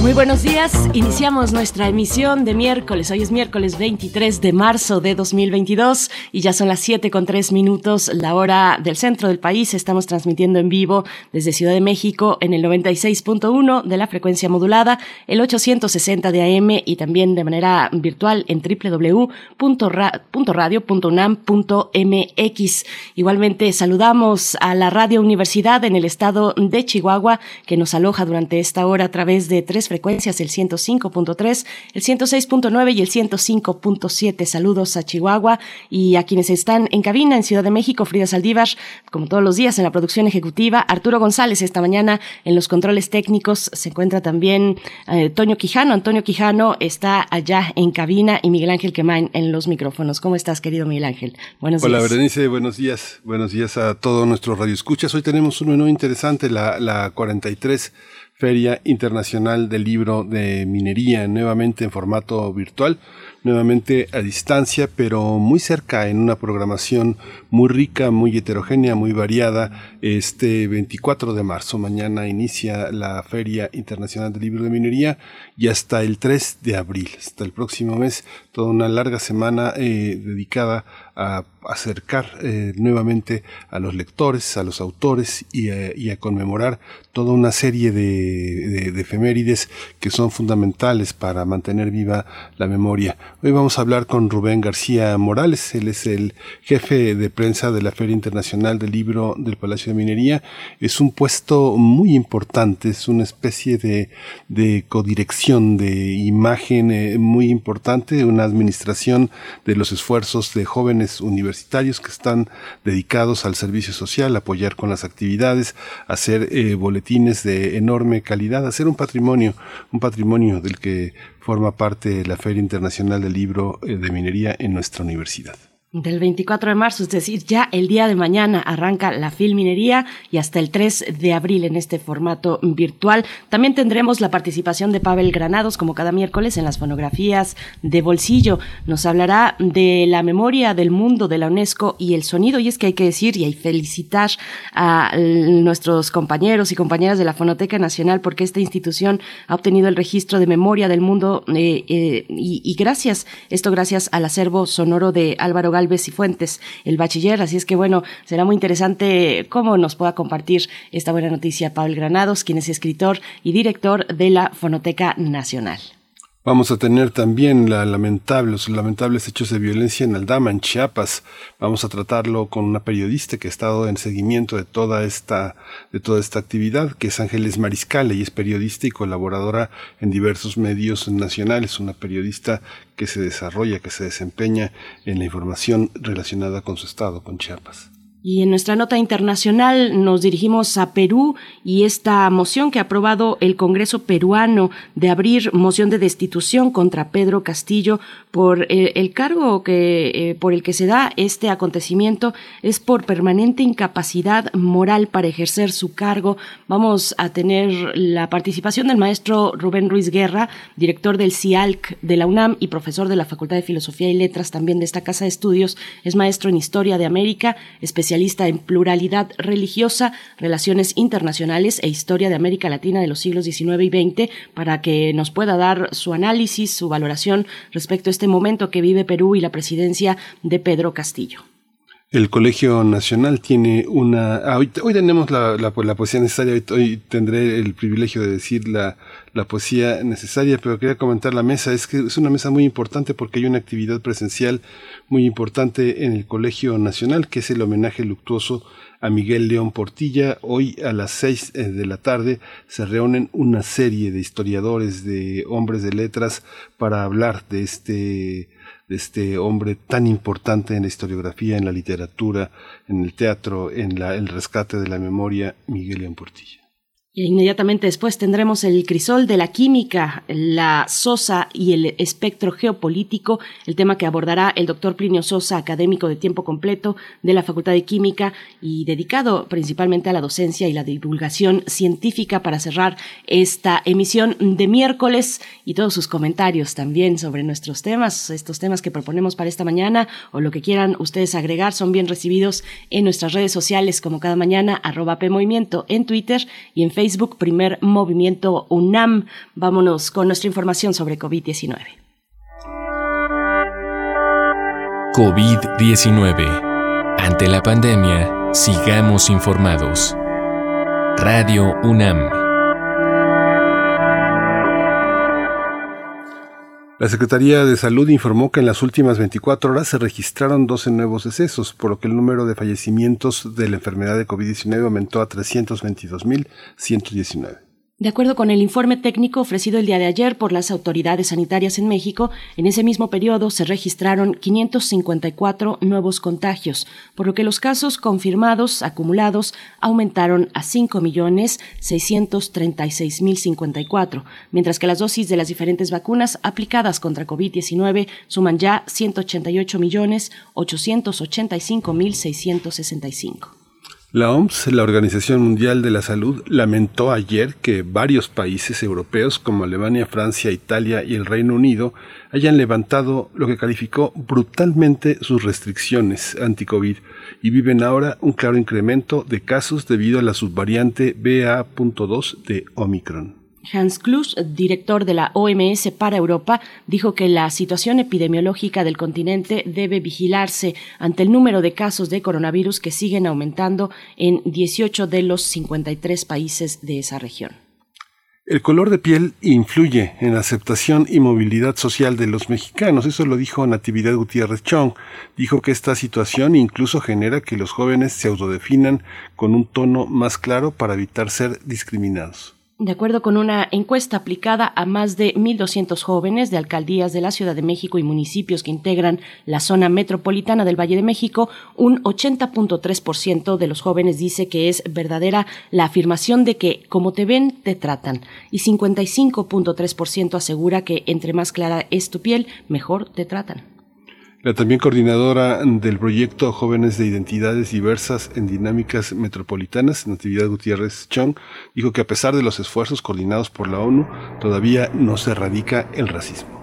Muy buenos días, iniciamos nuestra emisión de miércoles, hoy es miércoles 23 de marzo de 2022 y ya son las 7 con 3 minutos, la hora del centro del país, estamos transmitiendo en vivo desde Ciudad de México en el 96.1 de la frecuencia modulada, el 860 de AM y también de manera virtual en www.radio.unam.mx. Igualmente saludamos a la Radio Universidad en el estado de Chihuahua que nos aloja durante esta hora a través de tres frecuencias, el 105.3, el 106.9 y el 105.7. Saludos a Chihuahua y a quienes están en cabina en Ciudad de México, Frida Saldívar, como todos los días en la producción ejecutiva, Arturo González esta mañana en los controles técnicos, se encuentra también eh, Toño Quijano, Antonio Quijano está allá en cabina y Miguel Ángel Quemain en los micrófonos. ¿Cómo estás, querido Miguel Ángel? Buenos días. Hola, Berenice, buenos días. Buenos días a todos nuestros radioescuchas. Hoy tenemos un menú interesante, la, la 43 Feria Internacional del Libro de Minería, nuevamente en formato virtual, nuevamente a distancia, pero muy cerca en una programación muy rica, muy heterogénea, muy variada. Este 24 de marzo, mañana inicia la Feria Internacional del Libro de Minería y hasta el 3 de abril, hasta el próximo mes, toda una larga semana eh, dedicada a acercar eh, nuevamente a los lectores, a los autores y a, conmemorar toda una serie de, de, efemérides que son fundamentales para mantener viva la memoria. Hoy vamos a hablar con Rubén García Morales, él es el jefe de prensa de la Feria Internacional del Libro del Palacio de Minería. Es un puesto muy importante, es una especie de, codirección, de imagen eh, muy importante, una administración de los esfuerzos de jóvenes universitarios que están dedicados al servicio social, apoyar con las actividades, hacer eh, boletines de enorme calidad, hacer un patrimonio, un patrimonio del que forma parte la Feria Internacional del Libro eh, de Minería en nuestra universidad. Del 24 de marzo, es decir, ya el día de mañana arranca la filminería y hasta el 3 de abril en este formato virtual. También tendremos la participación de Pavel Granados, como cada miércoles, en las fonografías de bolsillo. Nos hablará de la memoria del mundo de la UNESCO y el sonido. Y es que hay que decir y hay felicitar a nuestros compañeros y compañeras de la Fonoteca Nacional porque esta institución ha obtenido el registro de memoria del mundo eh, eh, y, y gracias, esto gracias al acervo sonoro de Álvaro Alves y Fuentes, el bachiller. Así es que bueno, será muy interesante cómo nos pueda compartir esta buena noticia Pablo Granados, quien es escritor y director de la Fonoteca Nacional. Vamos a tener también la lamentable, los lamentables hechos de violencia en Aldama, en Chiapas. Vamos a tratarlo con una periodista que ha estado en seguimiento de toda esta, de toda esta actividad, que es Ángeles Mariscal, y es periodista y colaboradora en diversos medios nacionales, una periodista que se desarrolla, que se desempeña en la información relacionada con su estado, con Chiapas. Y en nuestra nota internacional nos dirigimos a Perú y esta moción que ha aprobado el Congreso peruano de abrir moción de destitución contra Pedro Castillo por eh, el cargo que eh, por el que se da este acontecimiento es por permanente incapacidad moral para ejercer su cargo. Vamos a tener la participación del maestro Rubén Ruiz Guerra, director del CIALC de la UNAM y profesor de la Facultad de Filosofía y Letras también de esta casa de estudios. Es maestro en Historia de América, especialista especialista en pluralidad religiosa, relaciones internacionales e historia de América Latina de los siglos XIX y XX, para que nos pueda dar su análisis, su valoración respecto a este momento que vive Perú y la presidencia de Pedro Castillo. El Colegio Nacional tiene una... Ah, hoy, tenemos la, la, poesía necesaria, hoy, tendré el privilegio de decir la, la poesía necesaria, pero quería comentar la mesa. Es que es una mesa muy importante porque hay una actividad presencial muy importante en el Colegio Nacional, que es el homenaje luctuoso a Miguel León Portilla. Hoy a las seis eh, de la tarde se reúnen una serie de historiadores, de hombres de letras, para hablar de este de este hombre tan importante en la historiografía, en la literatura, en el teatro, en la, el rescate de la memoria, Miguel León Portilla. Inmediatamente después tendremos el crisol de la química, la Sosa y el espectro geopolítico, el tema que abordará el doctor Plinio Sosa, académico de tiempo completo de la Facultad de Química y dedicado principalmente a la docencia y la divulgación científica para cerrar esta emisión de miércoles y todos sus comentarios también sobre nuestros temas, estos temas que proponemos para esta mañana o lo que quieran ustedes agregar son bien recibidos en nuestras redes sociales como cada mañana, arroba PMovimiento en Twitter y en Facebook Facebook, primer movimiento UNAM. Vámonos con nuestra información sobre COVID-19. COVID-19. Ante la pandemia, sigamos informados. Radio UNAM. La Secretaría de Salud informó que en las últimas 24 horas se registraron 12 nuevos decesos, por lo que el número de fallecimientos de la enfermedad de COVID-19 aumentó a 322.119. De acuerdo con el informe técnico ofrecido el día de ayer por las autoridades sanitarias en México, en ese mismo periodo se registraron 554 nuevos contagios, por lo que los casos confirmados acumulados aumentaron a 5.636.054, mientras que las dosis de las diferentes vacunas aplicadas contra COVID-19 suman ya 188.885.665. La OMS, la Organización Mundial de la Salud, lamentó ayer que varios países europeos como Alemania, Francia, Italia y el Reino Unido hayan levantado lo que calificó brutalmente sus restricciones anti-COVID y viven ahora un claro incremento de casos debido a la subvariante BA.2 de Omicron. Hans Klus, director de la OMS para Europa, dijo que la situación epidemiológica del continente debe vigilarse ante el número de casos de coronavirus que siguen aumentando en 18 de los 53 países de esa región. El color de piel influye en la aceptación y movilidad social de los mexicanos. Eso lo dijo Natividad Gutiérrez Chong. Dijo que esta situación incluso genera que los jóvenes se autodefinan con un tono más claro para evitar ser discriminados. De acuerdo con una encuesta aplicada a más de 1.200 jóvenes de alcaldías de la Ciudad de México y municipios que integran la zona metropolitana del Valle de México, un 80.3% de los jóvenes dice que es verdadera la afirmación de que como te ven, te tratan, y 55.3% asegura que entre más clara es tu piel, mejor te tratan. La también coordinadora del proyecto Jóvenes de Identidades Diversas en Dinámicas Metropolitanas, Natividad Gutiérrez Chong, dijo que a pesar de los esfuerzos coordinados por la ONU, todavía no se erradica el racismo.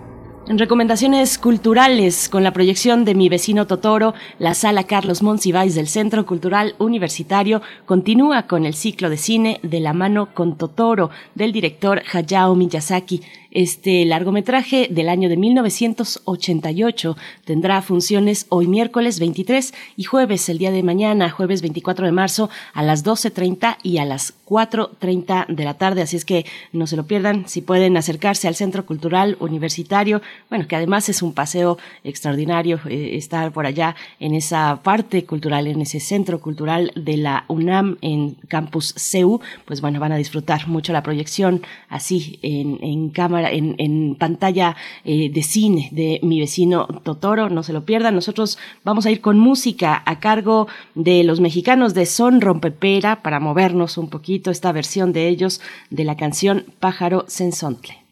En recomendaciones culturales, con la proyección de Mi vecino Totoro, la sala Carlos Monsiváis del Centro Cultural Universitario continúa con el ciclo de cine de la mano con Totoro del director Hayao Miyazaki. Este largometraje del año de 1988 tendrá funciones hoy miércoles 23 y jueves el día de mañana, jueves 24 de marzo a las 12.30 y a las 4.30 de la tarde. Así es que no se lo pierdan si pueden acercarse al Centro Cultural Universitario. Bueno, que además es un paseo extraordinario eh, estar por allá en esa parte cultural, en ese centro cultural de la UNAM en Campus CEU. Pues bueno, van a disfrutar mucho la proyección así en, en cámara en, pantalla eh, de cine de mi vecino Totoro, no se lo pierdan. Nosotros vamos a ir con música a cargo de los mexicanos de Son Rompepera para movernos un poquito esta versión de ellos de la canción Pájaro Sensontle.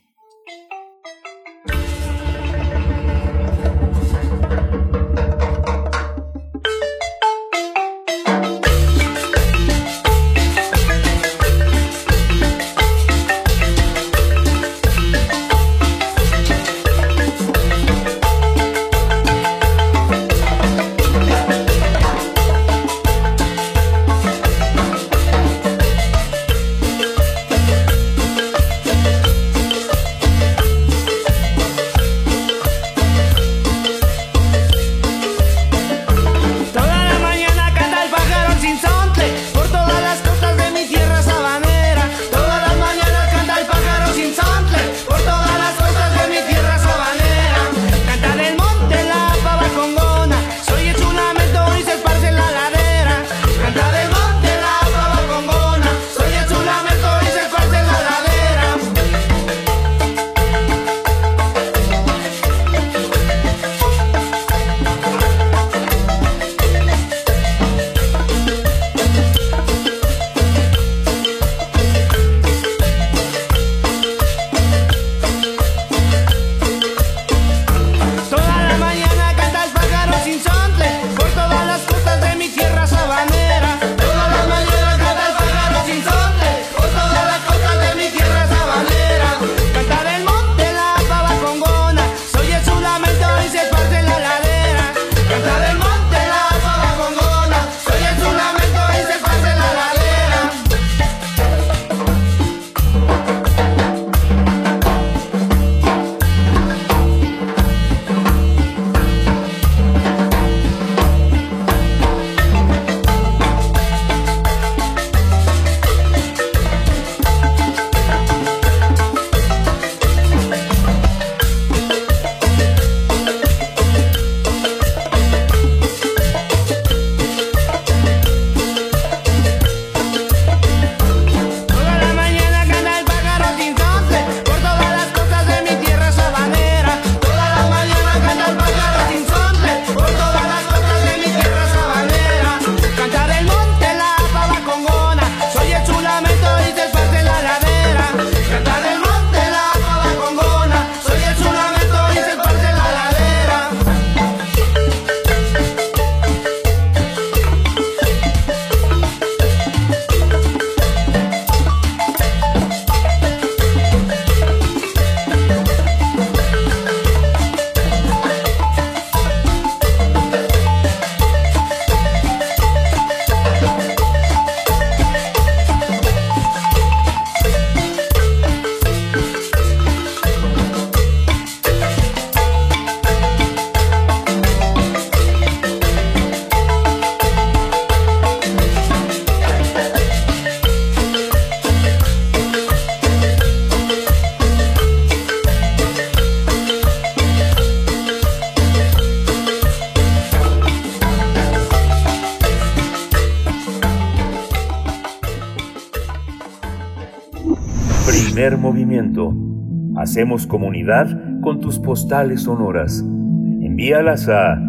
Hacemos comunidad con tus postales sonoras. Envíalas a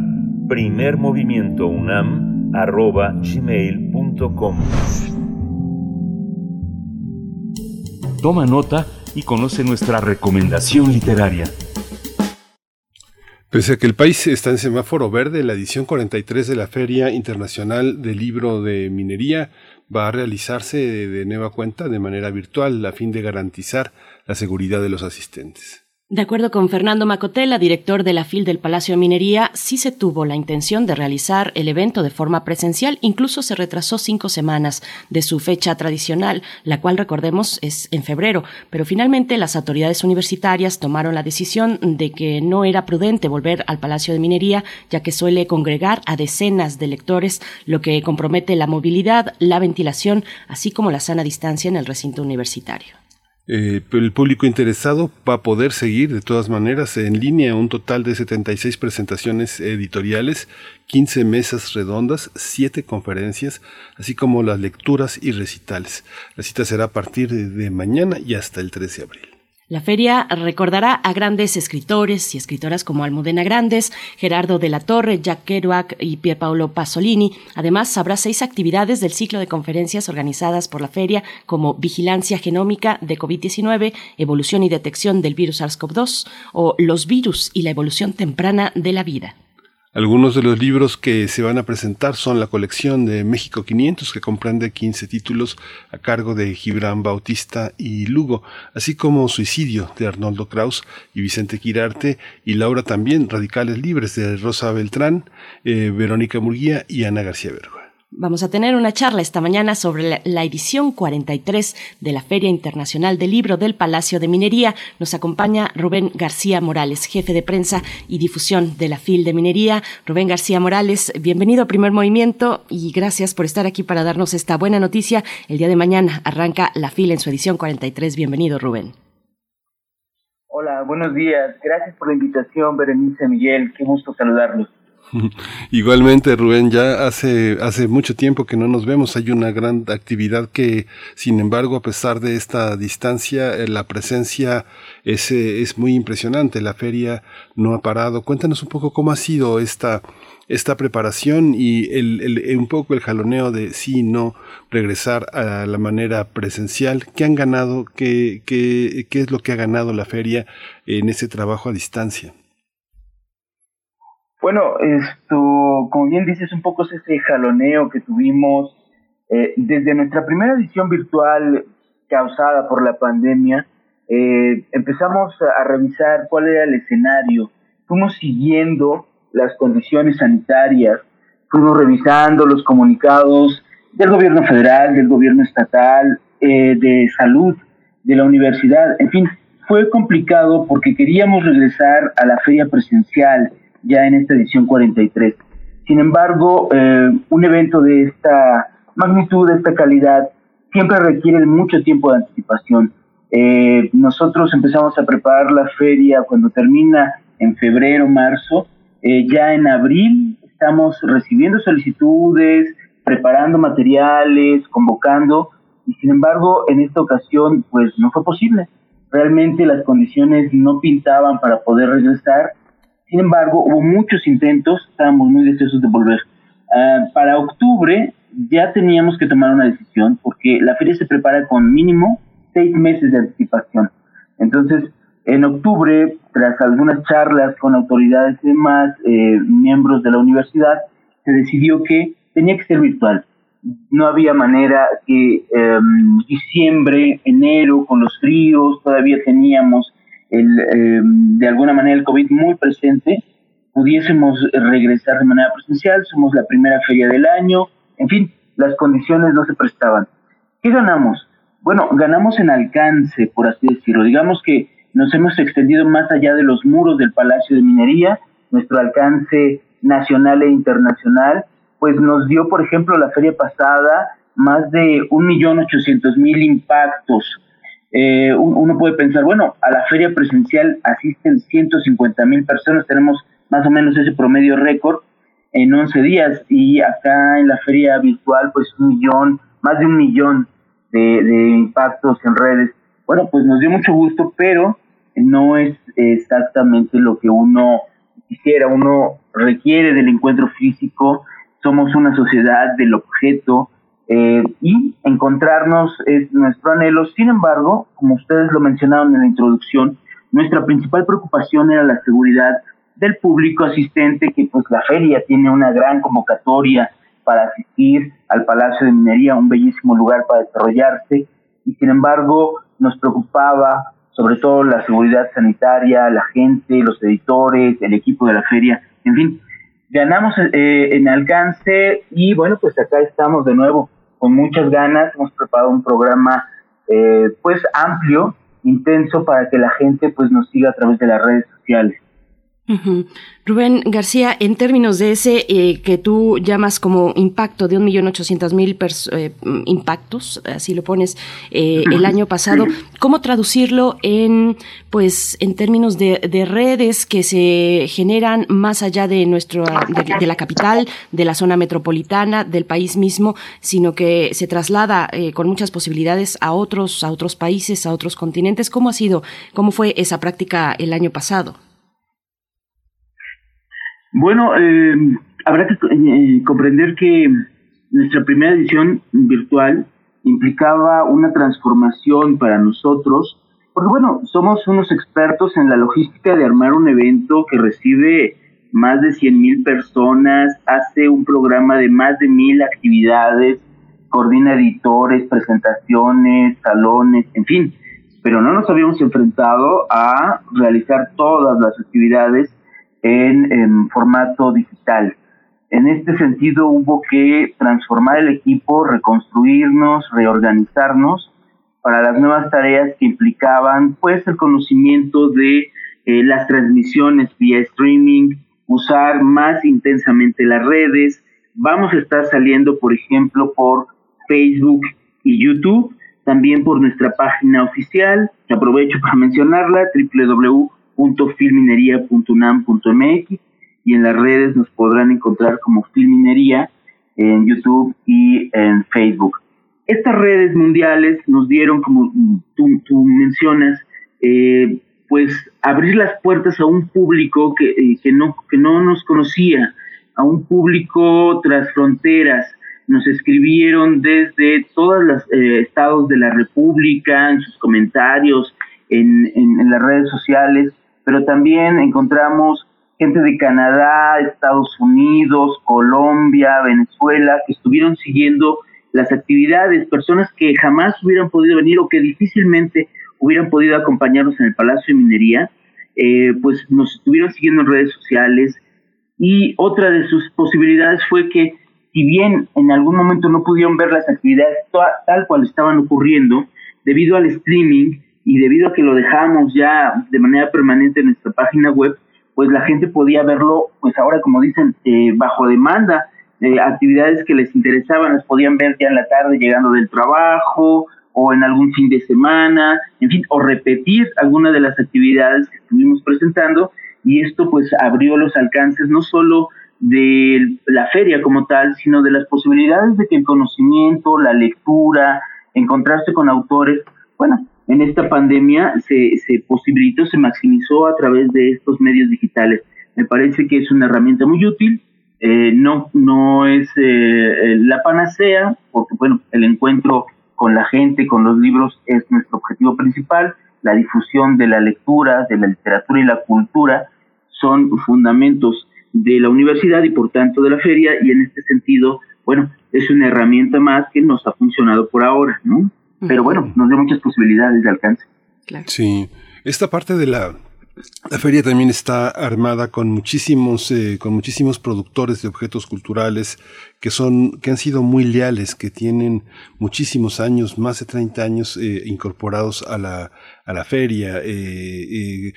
primermovimientounam.gmail.com Toma nota y conoce nuestra recomendación literaria. Pese a que el país está en semáforo verde, la edición 43 de la Feria Internacional del Libro de Minería va a realizarse de nueva cuenta de manera virtual a fin de garantizar la seguridad de los asistentes. De acuerdo con Fernando Macotela, director de la FIL del Palacio de Minería, sí se tuvo la intención de realizar el evento de forma presencial, incluso se retrasó cinco semanas de su fecha tradicional, la cual recordemos es en febrero, pero finalmente las autoridades universitarias tomaron la decisión de que no era prudente volver al Palacio de Minería, ya que suele congregar a decenas de lectores, lo que compromete la movilidad, la ventilación, así como la sana distancia en el recinto universitario. Eh, el público interesado va a poder seguir de todas maneras en línea un total de 76 presentaciones editoriales, 15 mesas redondas, 7 conferencias, así como las lecturas y recitales. La cita será a partir de mañana y hasta el 13 de abril. La feria recordará a grandes escritores y escritoras como Almudena Grandes, Gerardo de la Torre, Jack Kerouac y Pierpaolo Pasolini. Además, habrá seis actividades del ciclo de conferencias organizadas por la feria como Vigilancia Genómica de COVID-19, Evolución y Detección del virus SARS-CoV-2 o Los virus y la evolución temprana de la vida. Algunos de los libros que se van a presentar son la colección de México 500, que comprende 15 títulos a cargo de Gibran Bautista y Lugo, así como Suicidio de Arnoldo Kraus y Vicente Quirarte, y Laura también, Radicales Libres de Rosa Beltrán, eh, Verónica Murguía y Ana García Bergo. Vamos a tener una charla esta mañana sobre la, edición 43 de la Feria Internacional del Libro del Palacio de Minería. Nos acompaña Rubén García Morales, jefe de prensa y difusión de la FIL de Minería. Rubén García Morales, bienvenido a Primer Movimiento y gracias por estar aquí para darnos esta buena noticia. El día de mañana arranca la FIL en su edición 43. Bienvenido, Rubén. Hola, buenos días. Gracias por la invitación, Berenice Miguel. Qué gusto saludarlos. Igualmente, Rubén, ya hace, hace mucho tiempo que no nos vemos. Hay una gran actividad que, sin embargo, a pesar de esta distancia, eh, la presencia es, eh, es muy impresionante. La feria no ha parado. Cuéntanos un poco cómo ha sido esta, esta preparación y el, el, un poco el jaloneo de sí no regresar a la manera presencial. ¿Qué han ganado? ¿Qué, qué, qué es lo que ha ganado la feria en ese trabajo a distancia? Bueno, esto, como bien dices, un poco es ese jaloneo que tuvimos eh, desde nuestra primera edición virtual causada por la pandemia. Eh, empezamos a, revisar cuál era el escenario, fuimos siguiendo las condiciones sanitarias, fuimos revisando los comunicados del gobierno federal, del gobierno estatal, eh, de salud, de la universidad, en fin, fue complicado porque queríamos regresar a la feria presencial ya en esta edición 43. Sin embargo, eh, un evento de esta magnitud, de esta calidad, siempre requiere mucho tiempo de anticipación. Eh, nosotros empezamos a preparar la feria cuando termina en febrero, marzo. Eh, ya en abril estamos recibiendo solicitudes, preparando materiales, convocando, y sin embargo, en esta ocasión, pues no fue posible. Realmente las condiciones no pintaban para poder regresar sin embargo, hubo muchos intentos, estábamos muy deseosos de volver. Ah, para octubre ya teníamos que tomar una decisión porque la feria se prepara con mínimo seis meses de anticipación. Entonces, en octubre, tras algunas charlas con autoridades y demás, eh, miembros de la universidad, se decidió que tenía que ser virtual. No había manera que em, diciembre, enero, con los fríos, todavía teníamos el, em, de alguna manera el COVID muy presente, pudiésemos regresar de manera presencial, somos la primera feria del año, en fin, las condiciones no se prestaban. ¿Qué ganamos? Bueno, ganamos en alcance, por así decirlo. Digamos que nos hemos extendido más allá de los muros del Palacio de Minería, nuestro alcance nacional e internacional, pues nos dio, por ejemplo, la feria pasada más de 1.800.000 impactos eh, uno puede pensar, bueno, a la feria presencial asisten 150 mil personas, tenemos más o menos ese promedio récord en 11 días y acá en la feria virtual pues un millón, más de un millón de, impactos en redes. bueno, pues nos dio mucho gusto, pero no es exactamente lo que uno quisiera, uno requiere del encuentro físico, somos una sociedad del objeto eh, y encontrarnos es nuestro anhelo. Sin embargo, como ustedes lo mencionaron en la introducción, nuestra principal preocupación era la seguridad del público asistente, que pues la feria tiene una gran convocatoria para asistir al Palacio de Minería, un bellísimo lugar para desarrollarse, y sin embargo nos preocupaba sobre todo la seguridad sanitaria, la gente, los editores, el equipo de la feria, en fin, ganamos eh, en alcance y bueno, pues acá estamos de nuevo con muchas ganas, hemos preparado un programa eh, pues amplio, intenso para que la gente pues nos siga a través de las redes sociales. Rubén García, en términos de ese eh, que tú llamas como impacto de un millón ochocientos mil eh, impactos, así lo pones, eh, el año pasado, ¿cómo traducirlo en, pues, en términos de, redes que se generan más allá de nuestro, de, la capital, de la zona metropolitana, del país mismo, sino que se traslada con muchas posibilidades a otros, a otros países, a otros continentes? ¿Cómo ha sido, cómo fue esa práctica el año pasado? Bueno, eh, habrá que eh, comprender que nuestra primera edición virtual implicaba una transformación para nosotros, porque bueno, somos unos expertos en la logística de armar un evento que recibe más de 100 mil personas, hace un programa de más de mil actividades, coordina editores, presentaciones, salones, en fin, pero no nos habíamos enfrentado a realizar todas las actividades en, formato digital. En este sentido hubo que transformar el equipo, reconstruirnos, reorganizarnos para las nuevas tareas que implicaban pues el conocimiento de eh, las transmisiones vía streaming, usar más intensamente las redes. Vamos a estar saliendo, por ejemplo, por Facebook y YouTube, también por nuestra página oficial, que aprovecho para mencionarla, www filminería.unam.mx y en las redes nos podrán encontrar como Filminería en YouTube y en Facebook. Estas redes mundiales nos dieron, como tú, mencionas, eh, pues abrir las puertas a un público que, eh, que, no, que no nos conocía, a un público tras fronteras. Nos escribieron desde todos los eh, estados de la República, en sus comentarios, en, en las redes sociales, pero también encontramos gente de Canadá, Estados Unidos, Colombia, Venezuela, que estuvieron siguiendo las actividades, personas que jamás hubieran podido venir o que difícilmente hubieran podido acompañarnos en el Palacio de Minería, eh, pues nos estuvieron siguiendo en redes sociales. Y otra de sus posibilidades fue que si bien en algún momento no pudieron ver las actividades tal cual estaban ocurriendo, debido al streaming, y debido a que lo dejamos ya de manera permanente en nuestra página web, pues la gente podía verlo, pues ahora como dicen, eh, bajo demanda, de actividades que les interesaban, las podían ver ya en la tarde llegando del trabajo o en algún fin de semana, en fin, o repetir alguna de las actividades que estuvimos presentando. Y esto pues abrió los alcances no solo de la feria como tal, sino de las posibilidades de que el conocimiento, la lectura, encontrarse con autores, bueno, en esta pandemia se, se posibilitó, se maximizó a través de estos medios digitales. Me parece que es una herramienta muy útil, eh, no, no es eh, la panacea, porque bueno, el encuentro con la gente, con los libros es nuestro objetivo principal, la difusión de la lectura, de la literatura y la cultura son fundamentos de la universidad y por tanto de la feria y en este sentido, bueno, es una herramienta más que nos ha funcionado por ahora, ¿no? Pero bueno, nos dio muchas posibilidades de alcance. Sí, esta parte de la la feria también está armada con muchísimos, eh, con muchísimos productores de objetos culturales que son, que han sido muy leales, que tienen muchísimos años, más de 30 años eh, incorporados a la, a la feria, eh,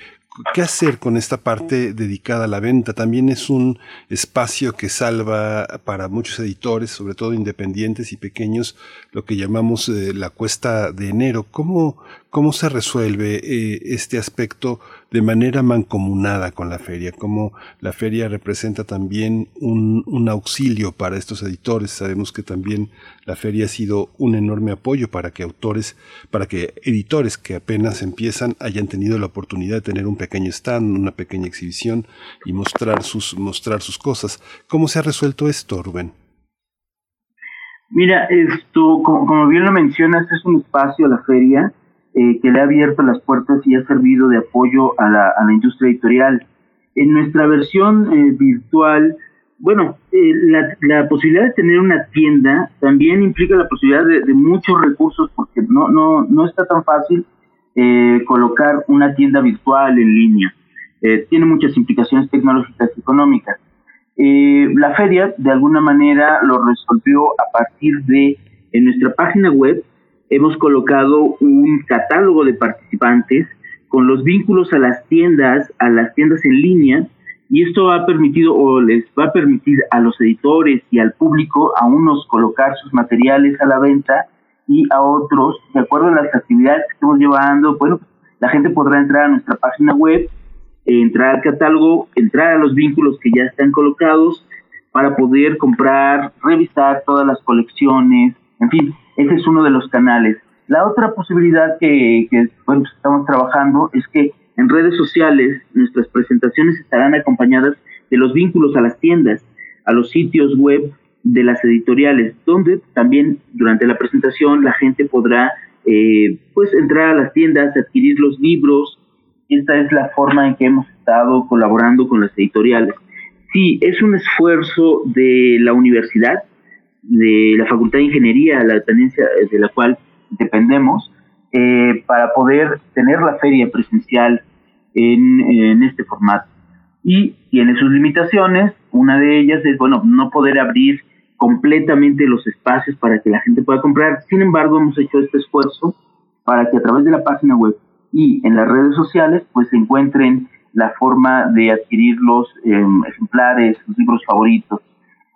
¿Qué hacer con esta parte dedicada a la venta? También es un espacio que salva para muchos editores, sobre todo independientes y pequeños, lo que llamamos eh, la cuesta de enero. ¿Cómo, cómo se resuelve eh, este aspecto de manera mancomunada con la feria, cómo la feria representa también un, auxilio para estos editores. Sabemos que también la feria ha sido un enorme apoyo para que autores, para que editores que apenas empiezan hayan tenido la oportunidad de tener un pequeño stand, una pequeña exhibición y mostrar sus, mostrar sus cosas. ¿Cómo se ha resuelto esto, Rubén? Mira, esto, como, bien lo mencionas, es un espacio, la feria, eh, que le ha abierto las puertas y ha servido de apoyo a la, a la industria editorial. En nuestra versión eh, virtual, bueno, eh, la, la, posibilidad de tener una tienda también implica la posibilidad de, de muchos recursos porque no, no, no está tan fácil colocar una tienda virtual en línea. tiene muchas implicaciones tecnológicas y económicas. Eh, la feria de alguna manera lo resolvió a partir de, en nuestra página web, hemos colocado un catálogo de participantes con los vínculos a las tiendas, a las tiendas en línea, y esto ha permitido o les va a permitir a los editores y al público a unos colocar sus materiales a la venta y a otros, de acuerdo a las actividades que estamos llevando, bueno, la gente podrá entrar a nuestra página web entrar al catálogo, entrar a los vínculos que ya están colocados para poder comprar, revisar todas las colecciones, en fin, ese es uno de los canales. La otra posibilidad que, pues, estamos trabajando es que en redes sociales nuestras presentaciones estarán acompañadas de los vínculos a las tiendas, a los sitios web de las editoriales, donde también durante la presentación la gente podrá eh, pues entrar a las tiendas, adquirir los libros, esta es la forma en que hemos estado colaborando con las editoriales. Sí, es un esfuerzo de la universidad, de la Facultad de Ingeniería, la dependencia de la cual dependemos, eh, para poder tener la feria presencial en, este formato. Y tiene sus limitaciones, una de ellas es, bueno, no poder abrir completamente los espacios para que la gente pueda comprar. Sin embargo, hemos hecho este esfuerzo para que a través de la página web y en las redes sociales pues se encuentren la forma de adquirir los em, ejemplares, los libros favoritos.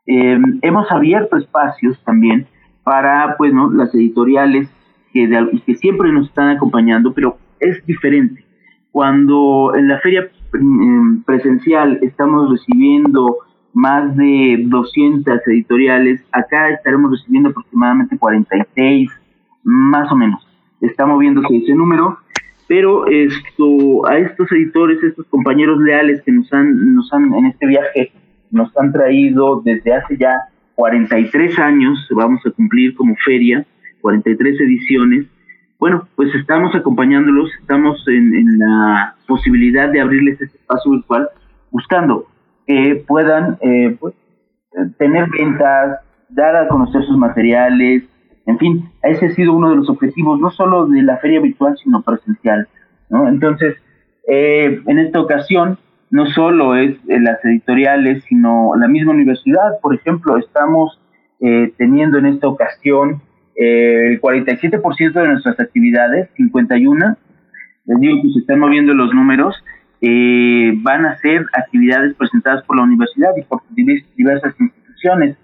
Em, hemos abierto espacios también para pues, ¿no? las editoriales que, que siempre nos están acompañando, pero es diferente. Cuando en la feria em, presencial estamos recibiendo más de 200 editoriales, acá estaremos recibiendo aproximadamente 46, más o menos. Está moviéndose ese número pero esto a estos editores, estos compañeros leales que nos han, nos han en este viaje nos han traído desde hace ya 43 años, vamos a cumplir como feria, 43 ediciones. Bueno, pues estamos acompañándolos, estamos en, la posibilidad de abrirles este espacio virtual, buscando que puedan eh, pues, tener ventas, dar a conocer sus materiales, en fin, ese ha sido uno de los objetivos, no solo de la feria virtual, sino presencial. ¿no? Entonces, eh, en esta ocasión, no solo es eh, las editoriales, sino la misma universidad. Por ejemplo, estamos eh, teniendo en esta ocasión el 47% de nuestras actividades, 51, les digo que se están moviendo los números, van a ser actividades presentadas por la universidad y por diversas instituciones.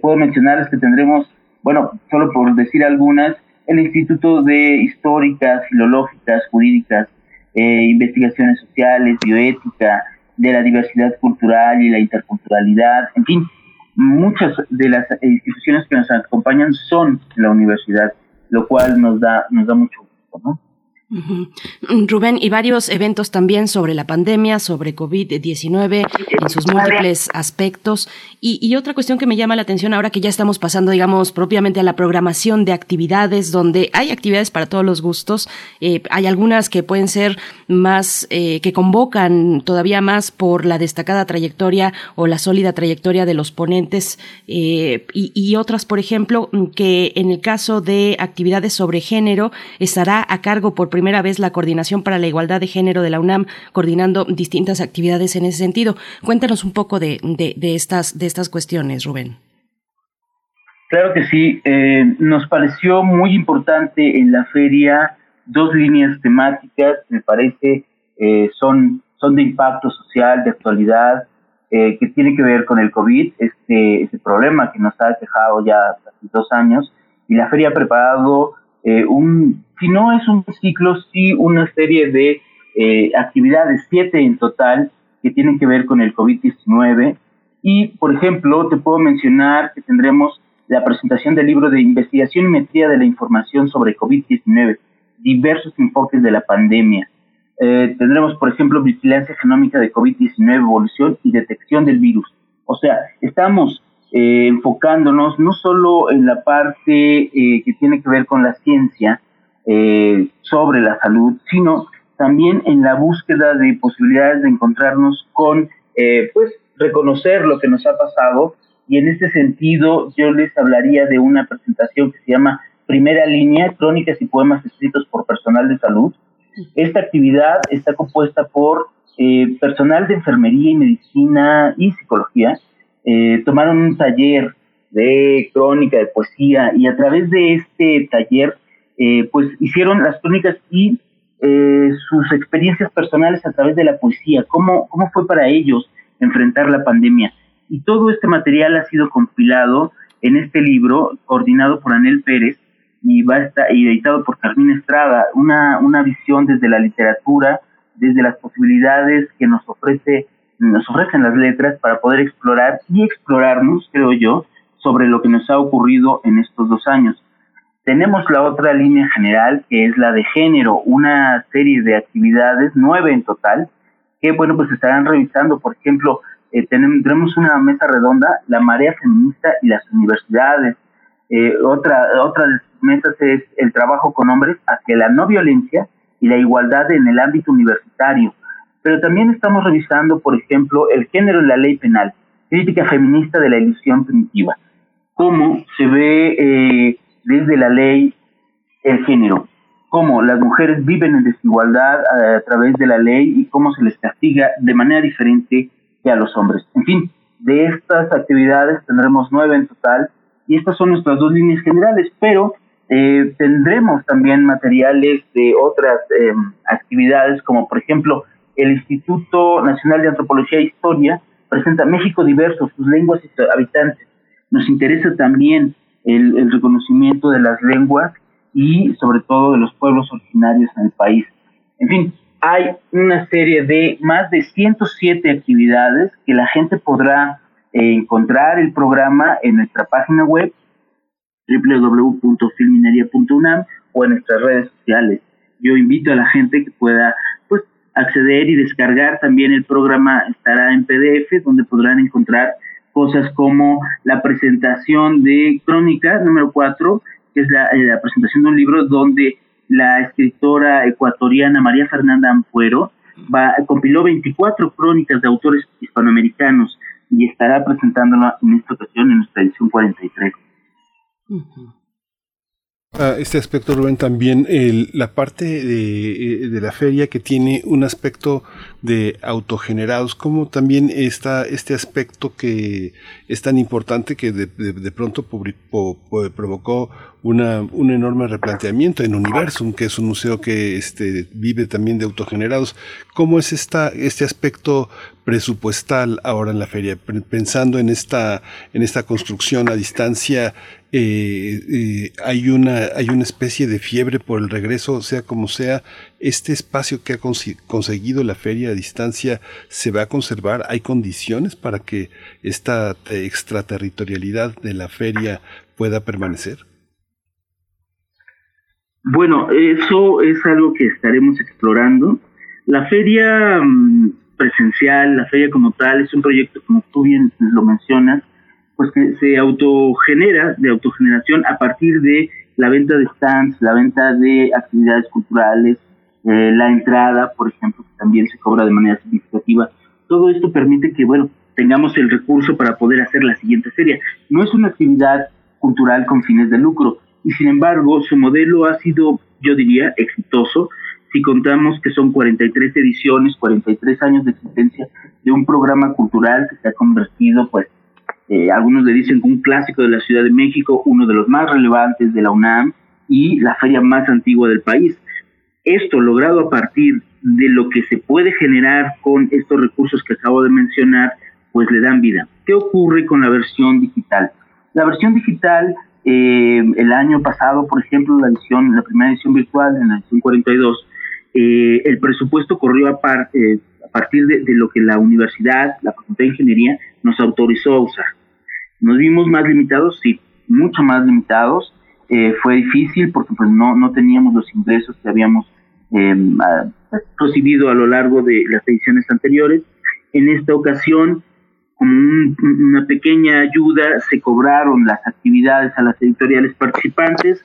puedo mencionarles que tendremos bueno, solo por decir algunas, el Instituto de Históricas, Filológicas, Jurídicas, eh, Investigaciones Sociales, Bioética, de la diversidad cultural y la interculturalidad, en fin, muchas de las instituciones que nos acompañan son la universidad, lo cual nos da, nos da mucho gusto, ¿no? Rubén, y varios eventos también sobre la pandemia, sobre COVID-19 en sus múltiples aspectos. Y, otra cuestión que me llama la atención ahora que ya estamos pasando, digamos, propiamente a la programación de actividades, donde hay actividades para todos los gustos. Eh, hay algunas que pueden ser más, eh, que convocan todavía más por la destacada trayectoria o la sólida trayectoria de los ponentes, eh, y, y otras, por ejemplo, que en el caso de actividades sobre género estará a cargo por primera vez la Coordinación para la Igualdad de Género de la UNAM, coordinando distintas actividades en ese sentido. Cuéntanos un poco de, de, estas, de estas cuestiones, Rubén. Claro que sí. Eh, nos pareció muy importante en la feria dos líneas temáticas, me parece, eh, son, son de impacto social, de actualidad, eh, que tiene que ver con el COVID, este, este problema que nos ha dejado ya hace dos años, y la feria ha preparado un si no es un ciclo, sí una serie de eh, actividades, siete en total, que tienen que ver con el COVID-19. Y, por ejemplo, te puedo mencionar que tendremos la presentación del libro de investigación y metría de la información sobre COVID-19, diversos enfoques de la pandemia. Eh, tendremos, por ejemplo, vigilancia genómica de COVID-19, evolución y detección del virus. O sea, estamos eh, enfocándonos no solo en la parte eh, que tiene que ver con la ciencia sobre la salud, sino también en la búsqueda de posibilidades de encontrarnos con, pues, reconocer lo que nos ha pasado. Y en este sentido, yo les hablaría de una presentación que se llama Primera Línea, Crónicas y Poemas escritos por personal de salud, esta actividad está compuesta por eh, personal de enfermería y medicina y psicología. Eh, tomaron un taller de crónica, de poesía, y a través de este taller, eh, pues hicieron las crónicas y sus experiencias personales a través de la poesía, cómo, cómo fue para ellos enfrentar la pandemia. Y todo este material ha sido compilado en este libro, coordinado por Anel Pérez, y va y editado por Carmín Estrada, una, una visión desde la literatura, desde las posibilidades que nos ofrece nos ofrecen las letras para poder explorar y explorarnos, creo yo, sobre lo que nos ha ocurrido en estos dos años. Tenemos la otra línea general, que es la de género, una serie de actividades, nueve en total, que, bueno, pues estarán revisando, por ejemplo, eh, tenemos una mesa redonda, la marea feminista y las universidades. Eh, otra, otra metas es el trabajo con hombres hacia la no violencia y la igualdad en el ámbito universitario. Pero también estamos revisando, por ejemplo, el género en la ley penal, crítica feminista de la ilusión primitiva. Cómo se ve eh, desde la ley el género, cómo las mujeres viven en desigualdad a, a través de la ley y cómo se les castiga de manera diferente que a los hombres. En fin, de estas actividades tendremos nueve en total y estas son nuestras dos líneas generales, pero eh, tendremos también materiales de otras eh, actividades, como por ejemplo el Instituto Nacional de Antropología e Historia presenta México diverso, sus lenguas y habitantes. Nos interesa también el, el reconocimiento de las lenguas y sobre todo de los pueblos originarios en el país. En fin, hay una serie de más de 107 actividades que la gente podrá eh, encontrar el programa en nuestra página web www.filmineria.unam o en nuestras redes sociales. Yo invito a la gente que pueda pues acceder y descargar también el programa estará en PDF donde podrán encontrar cosas como la presentación de Crónica número 4, que es la, eh, la presentación de un libro donde la escritora ecuatoriana María Fernanda Ampuero va, compiló 24 crónicas de autores hispanoamericanos y estará presentándola en esta ocasión en nuestra edición 43. Este aspecto, Rubén, también la parte de, de, la feria que tiene un aspecto de autogenerados, como también está este aspecto que es tan importante que de, de pronto provocó una, un enorme replanteamiento en Universum, que es un museo que este, vive también de autogenerados. ¿Cómo es esta, este aspecto presupuestal ahora en la feria? Pensando en esta, en esta construcción a distancia, eh, eh, hay, una, hay una especie de fiebre por el regreso, sea como sea, este espacio que ha conseguido la feria a distancia se va a conservar, hay condiciones para que esta extraterritorialidad de la feria pueda permanecer. Bueno, eso es algo que estaremos explorando. La feria mm, presencial, la feria como tal, es un proyecto, como tú bien lo mencionas, pues que se autogenera, de autogeneración a partir de la venta de stands, la venta de actividades culturales, eh, la entrada, por ejemplo, que también se cobra de manera significativa. Todo esto permite que, bueno, tengamos el recurso para poder hacer la siguiente serie. No es una actividad cultural con fines de lucro, y sin embargo su modelo ha sido, yo diría, exitoso si contamos que son 43 ediciones, 43 años de existencia de un programa cultural que se ha convertido, pues, eh, algunos le dicen un clásico de la Ciudad de México, uno de los más relevantes de la UNAM y la feria más antigua del país. Esto logrado a partir de lo que se puede generar con estos recursos que acabo de mencionar, pues le dan vida. ¿Qué ocurre con la versión digital? La versión digital eh, el año pasado, por ejemplo, la edición, la primera edición virtual, en la edición 42, eh, el presupuesto corrió a, eh, a partir de, lo que la universidad, la Facultad de Ingeniería, nos autorizó a usar. Nos vimos más limitados, sí, mucho más limitados. Eh, fue difícil porque pues no, no teníamos los ingresos que habíamos recibido a lo largo de las ediciones anteriores. En esta ocasión, como una pequeña ayuda, se cobraron las actividades a las editoriales participantes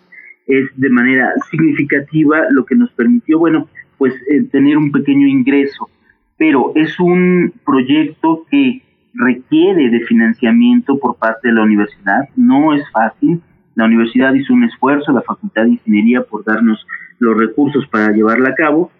es de manera significativa lo que nos permitió, bueno, pues eh, tener un pequeño ingreso. Pero es un proyecto que requiere de financiamiento por parte de la universidad, no es fácil. La universidad hizo un esfuerzo, la Facultad de Ingeniería, por darnos los recursos para llevarla a cabo,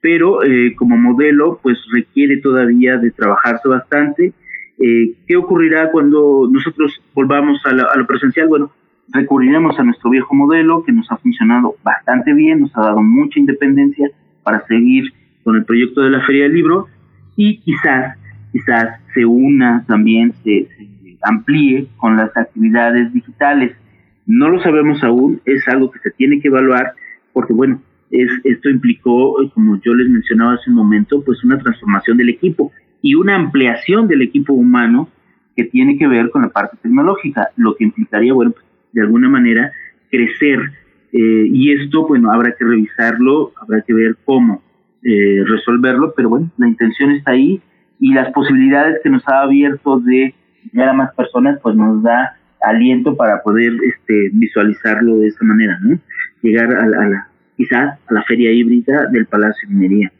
pero eh, como modelo, pues requiere todavía de trabajarse bastante. Eh, ¿Qué ocurrirá cuando nosotros volvamos a, a lo presencial? Bueno, recurriremos a nuestro viejo modelo que nos ha funcionado bastante bien, nos ha dado mucha independencia para seguir con el proyecto de la Feria del Libro y quizás, quizás se una también, se, amplíe con las actividades digitales. No lo sabemos aún, es algo que se tiene que evaluar porque bueno, es, esto implicó, como yo les mencionaba hace un momento, pues una transformación del equipo y una ampliación del equipo humano que tiene que ver con la parte tecnológica, lo que implicaría, bueno, pues de alguna manera crecer. Eh, y esto, bueno, habrá que revisarlo, habrá que ver cómo eh, resolverlo, pero bueno, la intención está ahí y las posibilidades que nos ha abierto de llegar a más personas, pues nos da aliento para poder este, visualizarlo de esa manera, ¿no? Llegar a, a la, quizás a la feria híbrida del Palacio de Minería.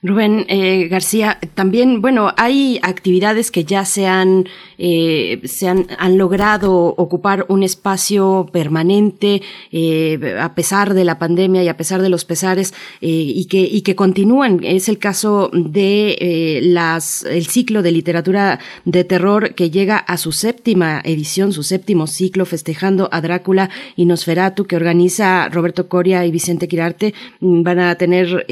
Rubén eh, García, también, bueno, hay actividades que ya se han, eh, se han, logrado ocupar un espacio permanente eh, a pesar de la pandemia y a pesar de los pesares y, que, y que continúan. Es el caso de las, el ciclo de literatura de terror que llega a su séptima edición, su séptimo ciclo, festejando a Drácula y Nosferatu, que organiza Roberto Coria y Vicente Quirarte. Van a tener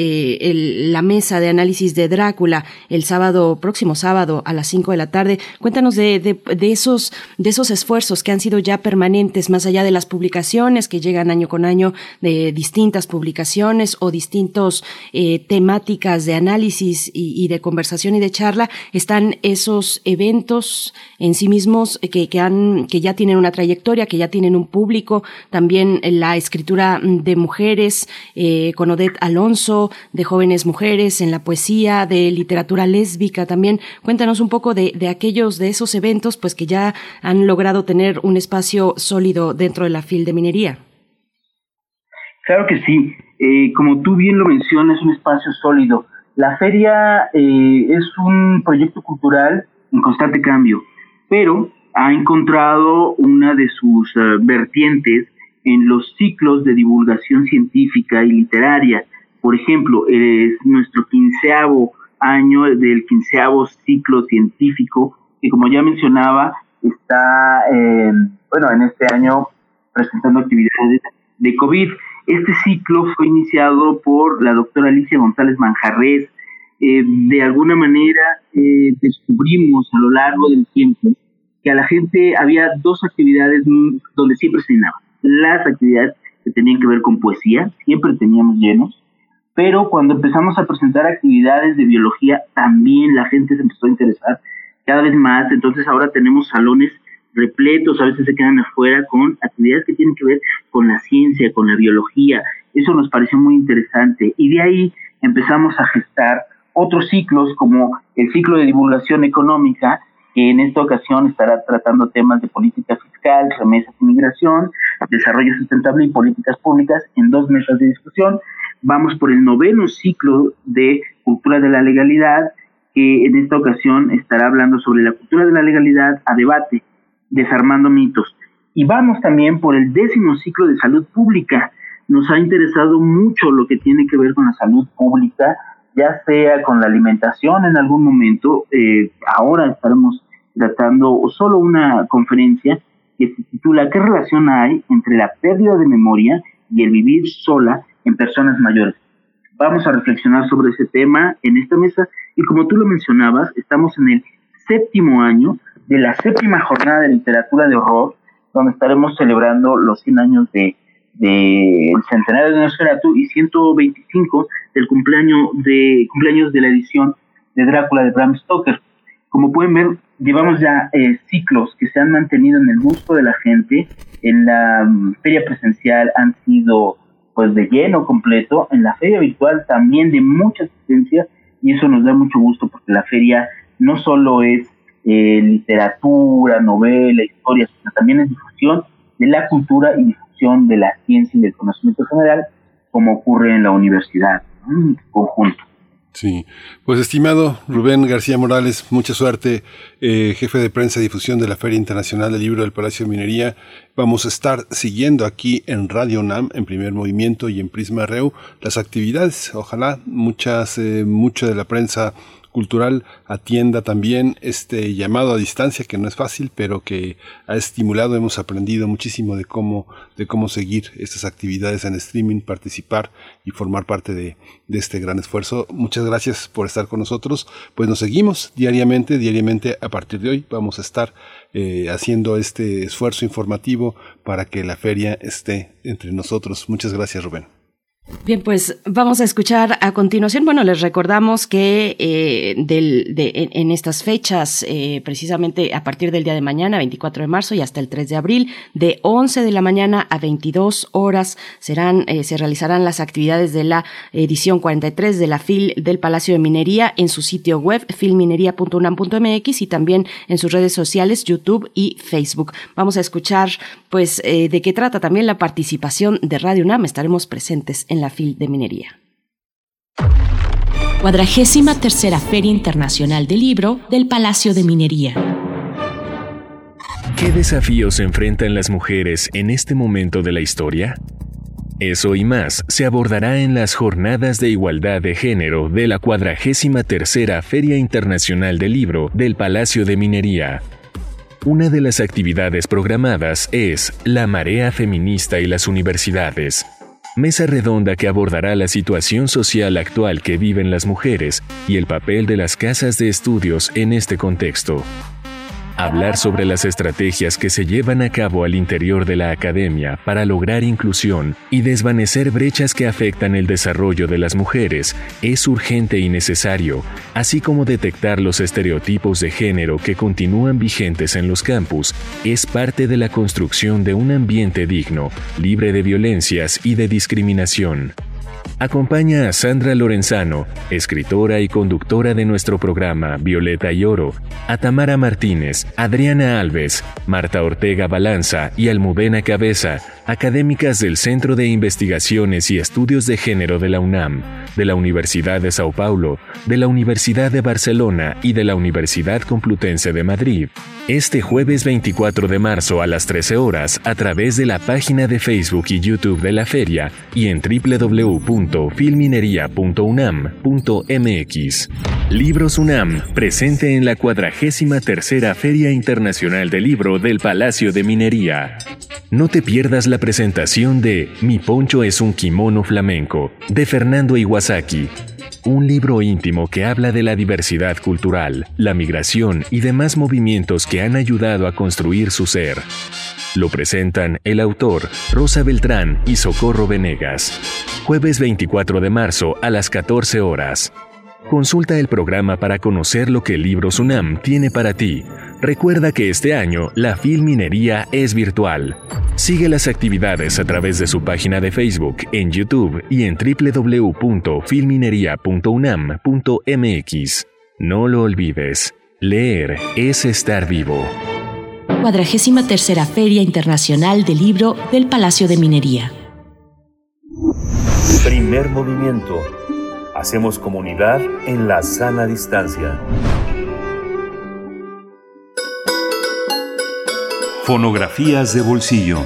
la mesa de análisis de Drácula el sábado, próximo sábado a las 5 de la tarde. Cuéntanos de, de, esos, de esos esfuerzos que han sido ya permanentes, más allá de las publicaciones que llegan año con año de distintas publicaciones o distintos eh, temáticas de análisis y, de conversación y de charla, están esos eventos en sí mismos que, que, han, que ya tienen una trayectoria, que ya tienen un público, también la escritura de mujeres eh, con Odette Alonso, de jóvenes mujeres, en la poesía, de literatura lésbica también. Cuéntanos un poco de, aquellos, de esos eventos, pues que ya han logrado tener un espacio sólido dentro de la FIL de minería. Claro que sí. Eh, como tú bien lo mencionas, un espacio sólido. La feria eh, es un proyecto cultural en constante cambio, pero ha encontrado una de sus eh, vertientes en los ciclos de divulgación científica y literaria por ejemplo, es nuestro quinceavo año del quinceavo ciclo científico, que como ya mencionaba, está, bueno, en este año presentando actividades de COVID. Este ciclo fue iniciado por la doctora Alicia González Manjarres. Eh, de alguna manera eh, descubrimos a lo largo del tiempo que a la gente había dos actividades donde siempre se llenaba. Las actividades que tenían que ver con poesía, siempre teníamos llenos, pero cuando empezamos a presentar actividades de biología, también la gente se empezó a interesar cada vez más, entonces ahora tenemos salones repletos, a veces se quedan afuera con actividades que tienen que ver con la ciencia, con la biología, eso nos pareció muy interesante. Y de ahí empezamos a gestar otros ciclos como el ciclo de divulgación económica, que en esta ocasión estará tratando temas de política fiscal, remesas y migración, desarrollo sustentable y políticas públicas en dos mesas de discusión vamos por el noveno ciclo de Cultura de la Legalidad, que en esta ocasión estará hablando sobre la cultura de la legalidad a debate, desarmando mitos. Y vamos también por el décimo ciclo de salud pública. Nos ha interesado mucho lo que tiene que ver con la salud pública, ya sea con la alimentación en algún momento. Eh, ahora estaremos tratando solo una conferencia que se titula ¿Qué relación hay entre la pérdida de memoria y el vivir sola en personas mayores. Vamos a reflexionar sobre ese tema en esta mesa y como tú lo mencionabas, estamos en el séptimo año de la séptima jornada de literatura de horror, donde estaremos celebrando los 100 años de, del centenario de Nosferatu y 125 del cumpleaños de, cumpleaños de la edición de Drácula de Bram Stoker. Como pueden ver, llevamos ya eh, ciclos que se han mantenido en el gusto de la gente. En la mm, feria presencial han sido pues de lleno completo, en la feria virtual también de mucha asistencia y eso nos da mucho gusto porque la feria no solo es eh, literatura, novela, historia, sino también es difusión de la cultura y difusión de la ciencia y del conocimiento general, como ocurre en la universidad, en conjunto. Sí, pues estimado Rubén García Morales, mucha suerte, eh, jefe de prensa y difusión de la Feria Internacional del Libro del Palacio de Minería. Vamos a estar siguiendo aquí en Radio NAM, en Primer Movimiento y en Prisma Reu, las actividades. Ojalá muchas, eh, mucha de la prensa cultural atienda también este llamado a distancia que no es fácil, pero que ha estimulado, hemos aprendido muchísimo de cómo, de cómo seguir estas actividades en streaming, participar y formar parte de, de este gran esfuerzo. Muchas gracias por estar con nosotros. Pues nos seguimos diariamente, diariamente a partir de hoy vamos a estar eh, haciendo este esfuerzo informativo para que la feria esté entre nosotros. Muchas gracias, Rubén. Bien, pues vamos a escuchar a continuación. Bueno, les recordamos que eh, en, estas fechas, eh, precisamente a partir del día de mañana, 24 de marzo y hasta el 3 de abril, de 11 de la mañana a 22 horas, serán, eh, se realizarán las actividades de la edición 43 de la FIL del Palacio de Minería en su sitio web, filminería.unam.mx y también en sus redes sociales, YouTube y Facebook. Vamos a escuchar, pues, de qué trata también la participación de Radio UNAM. Estaremos presentes en la FIL de Minería. Cuadragésima tercera Feria Internacional del Libro del Palacio de Minería. ¿Qué desafíos enfrentan las mujeres en este momento de la historia? Eso y más se abordará en las Jornadas de Igualdad de Género de la cuadragésima tercera Feria Internacional del Libro del Palacio de Minería. Una de las actividades programadas es La Marea Feminista y las Universidades, mesa redonda que abordará la situación social actual que viven las mujeres y el papel de las casas de estudios en este contexto. Hablar sobre las estrategias que se llevan a cabo al interior de la academia para lograr inclusión y desvanecer brechas que afectan el desarrollo de las mujeres es urgente y necesario, así como detectar los estereotipos de género que continúan vigentes en los campus, es parte de la construcción de un ambiente digno, libre de violencias y de discriminación. Acompaña a Sandra Lorenzano, escritora y conductora de nuestro programa Violeta y Oro, a Tamara Martínez, Adriana Alves, Marta Ortega Balanza y Almudena Cabeza, académicas del Centro de Investigaciones y Estudios de Género de la UNAM, de la Universidad de Sao Paulo, de la Universidad de Barcelona y de la Universidad Complutense de Madrid. Este jueves 24 de marzo a las 13 horas a través de la página de Facebook y YouTube de la feria y en www.filminería.unam.mx. Libros UNAM, presente en la 43 Feria Internacional del Libro del Palacio de Minería. No te pierdas la presentación de Mi poncho es un kimono flamenco, de Fernando Iwasaki. Un libro íntimo que habla de la diversidad cultural, la migración y demás movimientos que han ayudado a construir su ser. Lo presentan el autor Rosa Beltrán y Socorro Venegas. Jueves 24 de marzo a las 14 horas. Consulta el programa para conocer lo que Libros UNAM tiene para ti. Recuerda que este año la Filminería es virtual. Sigue las actividades a través de su página de Facebook, en YouTube y en www.filminería.unam.mx. No lo olvides, leer es estar vivo. Cuadragésima tercera Feria Internacional del Libro del Palacio de Minería. Primer movimiento Hacemos comunidad en la sana distancia. Fonografías de bolsillo.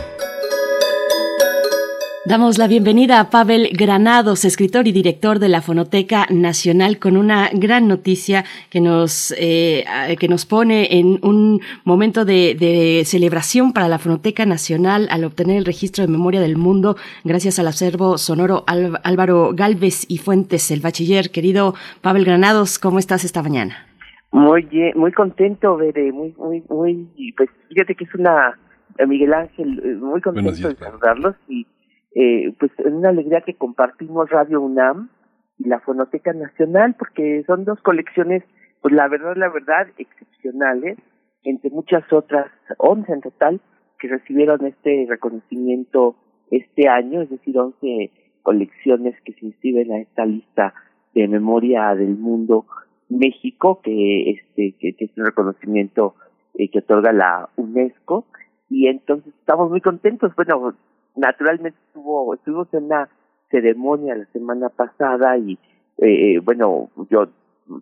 Damos la bienvenida a Pavel Granados, escritor y director de la Fonoteca Nacional, con una gran noticia que nos, eh, que nos pone en un momento de, celebración para la Fonoteca Nacional al obtener el registro de memoria del mundo gracias al acervo sonoro Álvaro Galvez y Fuentes, el bachiller. Querido Pavel Granados, ¿cómo estás esta mañana? Muy bien, muy contento, Bere, muy, muy, muy, pues fíjate que es una, Miguel Ángel, eh, muy contento de saludarlos y eh, pues es una alegría que compartimos Radio UNAM y la Fonoteca Nacional, porque son dos colecciones, pues la verdad, la verdad, excepcionales, entre muchas otras, once en total, que recibieron este reconocimiento este año, es decir, once colecciones que se inscriben a esta lista de memoria del mundo México, que este que, es un reconocimiento eh, que otorga la UNESCO, y entonces estamos muy contentos. Bueno, naturalmente estuvo, estuvimos en una ceremonia la semana pasada y eh, bueno, yo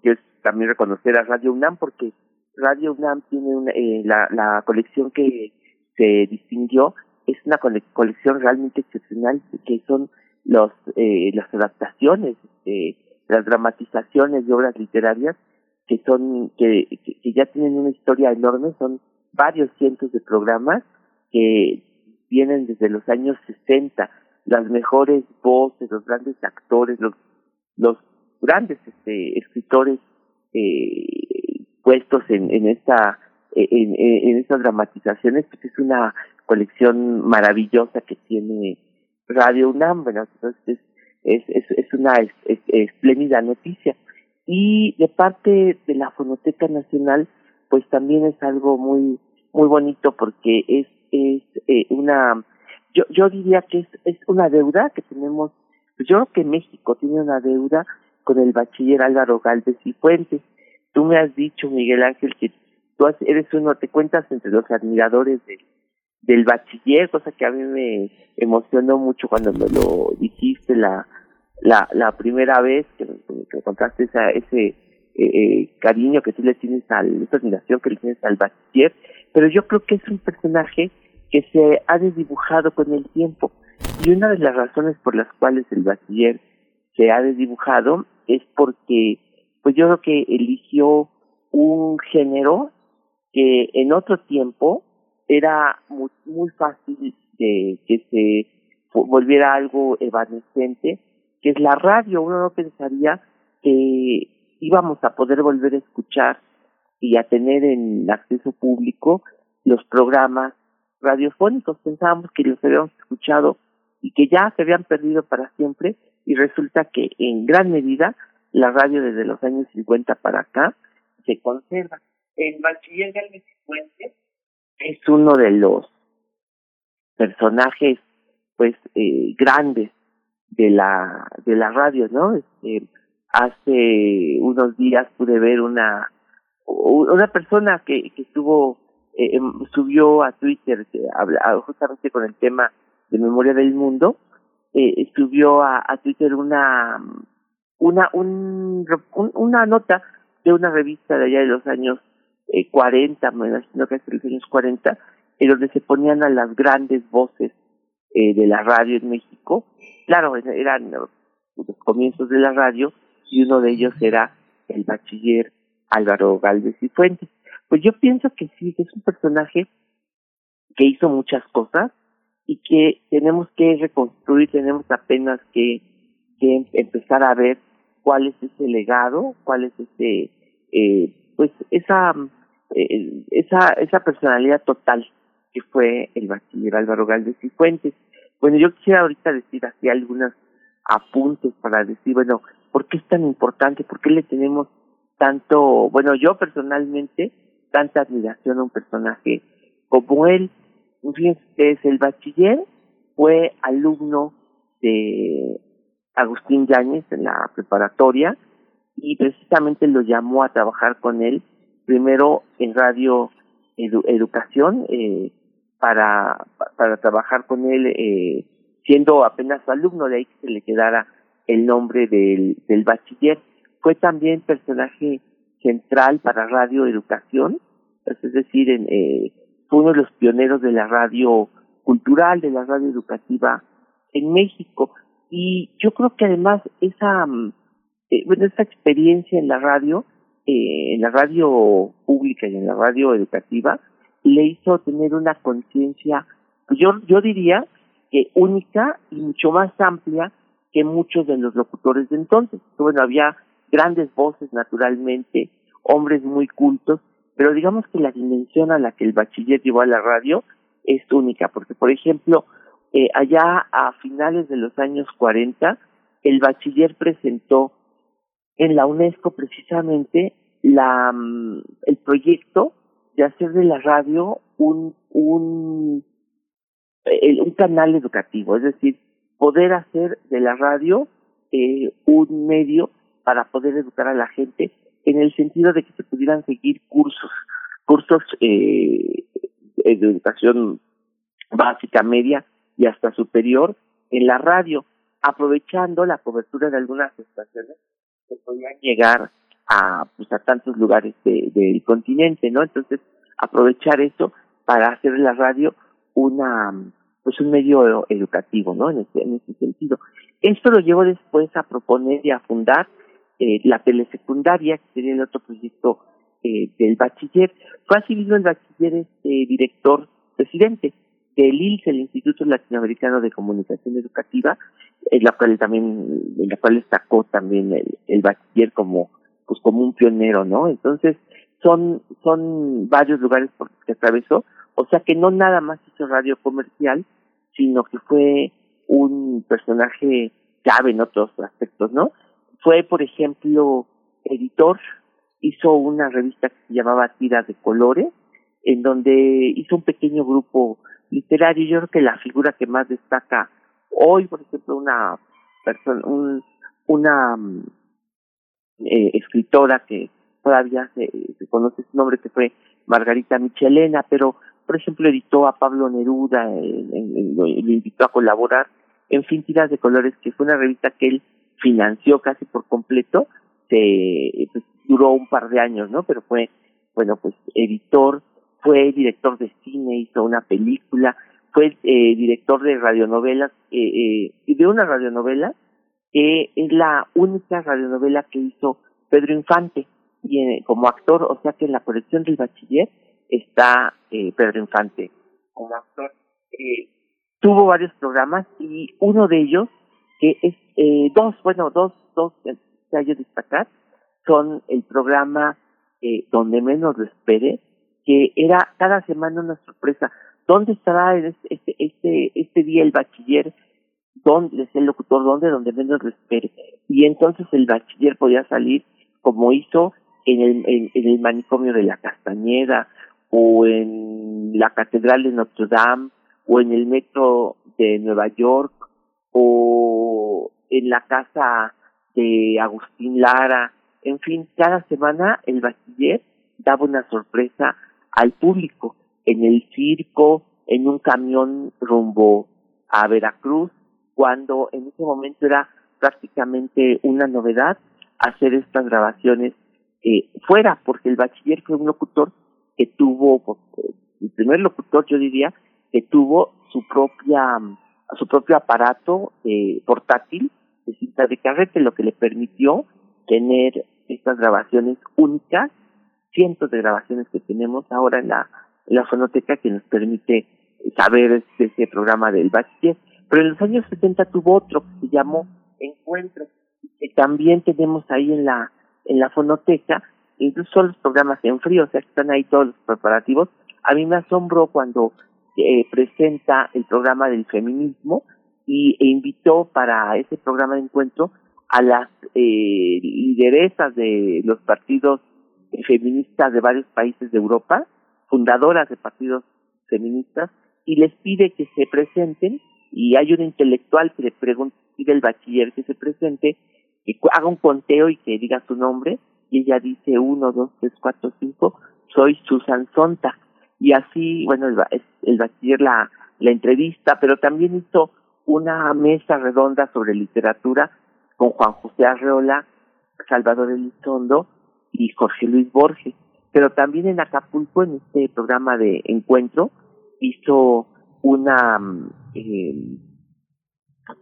quiero también reconocer a Radio UNAM porque Radio UNAM tiene una, eh, la, la colección que se distinguió es una colección realmente excepcional que son los eh, las adaptaciones eh, las dramatizaciones de obras literarias que son que, que, ya tienen una historia enorme son varios cientos de programas que vienen desde los años 60 las mejores voces los grandes actores los los grandes este, escritores eh, puestos en, en esta en, en estas dramatizaciones pues es una colección maravillosa que tiene Radio UNAM, bueno, entonces es, es, es una espléndida noticia. Y de parte de la Fonoteca Nacional, pues también es algo muy muy bonito porque es es eh, una yo yo diría que es es una deuda que tenemos yo creo que México tiene una deuda con el bachiller Álvaro Galvez y Fuentes. Tú me has dicho Miguel Ángel que tú eres uno te cuentas entre los admiradores de del bachiller, cosa que a mí me emocionó mucho cuando me lo dijiste la la, la primera vez que, que contaste esa, ese eh, eh, cariño que tú le tienes al, esa admiración que le tienes al bachiller, pero yo creo que es un personaje que se ha desdibujado con el tiempo. Y una de las razones por las cuales el bachiller se ha desdibujado es porque, pues yo creo que eligió un género que en otro tiempo era muy, muy fácil de que se volviera algo evanescente, que es la radio. Uno no pensaría que íbamos a poder volver a escuchar y a tener en acceso público los programas radiofónicos. Pensábamos que los habíamos escuchado y que ya se habían perdido para siempre y resulta que en gran medida la radio desde los años 50 para acá se conserva. En Bachiller Galvez Fuentes es uno de los personajes pues eh, grandes de la de la radio no este hace unos días pude ver una una persona que que estuvo eh, em, subió a Twitter justamente con el tema de memoria del mundo eh, subió a, Twitter una una un, una nota de una revista de allá de los años eh, 40, me imagino que es los años 40, en donde se ponían a las grandes voces eh, de la radio en México. Claro, eran los comienzos de la radio y uno de ellos era el bachiller Álvaro Galvez y Fuentes. Pues yo pienso que sí, que es un personaje que hizo muchas cosas y que tenemos que reconstruir, tenemos apenas que, que empezar a ver cuál es ese legado, cuál es ese, eh, pues esa eh, esa, esa personalidad total que fue el bachiller Álvaro Galvez y Fuentes. Bueno, yo quisiera ahorita decir así algunos apuntes para decir, bueno, ¿por qué es tan importante? ¿Por qué le tenemos tanto, bueno, yo personalmente, tanta admiración a un personaje como él? Fíjense el bachiller fue alumno de Agustín Yáñez en la preparatoria y precisamente lo llamó a trabajar con él primero en radio educación eh, para para trabajar con él eh, siendo apenas alumno de ahí que se le quedara el nombre del, del bachiller fue también personaje central para radio educación es decir eh, fue uno de los pioneros de la radio cultural de la radio educativa en México y yo creo que además esa mm, eh, esa experiencia en la radio eh, en la radio pública y en la radio educativa le hizo tener una conciencia, pues yo, yo diría que única y mucho más amplia que muchos de los locutores de entonces. Bueno, había grandes voces naturalmente, hombres muy cultos, pero digamos que la dimensión a la que el bachiller llevó a la radio es única, porque por ejemplo, eh, allá a finales de los años 40, el bachiller presentó en la UNESCO precisamente la, mm, el proyecto de hacer de la radio un, un, un canal educativo, es decir, poder hacer de la radio eh, un medio para poder educar a la gente en el sentido de que se pudieran seguir cursos, cursos eh, de educación básica, media y hasta superior en la radio, aprovechando la cobertura de algunas estaciones que podían llegar a, pues, a tantos lugares del continente, ¿no? Entonces, aprovechar eso para hacer la radio una pues un medio educativo, ¿no? En ese, en ese sentido. Esto lo llevó después a proponer y a fundar eh, la telesecundaria, que sería el otro proyecto eh, del bachiller. Fue asimismo el bachiller este director presidente del ILS, el Instituto Latinoamericano de Comunicación Educativa, en la cual también, en la cual destacó también el, el bachiller como, pues como un pionero, ¿no? Entonces, son, son varios lugares por los que atravesó, o sea que no nada más hizo radio comercial, sino que fue un personaje clave en otros aspectos, ¿no? Fue, por ejemplo, editor, hizo una revista que se llamaba Tiras de Colores, en donde hizo un pequeño grupo literario. Yo creo que la figura que más destaca hoy, por ejemplo, una persona, un, una mm, eh, escritora que todavía se, conoce su nombre, que fue Margarita Michelena, pero, por ejemplo, editó a Pablo Neruda, lo invitó a colaborar en fin, Tiras de Colores, que fue una revista que él financió casi por completo, se, pues, duró un par de años, ¿no? Pero fue, bueno, pues editor, fue director de cine, hizo una película, fue eh, director de radionovelas, eh, eh, de una radionovela que es la única radionovela que hizo Pedro Infante y eh, como actor, o sea que en la colección del bachiller está eh, Pedro Infante como actor. Eh, tuvo varios programas y uno de ellos, que es eh, dos, bueno, dos, dos que hay que destacar, son el programa eh, Donde Menos Lo Espere, que era cada semana una sorpresa. ¿Dónde estará este, este, este, día el bachiller? ¿Dónde es el locutor? ¿Dónde? Donde menos lo espere. Y entonces el bachiller podía salir como hizo en el, en el manicomio de la Castañeda o en la Catedral de Notre Dame o en el metro de Nueva York o en la casa de Agustín Lara. En fin, cada semana el bachiller daba una sorpresa al público en el circo, en un camión rumbo a Veracruz, cuando en ese momento era prácticamente una novedad hacer estas grabaciones eh, fuera, porque el bachiller fue un locutor que tuvo, pues, el primer locutor yo diría, que tuvo su propia su propio aparato eh, portátil de cinta de carrete, lo que le permitió tener estas grabaciones únicas, cientos de grabaciones que tenemos ahora en la, en la fonoteca que nos permite saber ese programa del bachiller. Pero en los años 70 tuvo otro que se llamó Encuentro, que también tenemos ahí en la, en la fonoteca, incluso los programas en frío, o sea, están ahí todos los preparativos. A mí me asombró cuando eh, presenta el programa del feminismo y e invitó para ese programa de encuentro a las eh, lideresas de los partidos feministas de varios países de Europa, fundadoras de partidos feministas, y les pide que se presenten y hay un intelectual que le pregunta, pide el bachiller que se presente, que haga un conteo y que diga su nombre, y ella dice uno, dos, tres, cuatro, cinco, soy Susan Sontag y así, bueno, el, el bachiller la, la entrevista, pero también hizo una mesa redonda sobre literatura con Juan José Arreola, Salvador Elizondo y Jorge Luis Borges. Pero también en Acapulco, en este programa de encuentro, hizo una, eh,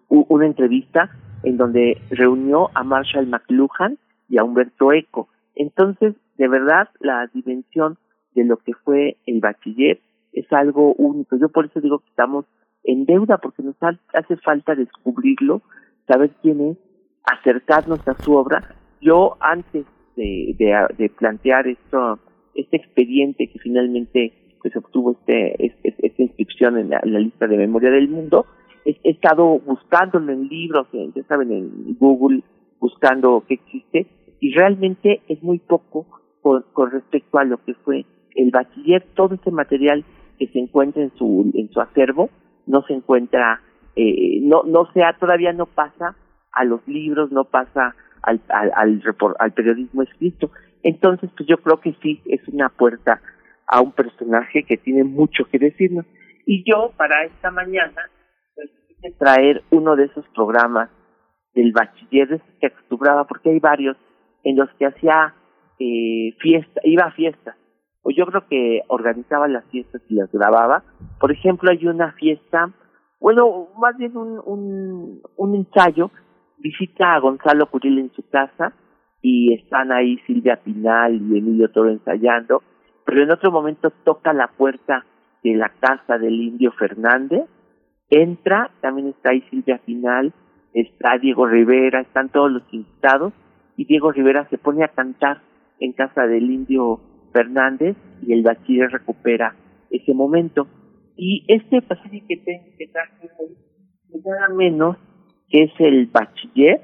una entrevista en donde reunió a Marshall McLuhan y a Humberto Eco. Entonces, de verdad, la dimensión de lo que fue el bachiller es algo único. Yo por eso digo que estamos en deuda porque nos hace falta descubrirlo, saber quién es, acercarnos a su obra. Yo antes de, de, plantear esto, este expediente que finalmente pues obtuvo este, este esta inscripción en la, lista de memoria del mundo, he, estado buscándolo en libros, ya saben, en Google, buscando qué existe, y realmente es muy poco con, con respecto a lo que fue el bachiller, todo ese material que se encuentra en su, en su acervo, no se encuentra, eh, no, no sea, todavía no pasa a los libros, no pasa al, al, al, al periodismo escrito. Entonces, pues yo creo que sí, es una puerta a un personaje que tiene mucho que decirnos. Y yo, para esta mañana, pues, quise traer uno de esos programas del bachiller que acostumbraba, porque hay varios en los que hacía eh, fiesta, iba a fiestas, o yo creo que organizaba las fiestas y las grababa. Por ejemplo, hay una fiesta, bueno, más bien un, un, un ensayo, visita a Gonzalo Curil en su casa, y están ahí Silvia Pinal y Emilio Toro ensayando, pero en otro momento toca la puerta de la casa del indio Fernández, entra, también está ahí Silvia Pinal, está Diego Rivera, están todos los invitados, y Diego Rivera se pone a cantar en casa del indio Fernández y el bachiller recupera ese momento. Y este pasaje que tengo que traje nada menos que es el bachiller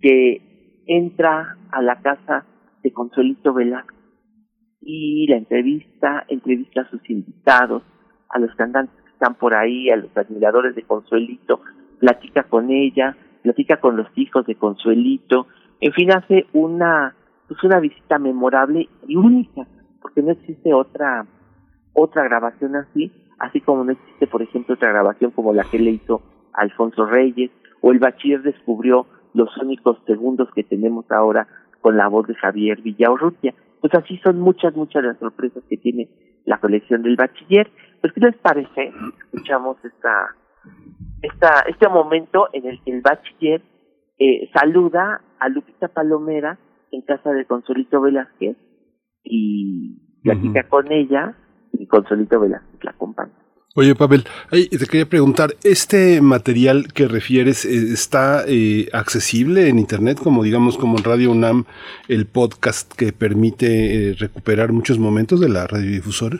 que entra a la casa de Consuelito Velasco y la entrevista, entrevista a sus invitados, a los cantantes que están por ahí, a los admiradores de Consuelito, platica con ella, platica con los hijos de Consuelito, en fin, hace una, pues una visita memorable y única, porque no existe otra, otra grabación así, así como no existe, por ejemplo, otra grabación como la que le hizo Alfonso Reyes, o el bachiller descubrió los únicos segundos que tenemos ahora con la voz de Javier Villaurrutia. Pues así son muchas, muchas las sorpresas que tiene la colección del bachiller. Pues, ¿qué les parece? Escuchamos esta, esta, este momento en el que el bachiller eh, saluda a Lupita Palomera en casa de Consolito Velázquez y platica con ella y Consolito Velázquez la acompaña. Oye, Pavel, te quería preguntar, ¿este material que refieres eh, está eh, accesible en Internet, como digamos, como en Radio UNAM, el podcast que permite eh, recuperar muchos momentos de la radiodifusora?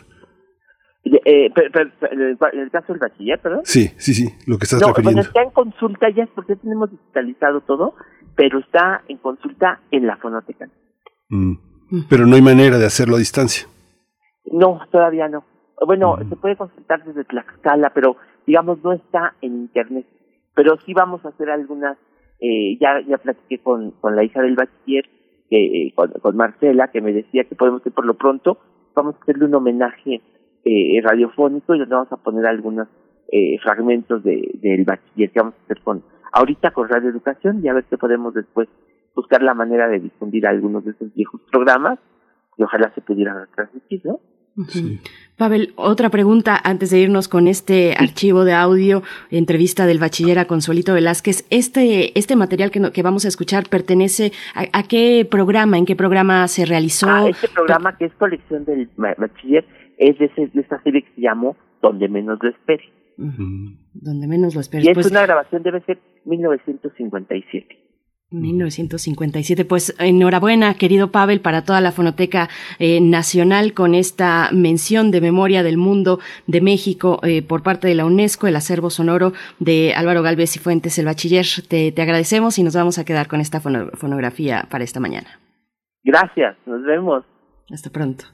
Eh, en el caso del bachiller, ¿verdad? Sí, sí, sí, lo que estás no, refiriendo. Bueno, está en consulta ya, porque tenemos digitalizado todo, pero está en consulta en la fonoteca. Mm. Pero no hay manera de hacerlo a distancia. No, todavía no. Bueno, se puede consultar desde Tlaxcala, pero digamos no está en internet. Pero sí vamos a hacer algunas, eh, ya ya platiqué con, con la hija del bachiller, que, con, con Marcela, que me decía que podemos hacer por lo pronto, vamos a hacerle un homenaje eh, radiofónico y donde vamos a poner algunos eh, fragmentos de, del bachiller que vamos a hacer con ahorita con Radio Educación y a ver si podemos después buscar la manera de difundir algunos de esos viejos programas y ojalá se pudieran transmitir, ¿no? Pavel, otra pregunta antes de irnos con este archivo de audio, entrevista del bachiller a Consuelito Velázquez. Este, este material que, que vamos a escuchar pertenece a, qué programa, en qué programa se realizó. Ah, este programa que es colección del bachiller es de, ese, de esa serie que se llamó Donde menos lo espere. Donde menos lo espere. Y es pues una grabación, debe ser 1957. 1957. Pues enhorabuena, querido Pavel, para toda la Fonoteca eh, Nacional con esta mención de memoria del mundo de México eh, por parte de la UNESCO, el acervo sonoro de Álvaro Galvez y Fuentes, el bachiller. Te, te agradecemos y nos vamos a quedar con esta fonografía para esta mañana. Gracias, nos vemos. Hasta pronto.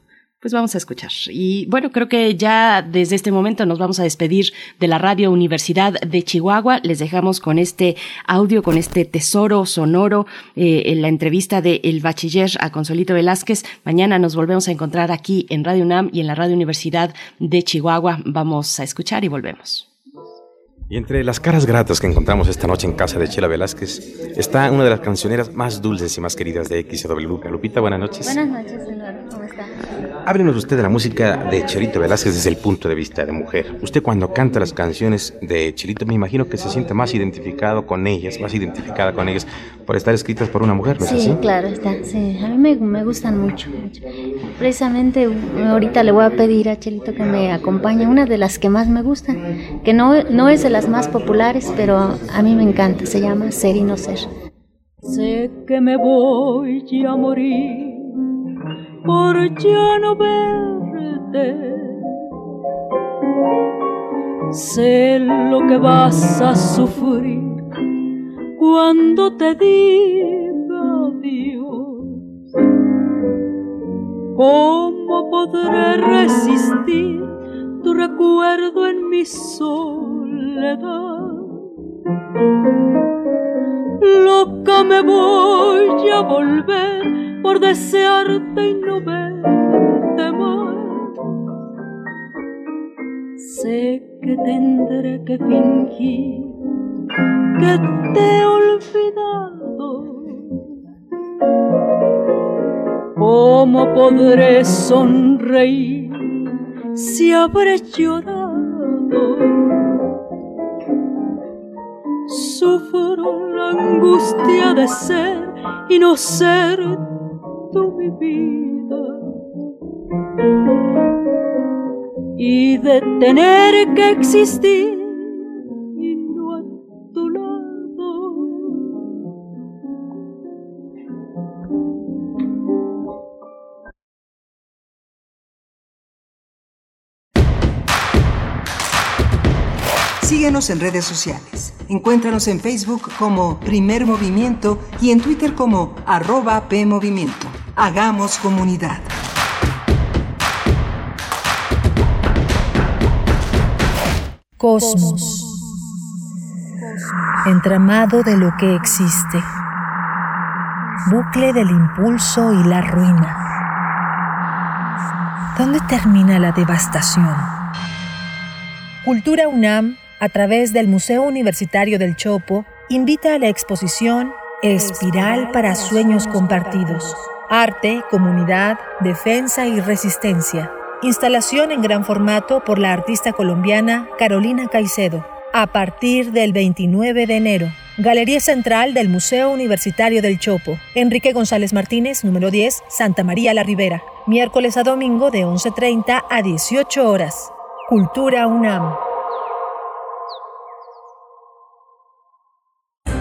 Pues vamos a escuchar. Y bueno, creo que ya desde este momento nos vamos a despedir de la Radio Universidad de Chihuahua. Les dejamos con este audio, con este tesoro sonoro, eh, en la entrevista de El Bachiller a Consolito Velázquez. Mañana nos volvemos a encontrar aquí en Radio UNAM y en la Radio Universidad de Chihuahua. Vamos a escuchar y volvemos. Y entre las caras gratas que encontramos esta noche en casa de Chela Velázquez está una de las cancioneras más dulces y más queridas de XW. Lupita, buenas noches. Buenas noches, señor. Háblenos usted de la música de Chelito Velázquez desde el punto de vista de mujer. Usted cuando canta las canciones de Chelito, me imagino que se siente más identificado con ellas, más identificada con ellas, por estar escritas por una mujer, ¿no sí, Sí, claro, está. Sí, a mí me, me gustan mucho, Precisamente ahorita le voy a pedir a Chelito que me acompañe, una de las que más me gustan, que no, no es de las más populares, pero a mí me encanta, se llama Ser y no ser. Sé que me voy a morir por ya no verte. Sé lo que vas a sufrir cuando te diga adiós. ¿Cómo podré resistir tu recuerdo en mi soledad? Loca me voy a volver por desearte y no verte más. Sé que tendré que fingir que te he olvidado. ¿Cómo podré sonreír si habré llorado? Sufro la angustia de ser y no ser tú mi vida. Y de tener que existir Síguenos en redes sociales. Encuéntranos en Facebook como Primer Movimiento y en Twitter como arroba PMovimiento. Hagamos comunidad. Cosmos. Entramado de lo que existe. Bucle del impulso y la ruina. ¿Dónde termina la devastación? Cultura UNAM, a través del Museo Universitario del Chopo, invita a la exposición Espiral para Sueños Compartidos. Arte, comunidad, defensa y resistencia. Instalación en gran formato por la artista colombiana Carolina Caicedo. A partir del 29 de enero. Galería Central del Museo Universitario del Chopo. Enrique González Martínez, número 10, Santa María la Ribera. Miércoles a domingo de 11.30 a 18 horas. Cultura UNAM.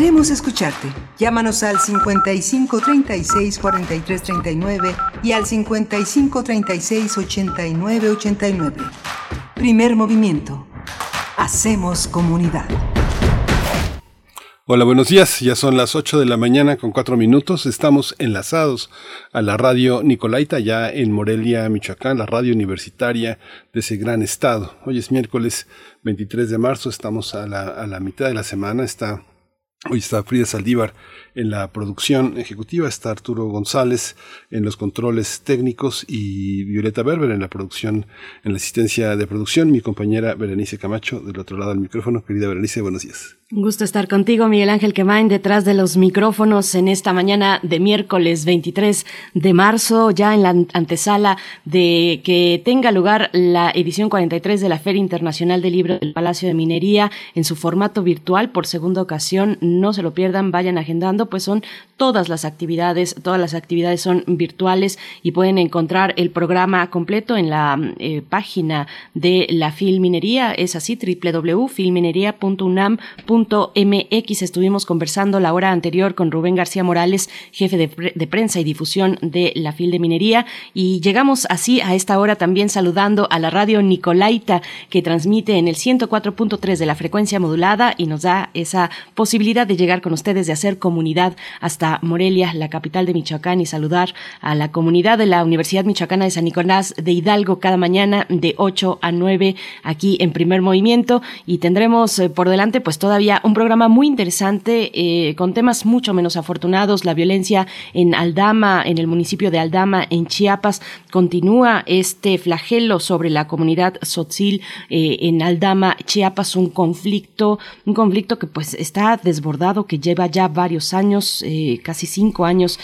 Queremos escucharte. Llámanos al 55 36 43 39 y al 55 36 89 89. Primer movimiento. Hacemos comunidad. Hola, buenos días. Ya son las 8 de la mañana con 4 minutos. Estamos enlazados a la radio Nicolaita, ya en Morelia, Michoacán, la radio universitaria de ese gran estado. Hoy es miércoles 23 de marzo, estamos a la, a la mitad de la semana. Está Hoy está Frida Saldívar en la producción ejecutiva, está Arturo González en los controles técnicos y Violeta Berber en la producción, en la asistencia de producción, mi compañera Berenice Camacho del otro lado del micrófono. Querida Berenice, buenos días. Un gusto estar contigo, Miguel Ángel Quemain, detrás de los micrófonos en esta mañana de miércoles 23 de marzo, ya en la antesala de que tenga lugar la edición 43 de la Feria Internacional del Libro del Palacio de Minería en su formato virtual por segunda ocasión. No se lo pierdan, vayan agendando, pues son todas las actividades, todas las actividades son virtuales y pueden encontrar el programa completo en la eh, página de la Filminería, es así, www.filminería.unam.com MX estuvimos conversando la hora anterior con Rubén García Morales, jefe de, prensa y difusión de la FIL de Minería, y llegamos así a esta hora también saludando a la radio Nicolaita, que transmite en el 104.3 de la frecuencia modulada y nos da esa posibilidad de llegar con ustedes, de hacer hasta Morelia, la capital de Michoacán, y saludar a la comunidad de la Universidad Michoacana de San Nicolás de Hidalgo cada mañana de 8 a 9 aquí en primer movimiento y tendremos eh, por delante pues todavía un programa muy interesante eh, con temas mucho menos afortunados. La violencia en Aldama, en el municipio de Aldama, en Chiapas, continúa este flagelo sobre la comunidad sotzil eh, en Aldama, Chiapas, un conflicto, un conflicto que pues está desbordado, que lleva ya varios años, eh, casi cinco años,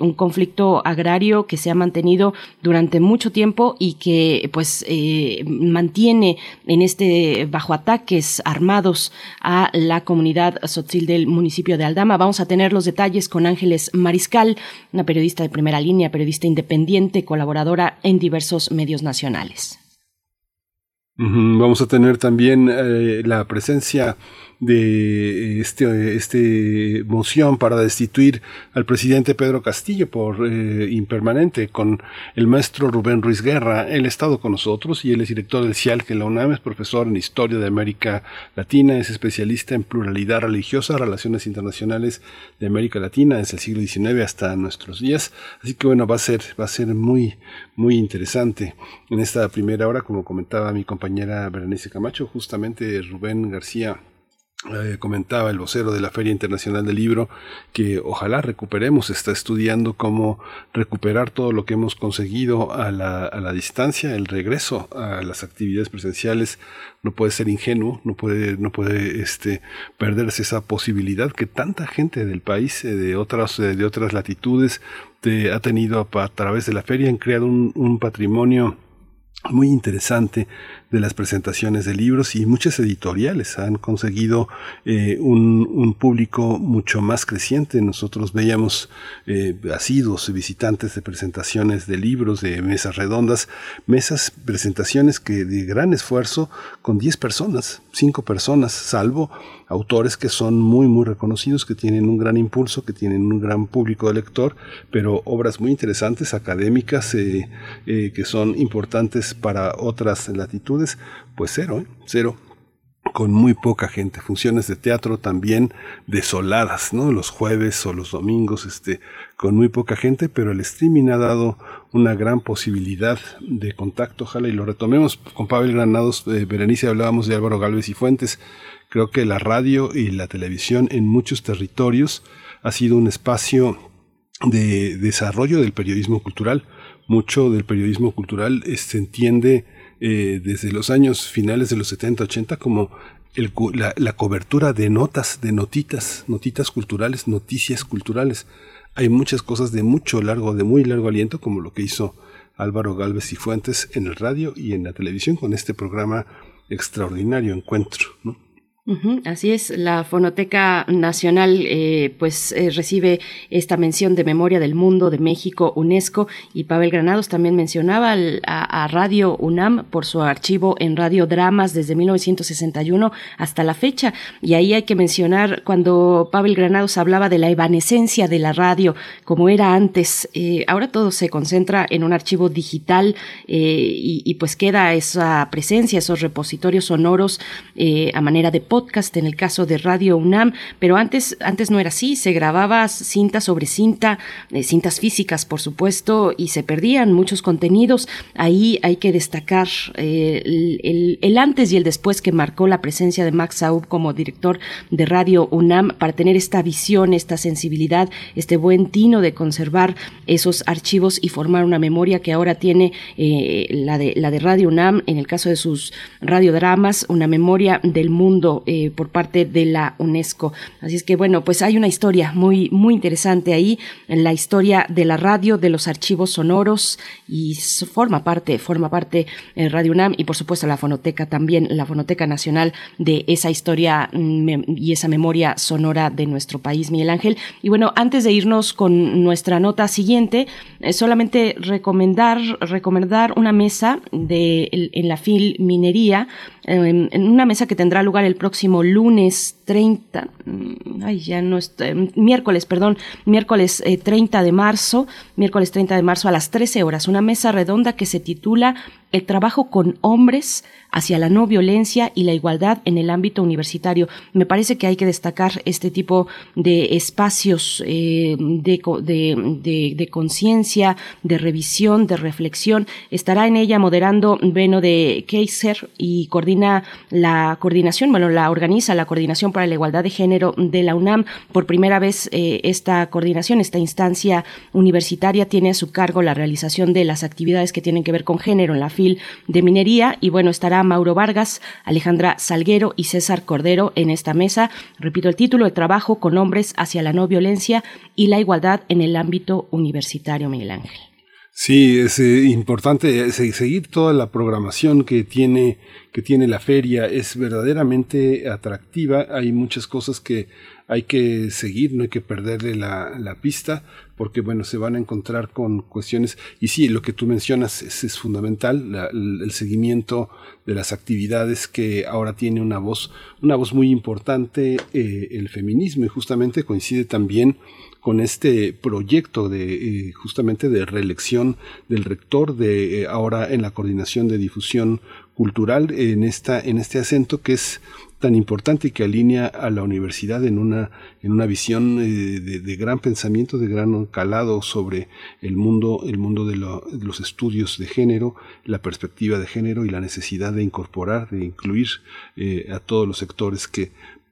un conflicto agrario que se ha mantenido durante mucho tiempo y que pues mantiene en este bajo ataques armados a la comunidad sotzil del municipio de Aldama. Vamos a tener los detalles con Ángeles Mariscal, una periodista de primera línea, periodista independiente, colaboradora en diversos medios nacionales. Vamos a tener también eh, la presencia de este, este moción para destituir al presidente Pedro Castillo por eh, impermanente con el maestro Rubén Ruiz Guerra. Él ha estado con nosotros y él es director del CIAL, que la UNAM es profesor en Historia de América Latina, es especialista en pluralidad religiosa, relaciones internacionales de América Latina desde el siglo XIX hasta nuestros días. Así que bueno, va a ser, va a ser muy, muy interesante. En esta primera hora, como comentaba mi compañera Berenice Camacho, justamente Rubén García eh, comentaba el vocero de la Feria Internacional del Libro que ojalá recuperemos, está estudiando cómo recuperar todo lo que hemos conseguido a la, a la distancia, el regreso a las actividades presenciales. No puede ser ingenuo, no puede, no puede este, perderse esa posibilidad que tanta gente del país, eh, de otras, eh, de otras latitudes, ha tenido a, través de la feria, han creado un, un patrimonio muy interesante de las presentaciones de libros y muchas editoriales han conseguido eh, un, público mucho más creciente. Nosotros veíamos eh, asiduos visitantes de presentaciones de libros, de mesas redondas, mesas, presentaciones que de gran esfuerzo con 10 personas, 5 personas, salvo autores que son muy, muy reconocidos, que tienen un gran impulso, que tienen un gran público de lector, pero obras muy interesantes, académicas, eh, eh, que son importantes para otras latitudes, pues cero, ¿eh? cero con muy poca gente, funciones de teatro también desoladas, ¿no? Los jueves o los domingos, este, con muy poca gente, pero el streaming ha dado una gran posibilidad de contacto, ojalá y lo retomemos. Con Pavel Granados, eh, Berenice hablábamos de Álvaro Galvez y Fuentes, Creo que la radio y la televisión en muchos territorios ha sido un espacio de desarrollo del periodismo cultural. Mucho del periodismo cultural eh, se entiende eh, desde los años finales de los 70, 80 como la, la, cobertura de notas, de notitas, notitas culturales, noticias culturales. Hay muchas cosas de mucho largo, de muy largo aliento, como lo que hizo Álvaro Galvez y Fuentes en el radio y en la televisión con este programa extraordinario encuentro. Así es, la Fonoteca Nacional eh, pues eh, recibe esta mención de Memoria del Mundo de México, UNESCO, y Pavel Granados también mencionaba a, Radio UNAM por su archivo en Radio Dramas desde 1961 hasta la fecha, y ahí hay que mencionar cuando Pavel Granados hablaba de la evanescencia de la radio, como era antes, eh, ahora todo se concentra en un archivo digital y, y, pues queda esa presencia, esos repositorios sonoros a manera de podcast en el caso de Radio UNAM, pero antes, antes no era así, se grababa cinta sobre cinta, eh, cintas físicas, por supuesto, y se perdían muchos contenidos. Ahí hay que destacar eh, el, antes y el después que marcó la presencia de Max Saub como director de Radio UNAM para tener esta visión, esta sensibilidad, este buen tino de conservar esos archivos y formar una memoria que ahora tiene eh, la, de, la de Radio UNAM, en el caso de sus radiodramas, una memoria del mundo eh, por parte de la UNESCO. Así es que bueno, pues hay una historia muy, muy interesante ahí, en la historia de la radio, de los archivos sonoros y forma parte, forma parte eh, Radio UNAM y por supuesto la fonoteca también, la fonoteca nacional de esa historia mm, y esa memoria sonora de nuestro país, Miguel Ángel. Y bueno, antes de irnos con nuestra nota siguiente, eh, solamente recomendar, recomendar una mesa de, en la FIL Minería, en una mesa que tendrá lugar el próximo lunes 30, mm, ay, ya no está, miércoles, perdón, miércoles 30 eh, de marzo, miércoles 30 de marzo a las 13 horas, una mesa redonda que se titula El trabajo con hombres hacia la no violencia y la igualdad en el ámbito universitario. Me parece que hay que destacar este tipo de espacios eh, de, de, de, conciencia, de revisión, de reflexión. Estará en ella moderando Beno de Keiser y coordina la coordinación, bueno, la organiza la Coordinación para la Igualdad de Género de la UNAM. Por primera vez eh, esta coordinación, esta instancia universitaria tiene a su cargo la realización de las actividades que tienen que ver con género en la De minería y bueno, estará Mauro Vargas, Alejandra Salguero y César Cordero en esta mesa. Repito el título, el trabajo con hombres hacia la no violencia y la igualdad en el ámbito universitario, Miguel Ángel. Sí, es eh, importante seguir toda la programación que tiene, que tiene la feria. Es verdaderamente atractiva. Hay muchas cosas que hay que seguir, no hay que perderle la pista, porque bueno, se van a encontrar con cuestiones, y sí, lo que tú mencionas es, fundamental, el, seguimiento de las actividades que ahora tiene una voz, una voz muy importante, eh, el feminismo, y justamente coincide también con este proyecto de eh, justamente de reelección del rector de eh, ahora en la coordinación de difusión cultural en esta en este acento que es tan importante que alinea a la universidad en una, en una visión eh, de, gran pensamiento, de gran calado sobre el mundo, el mundo de, los estudios de género, la perspectiva de género y la necesidad de incorporar, de incluir eh, a todos los sectores que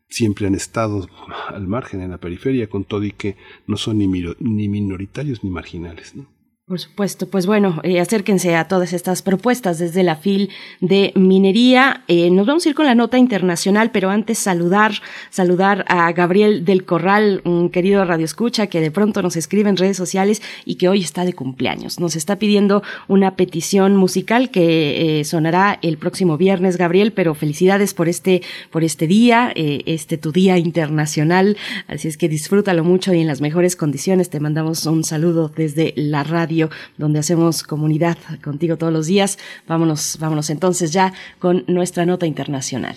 siempre han estado al margen en la periferia, con todo y que no son ni, ni minoritarios ni marginales. Por supuesto, pues bueno, eh, acérquense a todas estas propuestas desde la FIL de Minería. Eh, nos vamos a ir con la nota internacional, pero antes saludar, saludar a Gabriel del Corral, un querido radio escucha que de pronto nos escribe en redes sociales y que hoy está de cumpleaños. Nos está pidiendo una petición musical que eh, sonará el próximo viernes, Gabriel, pero felicidades por este, por este día, este tu día internacional. Así es que disfrútalo mucho y en las mejores condiciones. Te mandamos un saludo desde la radio donde hacemos comunidad contigo todos los días. Vámonos, vámonos entonces ya con nuestra nota internacional.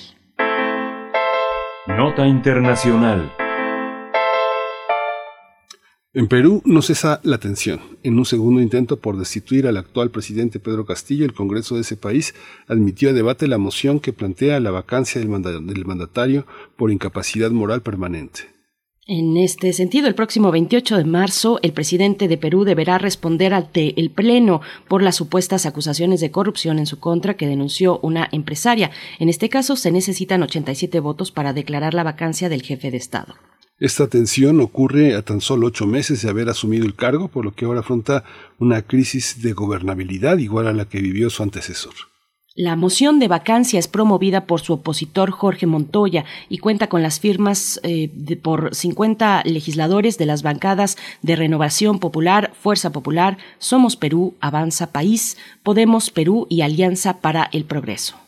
Nota internacional. En Perú no cesa la tensión. En un segundo intento por destituir al actual presidente Pedro Castillo, el Congreso de ese país admitió a debate la moción que plantea la vacancia del mandatario por incapacidad moral permanente. En este sentido, el próximo 28 de marzo, el presidente de Perú deberá responder ante el Pleno por las supuestas acusaciones de corrupción en su contra que denunció una empresaria. En este caso, se necesitan 87 votos para declarar la vacancia del jefe de Estado. Esta tensión ocurre a tan solo ocho meses de haber asumido el cargo, por lo que ahora afronta una crisis de gobernabilidad igual a la que vivió su antecesor. La moción de vacancia es promovida por su opositor Jorge Montoya y cuenta con las firmas eh, de, por 50 legisladores de las bancadas de Renovación Popular, Fuerza Popular, Somos Perú, Avanza País, Podemos Perú y Alianza para el Progreso.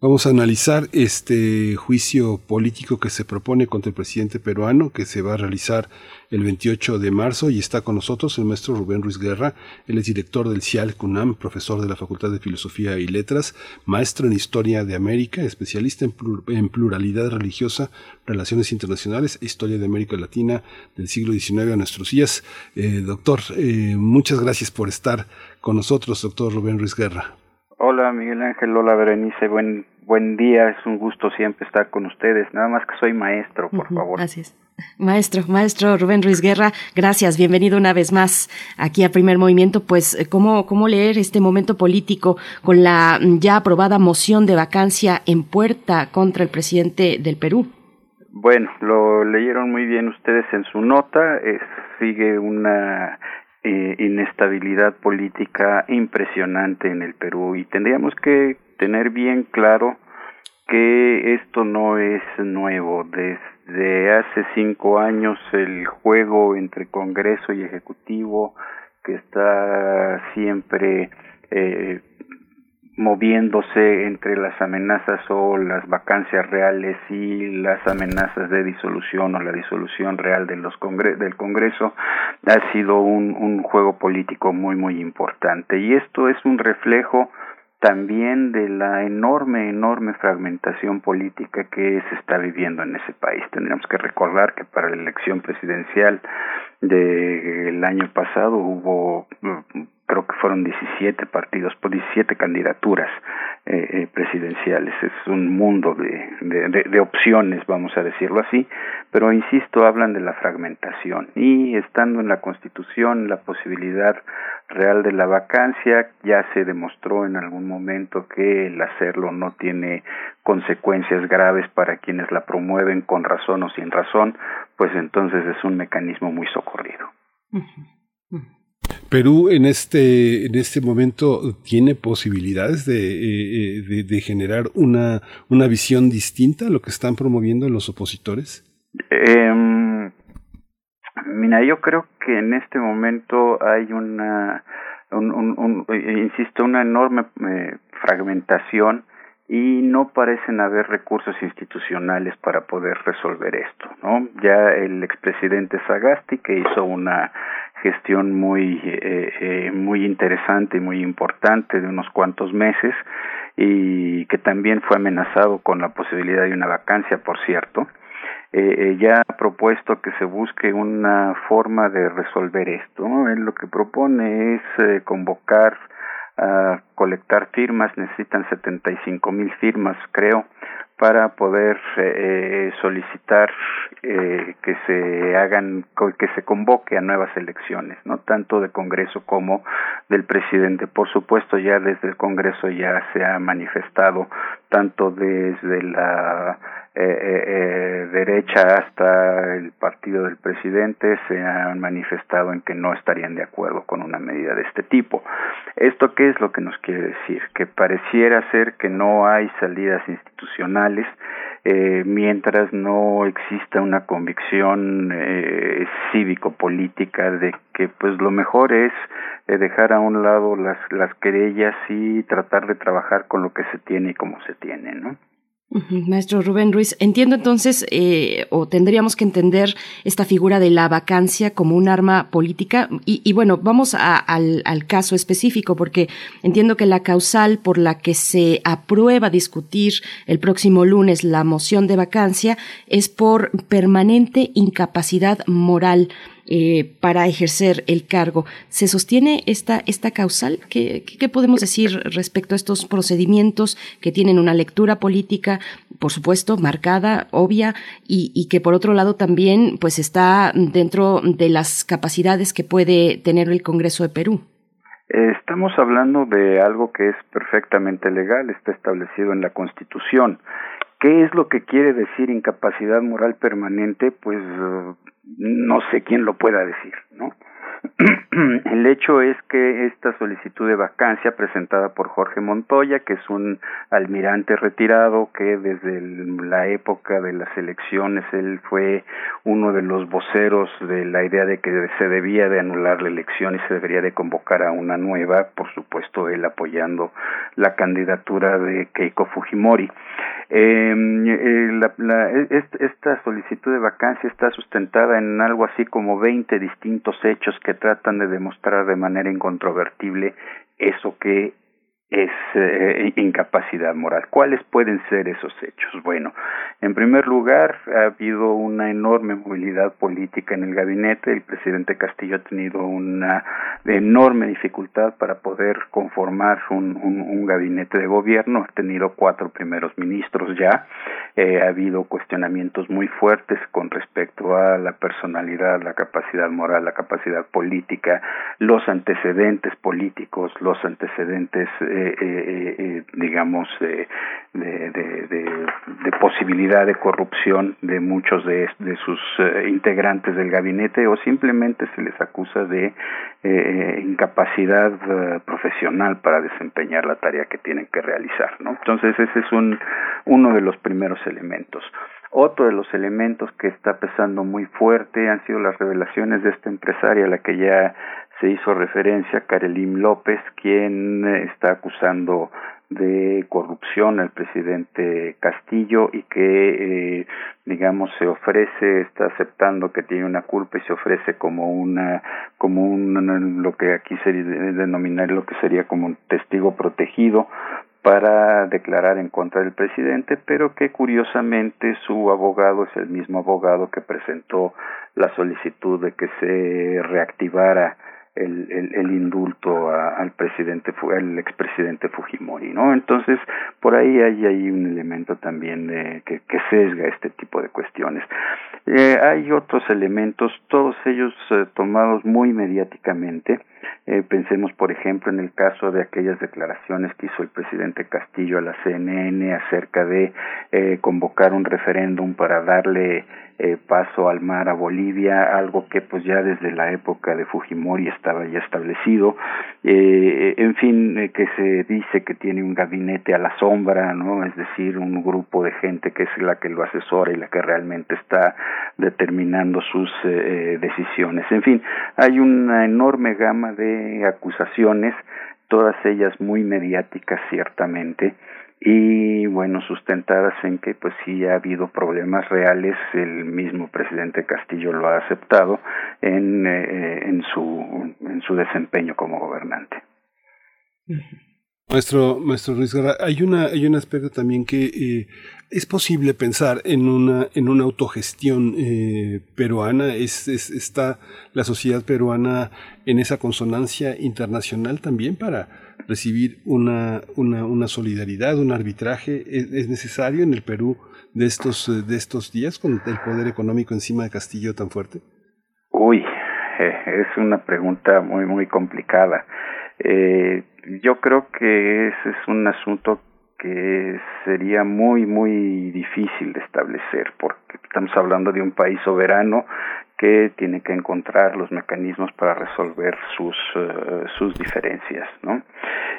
Vamos a analizar este juicio político que se propone contra el presidente peruano, que se va a realizar el 28 de marzo y está con nosotros el maestro Rubén Ruiz Guerra. Él es director del CIAL CUNAM, profesor de la Facultad de Filosofía y Letras, maestro en Historia de América, especialista en, pluralidad religiosa, relaciones internacionales e historia de América Latina del siglo XIX a nuestros días. Eh, doctor, eh, muchas gracias por estar con nosotros, doctor Rubén Ruiz Guerra. Hola Miguel Ángel, hola Berenice, buen buen día, es un gusto siempre estar con ustedes, nada más que soy maestro, por favor. Así es. Maestro, maestro Rubén Ruiz Guerra, gracias, bienvenido una vez más aquí a Primer Movimiento. Pues, ¿cómo, cómo leer este momento político con la ya aprobada moción de vacancia en puerta contra el presidente del Perú? Bueno, lo leyeron muy bien ustedes en su nota, sigue una eh, inestabilidad política impresionante en el Perú y tendríamos que tener bien claro que esto no es nuevo. Desde hace cinco años el juego entre Congreso y Ejecutivo que está siempre eh, moviéndose entre las amenazas o las vacancias reales y las amenazas de disolución o la disolución real de los del Congreso ha sido un, un juego político muy muy importante y esto es un reflejo también de la enorme, enorme fragmentación política que se está viviendo en ese país. Tendríamos que recordar que para la elección presidencial del año pasado hubo creo que fueron 17 partidos, por 17 candidaturas eh, eh, presidenciales. Es un mundo de, de, de, opciones, vamos a decirlo así, pero insisto, hablan de la fragmentación y estando en la Constitución la posibilidad real de la vacancia, ya se demostró en algún momento que el hacerlo no tiene consecuencias graves para quienes la promueven con razón o sin razón, pues entonces es un mecanismo muy socorrido. Perú en este, en este momento tiene posibilidades de, eh, de, de, generar una, una visión distinta a lo que están promoviendo los opositores? Eh, mira, yo creo que en este momento hay una, un, un, un, insisto, una enorme eh, fragmentación y no parecen haber recursos institucionales para poder resolver esto, ¿no? Ya el expresidente Sagasti que hizo una gestión muy eh, eh, muy interesante y muy importante de unos cuantos meses y que también fue amenazado con la posibilidad de una vacancia, por cierto. Eh, ya ha propuesto que se busque una forma de resolver esto. Él lo que propone es eh, convocar a colectar firmas, necesitan 75 mil firmas, creo, para poder eh, solicitar eh, que se hagan que se convoque a nuevas elecciones no tanto de Congreso como del presidente. Por supuesto ya desde el Congreso ya se ha manifestado tanto desde la eh, eh, eh, derecha hasta el partido del presidente se han manifestado en que no estarían de acuerdo con una medida de este tipo. ¿Esto qué es lo que nos quiere decir? Que pareciera ser que no hay salidas institucionales eh, mientras no exista una convicción eh, cívico-política de que pues lo mejor es eh, dejar a un lado las, las querellas y tratar de trabajar con lo que se tiene y como se tiene, ¿no? Maestro Rubén Ruiz, entiendo entonces, eh, o tendríamos que entender esta figura de la vacancia como un arma política. Y, y bueno, vamos al, al, caso específico, porque entiendo que la causal por la que se aprueba discutir el próximo lunes la moción de vacancia es por permanente incapacidad moral eh, para ejercer el cargo. ¿Se sostiene esta, esta causal? ¿Qué, ¿Qué, podemos decir respecto a estos procedimientos que tienen una lectura política, por supuesto, marcada, obvia, y, y que por otro lado también pues está dentro de las capacidades que puede tener el Congreso de Perú? Estamos hablando de algo que es perfectamente legal, está establecido en la Constitución. ¿Qué es lo que quiere decir incapacidad moral permanente? Pues no sé quién lo pueda decir, ¿no? El hecho es que esta solicitud de vacancia presentada por Jorge Montoya, que es un almirante retirado que desde la época de las elecciones él fue uno de los voceros de la idea de que se debía de anular la elección y se debería de convocar a una nueva, por supuesto él apoyando la candidatura de Keiko Fujimori. Em, eh, esta solicitud de vacancia está sustentada en algo así como 20 distintos hechos que tratan de demostrar de manera incontrovertible eso que es eh, incapacidad moral. ¿Cuáles pueden ser esos hechos? Bueno, en primer lugar, ha habido una enorme movilidad política en el gabinete. El presidente Castillo ha tenido una enorme dificultad para poder conformar un, un, gabinete de gobierno. Ha tenido cuatro primeros ministros ya. Eh, ha habido cuestionamientos muy fuertes con respecto a la personalidad, la capacidad moral, la capacidad política, los antecedentes políticos, los antecedentes eh, eh, eh, eh, digamos, de, de, de, posibilidad de corrupción de muchos de, sus integrantes del gabinete o simplemente se les acusa de incapacidad profesional para desempeñar la tarea que tienen que realizar, ¿no? Entonces ese es un, uno de los primeros elementos. Otro de los elementos que está pesando muy fuerte han sido las revelaciones de esta empresaria, la que ya se hizo referencia Karelim López, quien está acusando de corrupción al presidente Castillo y que, eh, digamos, se ofrece, está aceptando que tiene una culpa y se ofrece como una, como un, lo que aquí se denominar lo que sería como un testigo protegido para declarar en contra del presidente, pero que curiosamente su abogado es el mismo abogado que presentó la solicitud de que se reactivara el, el, el indulto al presidente, al expresidente Fujimori, ¿no? Entonces, por ahí hay, hay un elemento también de, que, que sesga este tipo de cuestiones. Eh, hay otros elementos, todos ellos eh, tomados muy mediáticamente. Eh, pensemos, por ejemplo, en el caso de aquellas declaraciones que hizo el presidente Castillo a la CNN acerca de eh, convocar un referéndum para darle eh, paso al mar a Bolivia, algo que pues ya desde la época de Fujimori estaba ya establecido, eh, en fin, eh, que se dice que tiene un gabinete a la sombra, ¿no? Es decir, un grupo de gente que es la que lo asesora y la que realmente está determinando sus eh, decisiones. En fin, hay una enorme gama de acusaciones, todas ellas muy mediáticas ciertamente, y bueno sustentadas en que pues sí ha habido problemas reales el mismo presidente Castillo lo ha aceptado en eh, en su en su desempeño como gobernante Maestro, maestro Ruiz Garra, hay una, hay un aspecto también que eh, es posible pensar en una, en una autogestión eh, peruana. Es, es, está la sociedad peruana en esa consonancia internacional también para recibir una, una, una solidaridad, un arbitraje, ¿Es, necesario en el Perú de estos, de estos días con el poder económico encima de Castillo tan fuerte? Uy, eh, es una pregunta muy, muy complicada. Eh, yo creo que ese es un asunto que sería muy, muy difícil de establecer, porque estamos hablando de un país soberano que tiene que encontrar los mecanismos para resolver sus, uh, sus diferencias, ¿no?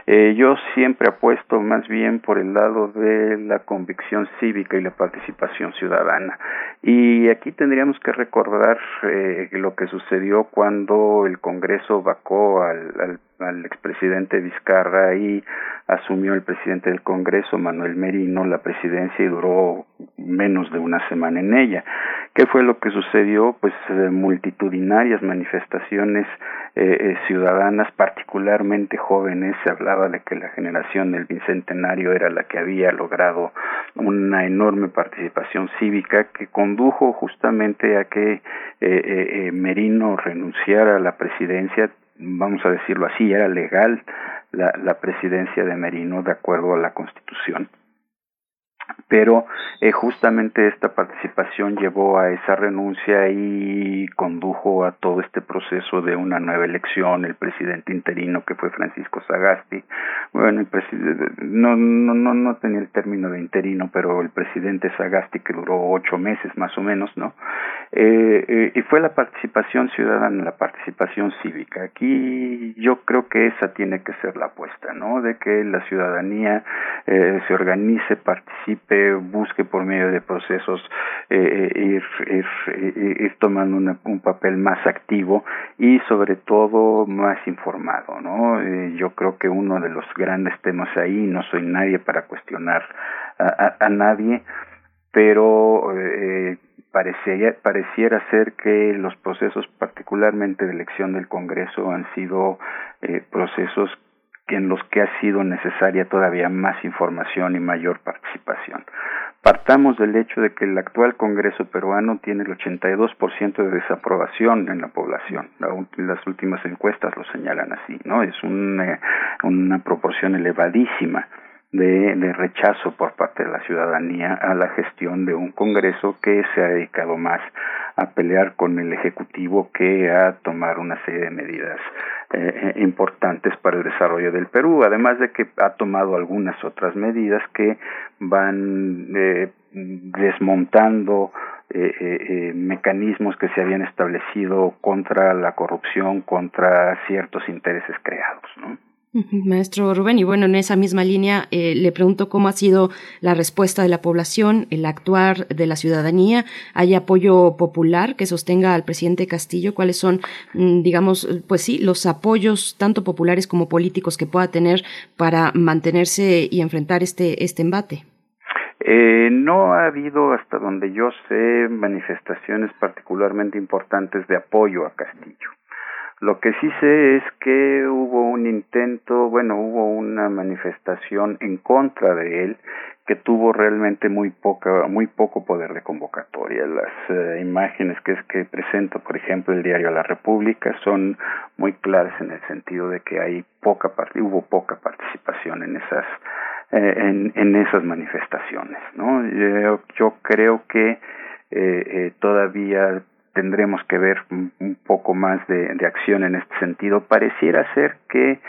Eh, yo siempre apuesto más bien por el lado de la convicción cívica y la participación ciudadana. Y aquí tendríamos que recordar eh, lo que sucedió cuando el Congreso vacó al, al al expresidente Vizcarra y asumió el presidente del Congreso, Manuel Merino, la presidencia y duró menos de una semana en ella. ¿Qué fue lo que sucedió? Pues eh, multitudinarias manifestaciones eh, eh, ciudadanas, particularmente jóvenes. Se hablaba de que la generación del Bicentenario era la que había logrado una enorme participación cívica que condujo justamente a que Merino renunciara a la presidencia vamos a decirlo así, era legal la, la presidencia de Merino de acuerdo a la Constitución pero eh, justamente esta participación llevó a esa renuncia y condujo a todo este proceso de una nueva elección, el presidente interino que fue Francisco Sagasti, bueno, el no, no, no, no tenía el término de interino, pero el presidente Sagasti que duró ocho meses más o menos, ¿no? Eh, eh, y fue la participación ciudadana, la participación cívica. Aquí yo creo que esa tiene que ser la apuesta, ¿no? De que la ciudadanía eh, se organice, participe, busque por medio de procesos eh, eh ir, ir, ir, tomando un papel más activo y sobre todo más informado, ¿no? Eh, yo creo que uno de los grandes temas ahí, no soy nadie para cuestionar a, nadie, pero eh, pareciera, pareciera ser que los procesos, particularmente de elección del Congreso, han sido eh, procesos en los que ha sido necesaria todavía más información y mayor participación. Partamos del hecho de que el actual Congreso peruano tiene el 82% de desaprobación en la población. las últimas encuestas lo señalan así, ¿no? Es una proporción elevadísima de, rechazo por parte de la ciudadanía a la gestión de un Congreso que se ha dedicado más a pelear con el Ejecutivo que a tomar una serie de medidas eh, importantes para el desarrollo del Perú, además de que ha tomado algunas otras medidas que van eh, desmontando eh, eh, mecanismos que se habían establecido contra la corrupción, contra ciertos intereses creados, ¿no? Maestro Rubén, y bueno, en esa misma línea eh, le pregunto cómo ha sido la respuesta de la población, el actuar de la ciudadanía. ¿Hay apoyo popular que sostenga al presidente Castillo? ¿Cuáles son, mm, digamos, pues sí, los apoyos tanto populares como políticos que pueda tener para mantenerse y enfrentar este, este embate? Eh, no ha habido, hasta donde yo sé, manifestaciones particularmente importantes de apoyo a Castillo. Lo que sí sé es que hubo un intento, bueno, hubo una manifestación en contra de él que tuvo realmente muy poca, muy poco poder de convocatoria. Las eh, imágenes que es que presenta, por ejemplo, el diario La República son muy claras en el sentido de que hay poca hubo poca participación en esas eh, en, en esas manifestaciones, ¿no? Yo, yo creo que eh, eh, todavía tendremos que ver un poco más de, acción en este sentido. Pareciera ser que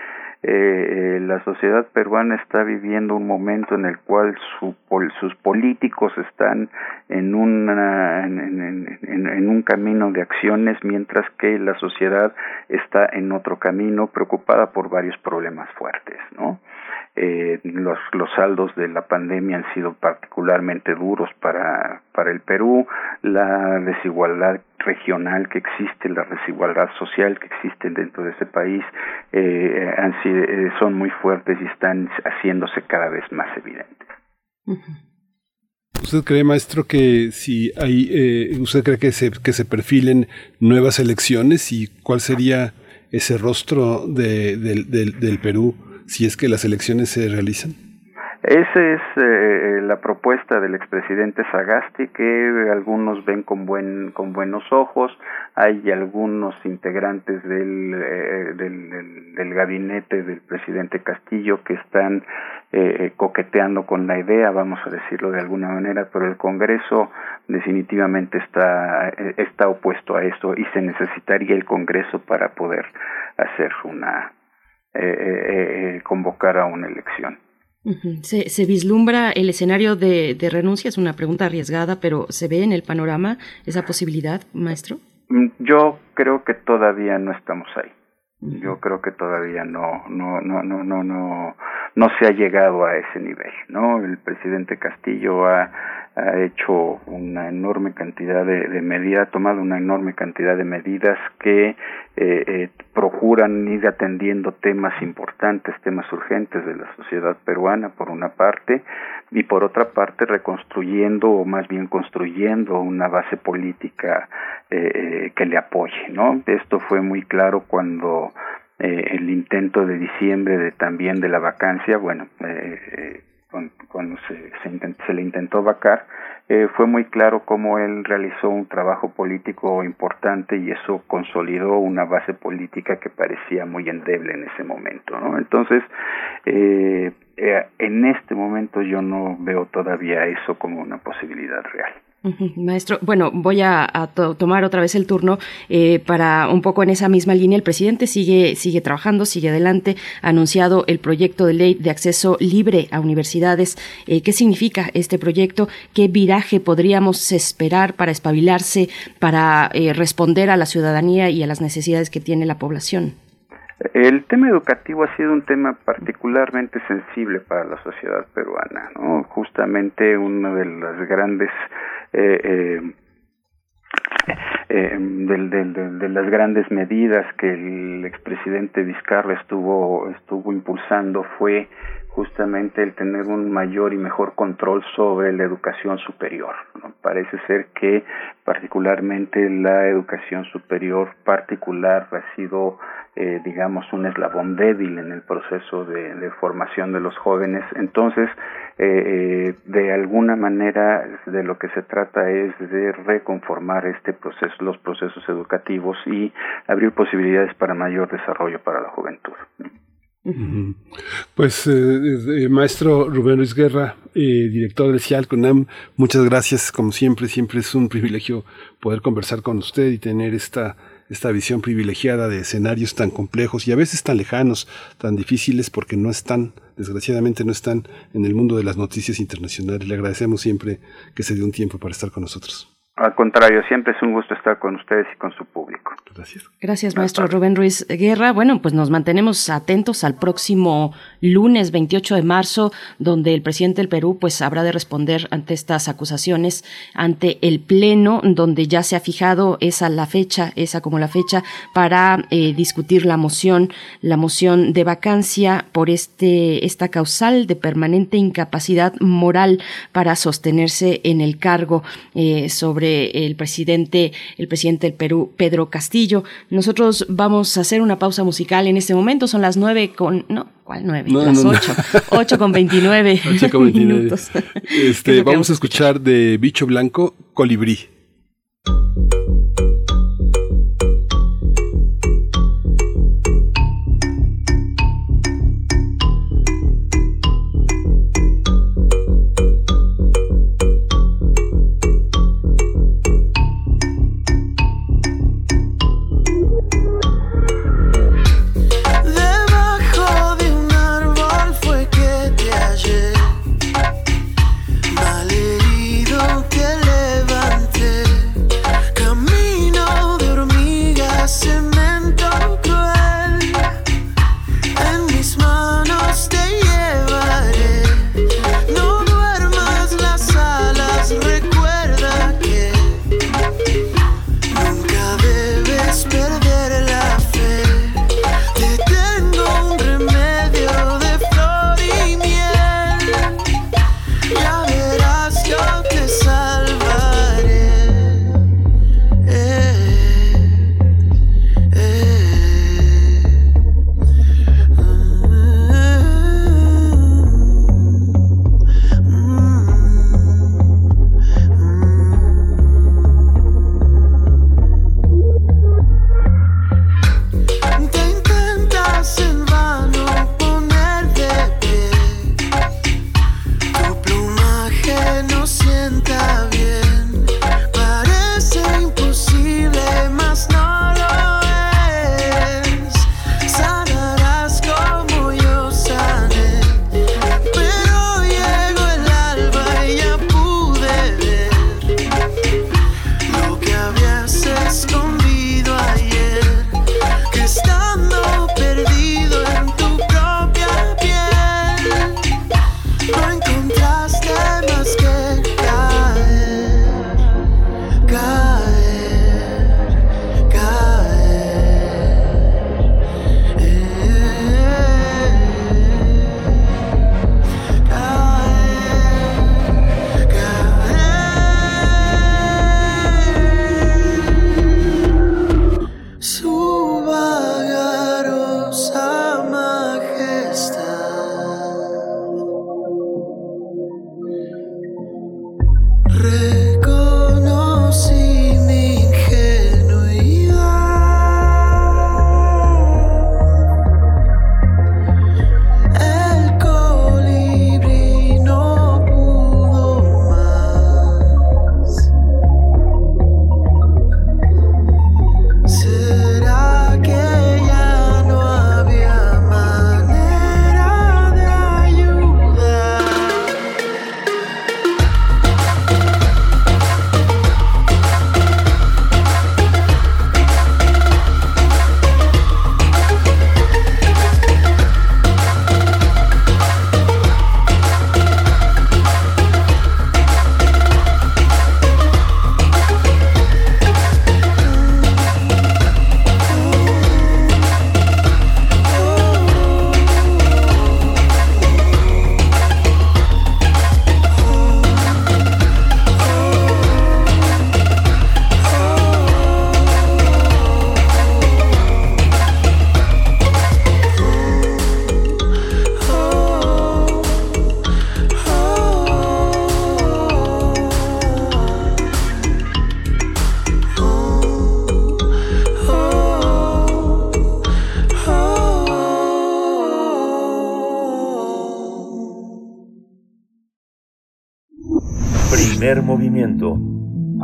eh, eh, la sociedad peruana está viviendo un momento en el cual su, sus políticos están en, una, en, un camino de acciones, mientras que la sociedad está en otro camino, preocupada por varios problemas fuertes, ¿no? Eh, los, los saldos de la pandemia han sido particularmente duros para, para el Perú, la desigualdad regional que existe, la desigualdad social que existe dentro de ese país eh, han sido, eh, son muy fuertes y están haciéndose cada vez más evidentes. ¿Usted cree, maestro, que si hay, eh, usted cree que se, que se perfilen nuevas elecciones y cuál sería ese rostro de, del, del Perú si es que las elecciones se realizan? Esa es eh, la propuesta del expresidente Sagasti que algunos ven con buen con buenos ojos. Hay algunos integrantes del, eh, del, gabinete del presidente Castillo que están eh, coqueteando con la idea, vamos a decirlo de alguna manera, pero el Congreso definitivamente está está opuesto a esto y se necesitaría el Congreso para poder hacer una eh, eh, eh, convocar a una elección. ¿Se, ¿Se, vislumbra el escenario de, de, renuncia? Es una pregunta arriesgada, pero ¿se ve en el panorama esa posibilidad, maestro? Mm, yo creo que todavía no estamos ahí. Yo creo que todavía no, no, no, no, no, no, no se ha llegado a ese nivel, ¿no? El presidente Castillo ha ha hecho una enorme cantidad de, medidas, ha tomado una enorme cantidad de medidas que eh, eh, procuran ir atendiendo temas importantes, temas urgentes de la sociedad peruana, por una parte, y por otra parte reconstruyendo o más bien construyendo una base política eh, eh que le apoye, ¿no? Esto fue muy claro cuando eh, el intento de diciembre de también de la vacancia, bueno, eh, cuando se, se, le intentó vacar, eh, fue muy claro cómo él realizó un trabajo político importante y eso consolidó una base política que parecía muy endeble en ese momento, ¿no? Entonces, eh, eh en este momento yo no veo todavía eso como una posibilidad real. Maestro, bueno, voy a, tomar otra vez el turno eh, para un poco en esa misma línea. El presidente sigue, sigue trabajando, sigue adelante. Ha anunciado el proyecto de ley de acceso libre a universidades. Eh, ¿Qué significa este proyecto? ¿Qué viraje podríamos esperar para espabilarse, para eh, responder a la ciudadanía y a las necesidades que tiene la población? El tema educativo ha sido un tema particularmente sensible para la sociedad peruana, ¿no? Justamente una de las grandes eh, eh, eh de, las grandes medidas que el expresidente Vizcarra estuvo estuvo impulsando fue justamente el tener un mayor y mejor control sobre la educación superior. Parece ser que particularmente la educación superior particular ha sido eh, digamos, un eslabón débil en el proceso de, formación de los jóvenes. Entonces, eh, eh, de alguna manera, de lo que se trata es de reconformar este proceso, los procesos educativos y abrir posibilidades para mayor desarrollo para la juventud. Pues, maestro Rubén Luis Guerra, director del CIAL CONAM, muchas gracias. Como siempre, siempre es un privilegio poder conversar con usted y tener esta esta visión privilegiada de escenarios tan complejos y a veces tan lejanos, tan difíciles porque no están, desgraciadamente no están en el mundo de las noticias internacionales. Le agradecemos siempre que se dé un tiempo para estar con nosotros. Al contrario, siempre es un gusto estar con ustedes y con su público. Gracias. Gracias, maestro Rubén Ruiz Guerra. Bueno, pues nos mantenemos atentos al próximo lunes 28 de marzo, donde el presidente del Perú pues habrá de responder ante estas acusaciones ante el Pleno, donde ya se ha fijado esa la fecha, esa como la fecha para eh, discutir la moción, la moción de vacancia por este esta causal de permanente incapacidad moral para sostenerse en el cargo eh, sobre el presidente, el presidente del Perú, Pedro Castillo. Nosotros vamos a hacer una pausa musical en este momento, son las nueve con, no, ¿cuál nueve? las ocho, ocho con veintinueve minutos. Este, vamos a escuchar de Bicho Blanco, Colibrí.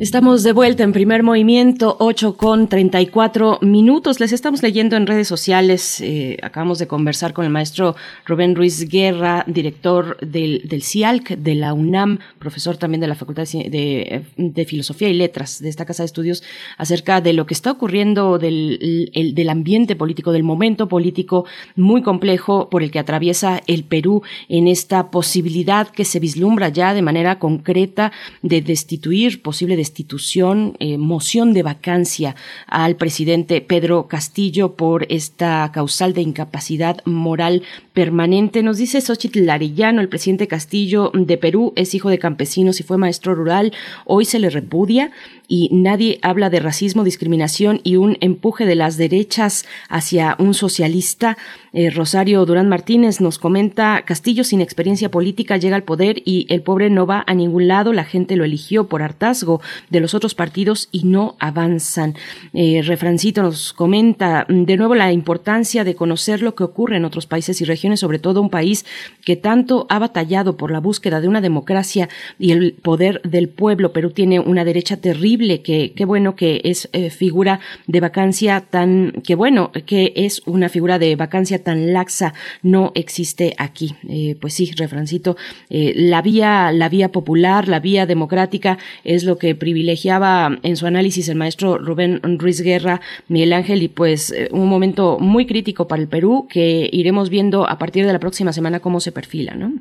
Estamos de vuelta en primer movimiento, 8 con 34 minutos. Les estamos leyendo en redes sociales. Eh, acabamos de conversar con el maestro Rubén Ruiz Guerra, director del, del CIALC, de la UNAM, profesor también de la Facultad de, de, Filosofía y Letras de esta Casa de Estudios, acerca de lo que está ocurriendo del, el, del ambiente político, del momento político muy complejo por el que atraviesa el Perú en esta posibilidad que se vislumbra ya de manera concreta de destituir posible eh, moción de vacancia al presidente Pedro Castillo por esta causal de incapacidad moral permanente. Nos dice Xochitl Arellano, el presidente Castillo de Perú es hijo de campesinos y fue maestro rural. Hoy se le repudia y nadie habla de racismo, discriminación y un empuje de las derechas hacia un socialista. Eh, Rosario Durán Martínez nos comenta, Castillo sin experiencia política llega al poder y el pobre no va a ningún lado, la gente lo eligió por hartazgo de los otros partidos y no avanzan. Eh, Refrancito nos comenta de nuevo la importancia de conocer lo que ocurre en otros países y regiones, sobre todo un país que tanto ha batallado por la búsqueda de una democracia y el poder del pueblo. Perú tiene una derecha terrible que qué bueno que es eh, figura de vacancia tan, que bueno, que es una figura de vacancia tan laxa, no existe aquí. Eh, pues sí, refrancito, eh, la vía, la vía popular, la vía democrática es lo que privilegiaba en su análisis el maestro Rubén Ruiz Guerra, Miguel Ángel, y pues un momento muy crítico para el Perú que iremos viendo a partir de la próxima semana cómo se perfila, ¿no?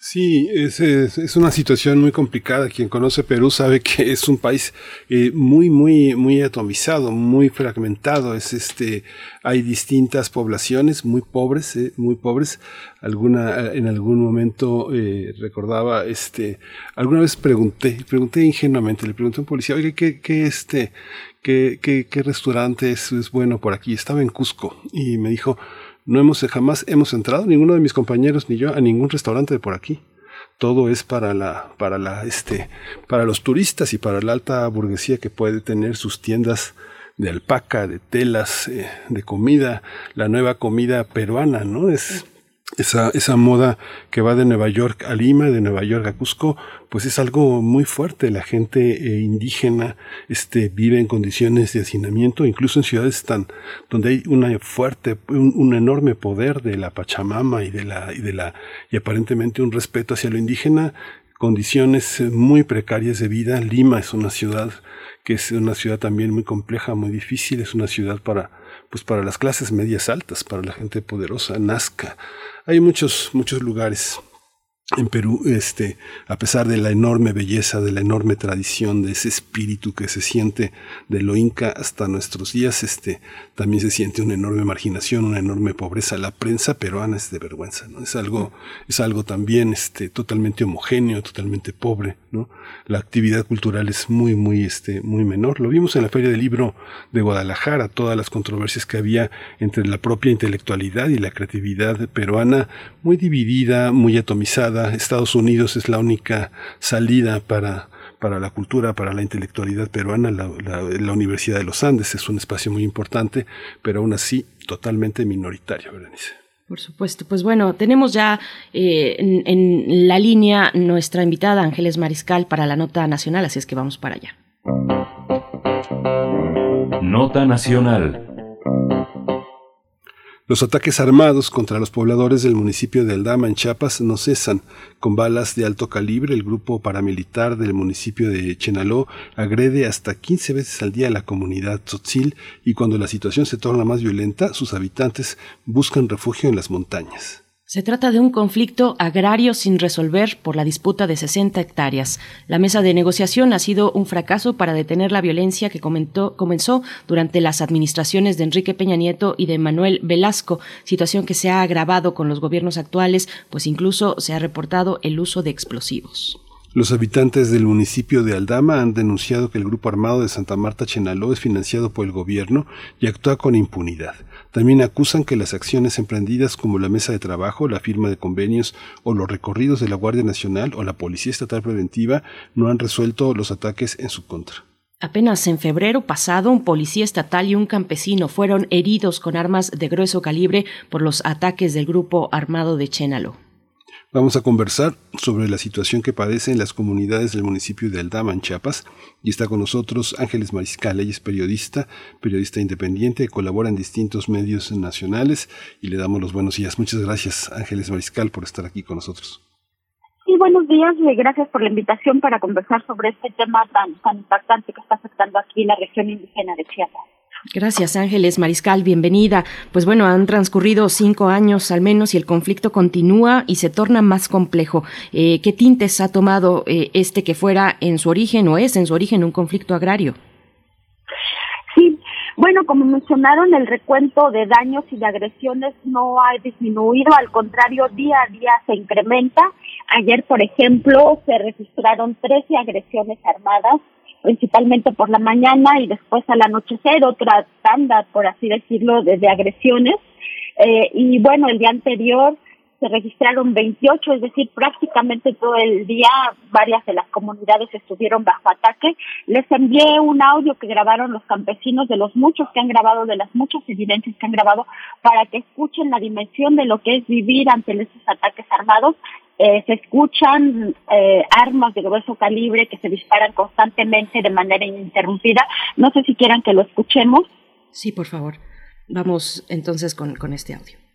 Sí, es, es, una situación muy complicada. Quien conoce Perú sabe que es un país eh, muy, muy, muy atomizado, muy fragmentado. Es este, hay distintas poblaciones muy pobres, eh, muy pobres. Alguna, en algún momento eh, recordaba, este, alguna vez pregunté, pregunté ingenuamente, le pregunté a un policía, oye, ¿qué, qué este, qué, qué, qué restaurante es, es bueno por aquí? Estaba en Cusco y me dijo, no hemos jamás hemos entrado, ninguno de mis compañeros ni yo, a ningún restaurante de por aquí. Todo es para la, para la, este, para los turistas y para la alta burguesía que puede tener sus tiendas de alpaca, de telas, eh, de comida, la nueva comida peruana, ¿no? Es, esa, esa moda que va de Nueva York a Lima, de Nueva York a Cusco, pues es algo muy fuerte. La gente eh, indígena este, vive en condiciones de hacinamiento, incluso en ciudades tan, donde hay una fuerte, un, enorme poder de la Pachamama y de la, y de la, y aparentemente un respeto hacia lo indígena, condiciones muy precarias de vida. Lima es una ciudad que es una ciudad también muy compleja, muy difícil, es una ciudad para, pues para las clases medias altas, para la gente poderosa, Nazca, hay muchos, muchos lugares en Perú, este, a pesar de la enorme belleza, de la enorme tradición, de ese espíritu que se siente de lo inca hasta nuestros días, este, también se siente una enorme marginación, una enorme pobreza. La prensa peruana es de vergüenza, ¿no? Es algo, es algo también, este, totalmente homogéneo, totalmente pobre, ¿no? La actividad cultural es muy, muy, este, muy menor. Lo vimos en la Feria del Libro de Guadalajara, todas las controversias que había entre la propia intelectualidad y la creatividad peruana, muy dividida, muy atomizada, Estados Unidos es la única salida para, para la cultura, para la intelectualidad peruana. La, Universidad de los Andes es un espacio muy importante, pero aún así totalmente minoritario, Berenice. Por supuesto. Pues bueno, tenemos ya eh, en, en, la línea nuestra invitada Ángeles Mariscal para la nota nacional, así es que vamos para allá. Nota nacional. Los ataques armados contra los pobladores del municipio de Aldama, en Chiapas, no cesan. Con balas de alto calibre, el grupo paramilitar del municipio de Chenaló agrede hasta 15 veces al día a la comunidad tzotzil y cuando la situación se torna más violenta, sus habitantes buscan refugio en las montañas. Se trata de un conflicto agrario sin resolver por la disputa de 60 hectáreas. La mesa de negociación ha sido un fracaso para detener la violencia que comenzó durante las administraciones de Enrique Peña Nieto y de Manuel Velasco, situación que se ha agravado con los gobiernos actuales, pues incluso se ha reportado el uso de explosivos. Los habitantes del municipio de Aldama han denunciado que el grupo armado de Santa Marta Chenaló es financiado por el gobierno y actúa con impunidad. También acusan que las acciones emprendidas como la mesa de trabajo, la firma de convenios o los recorridos de la Guardia Nacional o la Policía Estatal Preventiva no han resuelto los ataques en su contra. Apenas en febrero pasado, un policía estatal y un campesino fueron heridos con armas de grueso calibre por los ataques del grupo armado de Chénalo. Vamos a conversar sobre la situación que padecen las comunidades del municipio de Aldama, en Chiapas, y está con nosotros Ángeles Mariscal. Ella es periodista, periodista independiente, colabora en distintos medios nacionales y le damos los buenos días. Muchas gracias, Ángeles Mariscal, por estar aquí con nosotros. Sí, buenos días y gracias por la invitación para conversar sobre este tema tan, tan impactante que está afectando aquí la región indígena de Chiapas. Gracias, Ángeles Mariscal, bienvenida. Pues bueno, han transcurrido cinco años al menos y el conflicto continúa y se torna más complejo. Eh, ¿Qué tintes ha tomado eh, este que fuera en su origen o es en su origen un conflicto agrario? Sí, bueno, como mencionaron, el recuento de daños y de agresiones no ha disminuido, al contrario, día a día se incrementa. Ayer, por ejemplo, se registraron 13 agresiones armadas, principalmente por la mañana y después al anochecer, otra tanda, por así decirlo, de, agresiones. Eh, y bueno, el día anterior se registraron 28, es decir, prácticamente todo el día varias de las comunidades estuvieron bajo ataque. Les envié un audio que grabaron los campesinos de los muchos que han grabado, de las muchas evidencias que han grabado, para que escuchen la dimensión de lo que es vivir ante esos ataques armados. Eh, se escuchan eh, armas de grueso calibre que se disparan constantemente de manera ininterrumpida. No sé si quieran que lo escuchemos. Sí, por favor. Vamos entonces con, con este audio.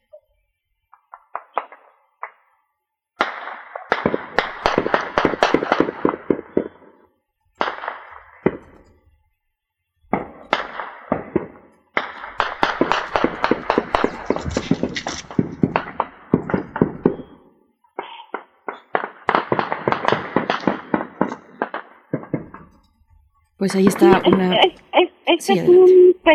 Pues ahí está una... Es, es,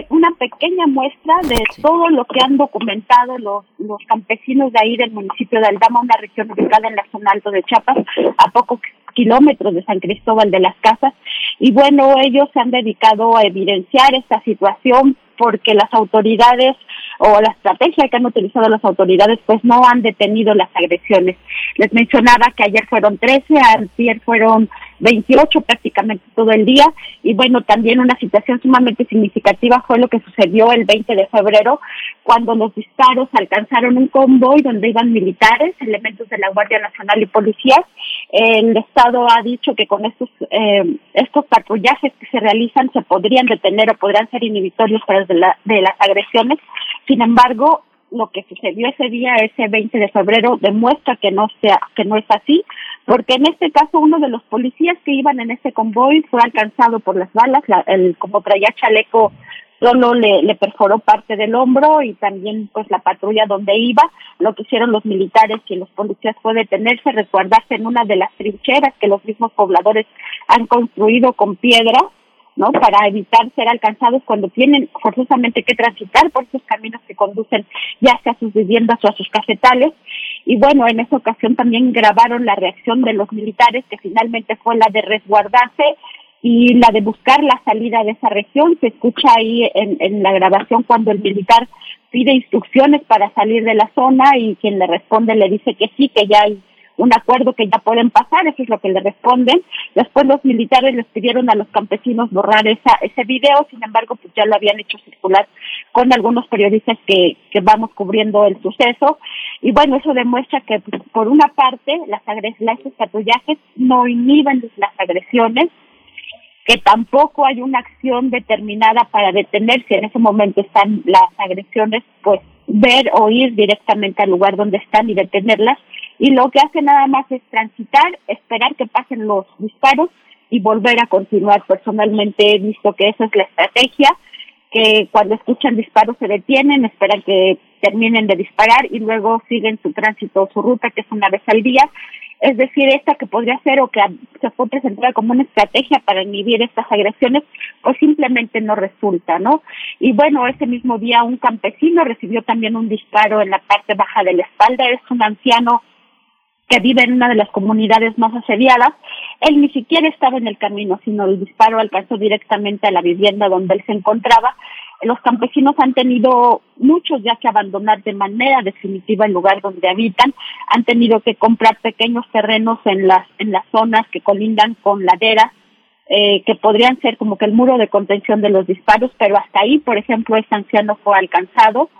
una pequeña muestra de todo lo que han documentado los, los campesinos de ahí del municipio de Aldama, una región ubicada en la zona alto de Chiapas, a pocos kilómetros de San Cristóbal de las Casas. Y bueno, ellos se han dedicado a evidenciar esta situación porque las autoridades o la estrategia que han utilizado las autoridades pues no han detenido las agresiones. Les mencionaba que ayer fueron 13, ayer fueron 28 prácticamente todo el día y bueno, también una situación sumamente significativa fue lo que sucedió el 20 de febrero cuando los disparos alcanzaron un convoy donde iban militares, elementos de la Guardia Nacional y policías. El Estado ha dicho que con estos eh, estos patrullajes que se realizan se podrían detener o podrían ser inhibitorios para de, de las agresiones. Sin embargo, lo que sucedió ese día, ese 20 de febrero, demuestra que no sea, que no es así, porque en este caso uno de los policías que iban en ese convoy fue alcanzado por las balas, el, como traía chaleco solo le, perforó parte del hombro y también pues la patrulla donde iba, lo que hicieron los militares y los policías fue detenerse, resguardarse en una de las trincheras que los mismos pobladores han construido con piedra ¿no? Para evitar ser alcanzados cuando tienen forzosamente que transitar por esos caminos que conducen ya sea a sus viviendas o a sus cafetales. Y bueno, en esa ocasión también grabaron la reacción de los militares, que finalmente fue la de resguardarse y la de buscar la salida de esa región. Se escucha ahí en, en la grabación cuando el militar pide instrucciones para salir de la zona y quien le responde le dice que sí, que ya hay un acuerdo que ya pueden pasar, eso es lo que le responden. Después los militares les pidieron a los campesinos borrar esa, ese video, sin embargo, pues ya lo habían hecho circular con algunos periodistas que, que vamos cubriendo el suceso. Y bueno, eso demuestra que pues, por una parte las agresiones, esos patrullajes no inhiben las agresiones, que tampoco hay una acción determinada para detenerse. En ese momento están las agresiones, pues ver o ir directamente al lugar donde están y detenerlas y lo que hace nada más es transitar, esperar que pasen los disparos y volver a continuar. Personalmente he visto que esa es la estrategia, que cuando escuchan disparos se detienen, esperan que terminen de disparar y luego siguen su tránsito, su ruta, que es una vez al día. Es decir, esta que podría ser o que se fue presentada como una estrategia para inhibir estas agresiones, pues simplemente no resulta, ¿no? Y bueno, ese mismo día un campesino recibió también un disparo en la parte baja de la espalda. Es un anciano que vive en una de las comunidades más asediadas, él ni siquiera estaba en el camino, sino el disparo alcanzó directamente a la vivienda donde él se encontraba. Los campesinos han tenido muchos ya que abandonar de manera definitiva el lugar donde habitan, han tenido que comprar pequeños terrenos en las en las zonas que colindan con laderas eh, que podrían ser como que el muro de contención de los disparos, pero hasta ahí, por ejemplo, este anciano fue alcanzado.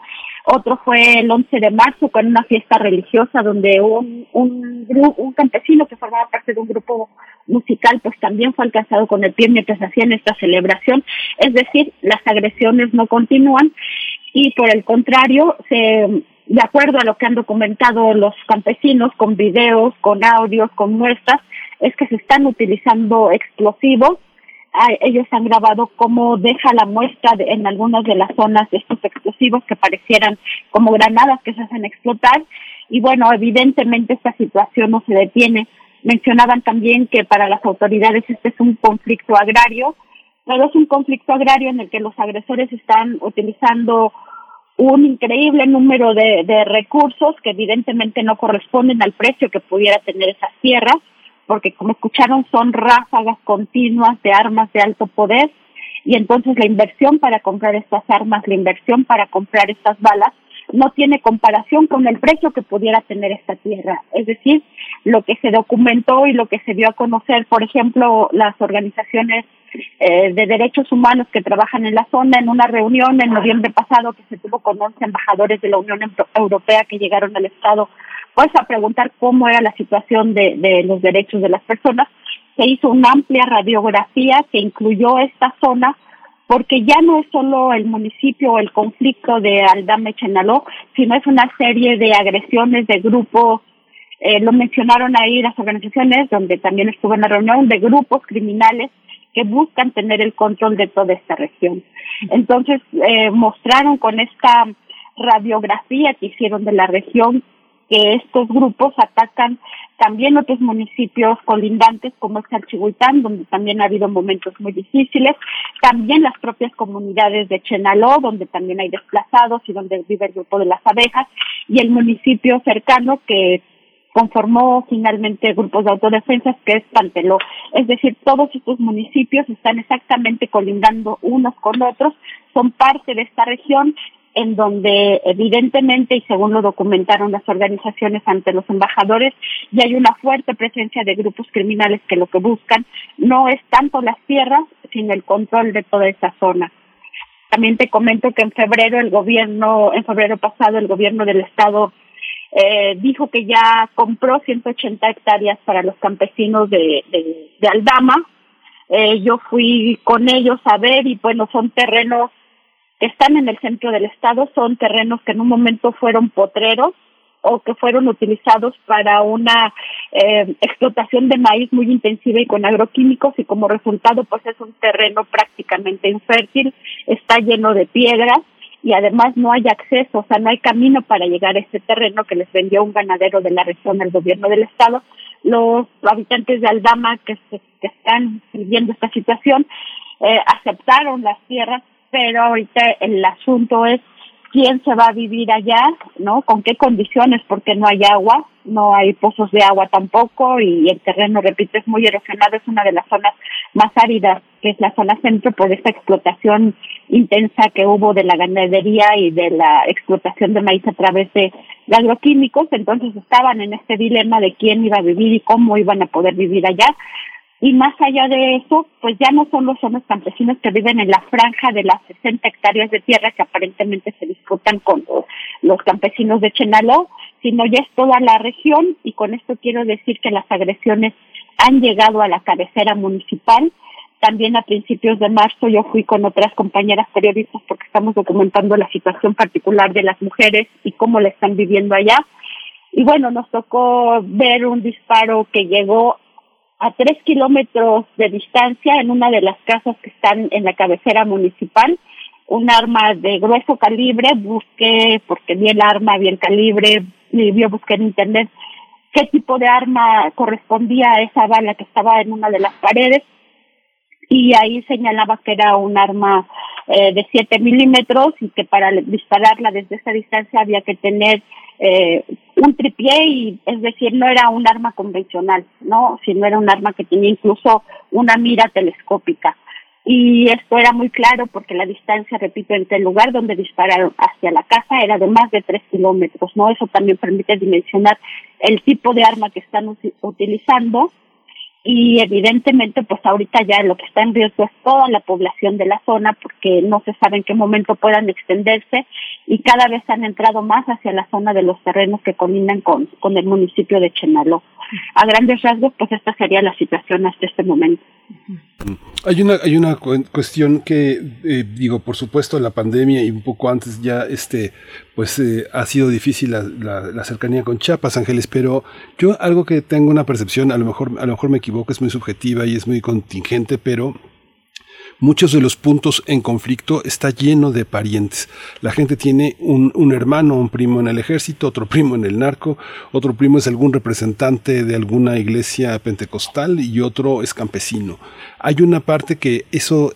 Otro fue el 11 de marzo con una fiesta religiosa donde un, un, un campesino que formaba parte de un grupo musical pues también fue alcanzado con el pie mientras hacían esta celebración. Es decir, las agresiones no continúan y por el contrario, se, de acuerdo a lo que han documentado los campesinos con videos, con audios, con muestras, es que se están utilizando explosivos. Ah, ellos han grabado cómo deja la muestra en algunas de las zonas de estos explosivos que parecieran como granadas que se hacen explotar. Y bueno, evidentemente esta situación no se detiene. Mencionaban también que para las autoridades este es un conflicto agrario, pero es un conflicto agrario en el que los agresores están utilizando un increíble número de, de recursos que evidentemente no corresponden al precio que pudiera tener esas tierras porque como escucharon son ráfagas continuas de armas de alto poder y entonces la inversión para comprar estas armas, la inversión para comprar estas balas, no tiene comparación con el precio que pudiera tener esta tierra. Es decir, lo que se documentó y lo que se dio a conocer, por ejemplo, las organizaciones eh, de derechos humanos que trabajan en la zona, en una reunión en noviembre pasado que se tuvo con 11 embajadores de la Unión Europea que llegaron al Estado pues a preguntar cómo era la situación de, los derechos de las personas. Se hizo una amplia radiografía que incluyó esta zona porque ya no es solo el municipio o el conflicto de Aldame Chenaló, sino es una serie de agresiones de grupos, eh, lo mencionaron ahí las organizaciones, donde también estuve en la reunión, de grupos criminales que buscan tener el control de toda esta región. Entonces, eh, mostraron con esta radiografía que hicieron de la región que estos grupos atacan también otros municipios colindantes como es Calchihuitán, donde también ha habido momentos muy difíciles, también las propias comunidades de Chenaló, donde también hay desplazados y donde vive el grupo de las abejas, y el municipio cercano que conformó finalmente grupos de autodefensas que es Panteló. Es decir, todos estos municipios están exactamente colindando unos con otros, son parte de esta región en donde evidentemente, y según lo documentaron las organizaciones ante los embajadores, ya hay una fuerte presencia de grupos criminales que lo que buscan no es tanto las tierras, sino el control de toda esa zona. También te comento que en febrero el gobierno, en febrero pasado el gobierno del estado eh, dijo que ya compró 180 hectáreas para los campesinos de, de, Aldama. Eh, yo fui con ellos a ver y bueno, son terrenos que están en el centro del estado son terrenos que en un momento fueron potreros o que fueron utilizados para una eh, explotación de maíz muy intensiva y con agroquímicos y como resultado pues es un terreno prácticamente infértil, está lleno de piedras y además no hay acceso, o sea, no hay camino para llegar a este terreno que les vendió un ganadero de la región al gobierno del estado. Los habitantes de Aldama que, que están viviendo esta situación eh, aceptaron las tierras pero ahorita el asunto es quién se va a vivir allá, ¿no? Con qué condiciones, porque no hay agua, no hay pozos de agua tampoco y el terreno, repito, es muy erosionado, es una de las zonas más áridas, que es la zona centro por esta explotación intensa que hubo de la ganadería y de la explotación de maíz a través de agroquímicos, entonces estaban en este dilema de quién iba a vivir y cómo iban a poder vivir allá. Y más allá de eso, pues ya no son los campesinos que viven en la franja de las 60 hectáreas de tierra que aparentemente se disputan con los campesinos de Chenaló, sino ya es toda la región y con esto quiero decir que las agresiones han llegado a la cabecera municipal. También a principios de marzo yo fui con otras compañeras periodistas porque estamos documentando la situación particular de las mujeres y cómo la están viviendo allá. Y bueno, nos tocó ver un disparo que llegó a tres kilómetros de distancia en una de las casas que están en la cabecera municipal, un arma de grueso calibre, busqué, porque vi el arma, vi el calibre, y yo busqué en internet qué tipo de arma correspondía a esa bala que estaba en una de las paredes y ahí señalaba que era un arma eh, de 7 milímetros y que para dispararla desde esa distancia había que tener eh, un tripié y es decir no era un arma convencional no sino era un arma que tenía incluso una mira telescópica. Y esto era muy claro porque la distancia repito entre el lugar donde dispararon hacia la casa era de más de tres kilómetros no eso también permite dimensionar el tipo de arma que están utilizando y evidentemente pues ahorita ya lo que está en riesgo es toda la población de la zona porque no se sabe en qué momento puedan extenderse y cada vez han entrado más hacia la zona de los terrenos que colindan con, con el municipio de Chenaló. A grandes rasgos pues esta sería la situación hasta este momento. Hay una, hay una cuestión que, eh, digo, por supuesto, la pandemia y un poco antes ya, este, pues eh, ha sido difícil la, la, cercanía con Chiapas, Ángeles, pero yo algo que tengo una percepción, a lo mejor, a lo mejor me equivoco, es muy subjetiva y es muy contingente, pero muchos de los puntos en conflicto está lleno de parientes. La gente tiene un, hermano, un primo en el ejército, otro primo en el narco, otro primo es algún representante de alguna iglesia pentecostal y otro es campesino. Hay una parte que eso,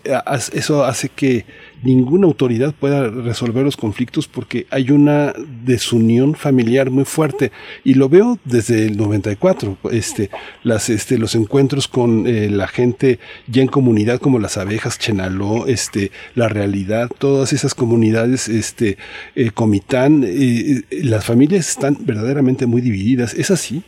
eso hace que ninguna autoridad pueda resolver los conflictos porque hay una desunión familiar muy fuerte. Y lo veo desde el 94 este las este los encuentros con eh, la gente ya en comunidad como las abejas Chenaló este la realidad todas esas comunidades este eh, Comitán eh, las familias están verdaderamente muy divididas. Es así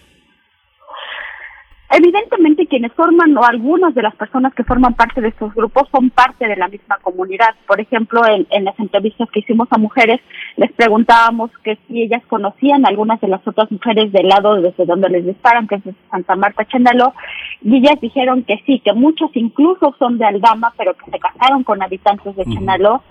Evidentemente quienes forman o algunas de las personas que forman parte de estos grupos son parte de la misma comunidad. Por ejemplo, en, las entrevistas que hicimos a mujeres, les preguntábamos que si ellas conocían algunas de las otras mujeres del lado desde donde les disparan, que es de Santa Marta Chendaló, y ellas dijeron que sí, que muchos incluso son de Aldama, pero que se casaron con habitantes de Chendaló,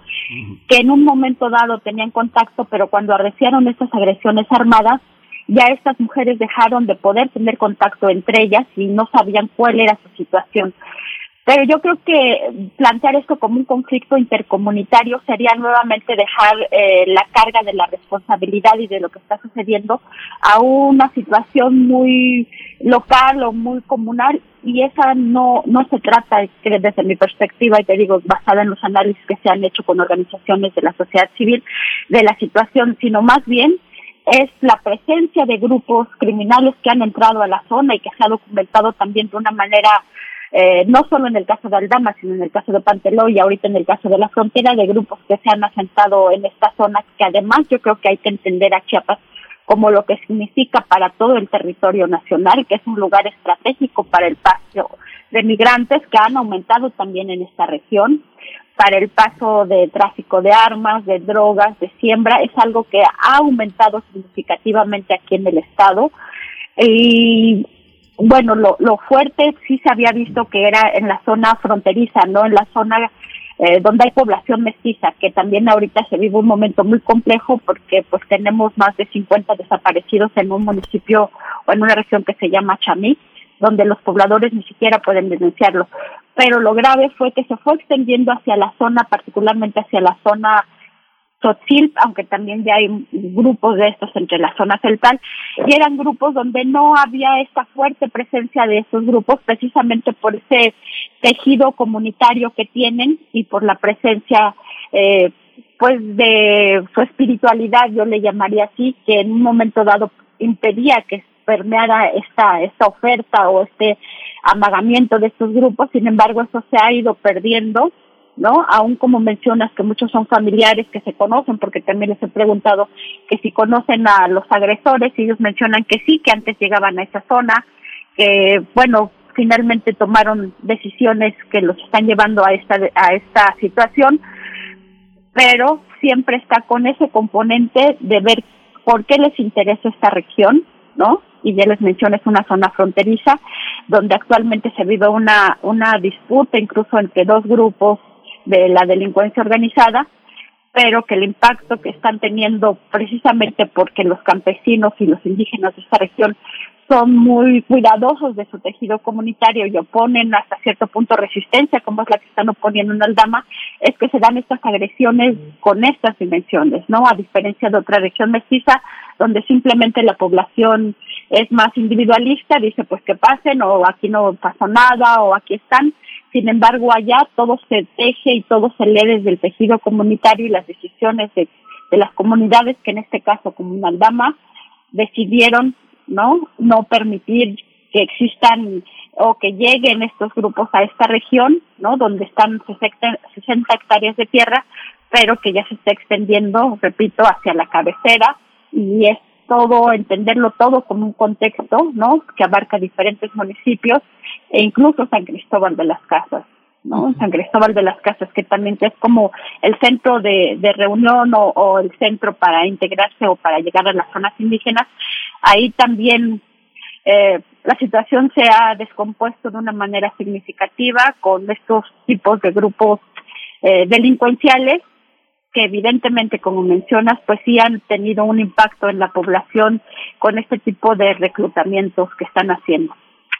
que en un momento dado tenían contacto, pero cuando arreciaron estas agresiones armadas, ya estas mujeres dejaron de poder tener contacto entre ellas y no sabían cuál era su situación. Pero yo creo que plantear esto como un conflicto intercomunitario sería nuevamente dejar eh, la carga de la responsabilidad y de lo que está sucediendo a una situación muy local o muy comunal y esa no no se trata desde mi perspectiva y te digo basada en los análisis que se han hecho con organizaciones de la sociedad civil de la situación sino más bien es la presencia de grupos criminales que han entrado a la zona y que se ha documentado también de una manera, eh, no solo en el caso de Aldama, sino en el caso de Panteló y ahorita en el caso de la frontera, de grupos que se han asentado en esta zona, que además yo creo que hay que entender a Chiapas como lo que significa para todo el territorio nacional, que es un lugar estratégico para el paso de migrantes que han aumentado también en esta región para el paso de tráfico de armas, de drogas, de siembra, es algo que ha aumentado significativamente aquí en el estado. Y bueno, lo, lo fuerte sí se había visto que era en la zona fronteriza, ¿no? En la zona eh, donde hay población mestiza, que también ahorita se vive un momento muy complejo porque pues tenemos más de 50 desaparecidos en un municipio o en una región que se llama Chamí donde los pobladores ni siquiera pueden denunciarlo. Pero lo grave fue que se fue extendiendo hacia la zona, particularmente hacia la zona Tzotzil, aunque también ya hay grupos de estos entre la zona celtal, y eran grupos donde no había esta fuerte presencia de esos grupos, precisamente por ese tejido comunitario que tienen y por la presencia eh, pues de su espiritualidad, yo le llamaría así, que en un momento dado impedía que permeara esta, esta oferta o este amagamiento de estos grupos, sin embargo eso se ha ido perdiendo, ¿no? Aún como mencionas que muchos son familiares que se conocen, porque también les he preguntado que si conocen a los agresores, y ellos mencionan que sí, que antes llegaban a esa zona, que bueno, finalmente tomaron decisiones que los están llevando a esta, a esta situación, pero siempre está con ese componente de ver por qué les interesa esta región, ¿no? Y ya les mencioné, es una zona fronteriza donde actualmente se vive una, una disputa incluso entre dos grupos de la delincuencia organizada, pero que el impacto que están teniendo precisamente porque los campesinos y los indígenas de esta región son muy cuidadosos de su tejido comunitario y oponen hasta cierto punto resistencia, como es la que están oponiendo en Aldama, es que se dan estas agresiones con estas dimensiones, ¿no? A diferencia de otra región mestiza, donde simplemente la población es más individualista, dice pues que pasen, o aquí no pasó nada, o aquí están. Sin embargo, allá todo se teje y todo se lee desde el tejido comunitario y las decisiones de, de las comunidades, que en este caso, como Aldama, decidieron ¿no? No permitir que existan o que lleguen estos grupos a esta región, ¿no? Donde están 60 hectáreas de tierra, pero que ya se está extendiendo, repito, hacia la cabecera y es todo, entenderlo todo como un contexto, ¿no? Que abarca diferentes municipios e incluso San Cristóbal de las Casas, ¿no? San Cristóbal de las Casas, que también es como el centro de, de reunión o, o el centro para integrarse o para llegar a las zonas indígenas. Ahí también eh, la situación se ha descompuesto de una manera significativa con estos tipos de grupos eh, delincuenciales que evidentemente, como mencionas, pues sí han tenido un impacto en la población con este tipo de reclutamientos que están haciendo.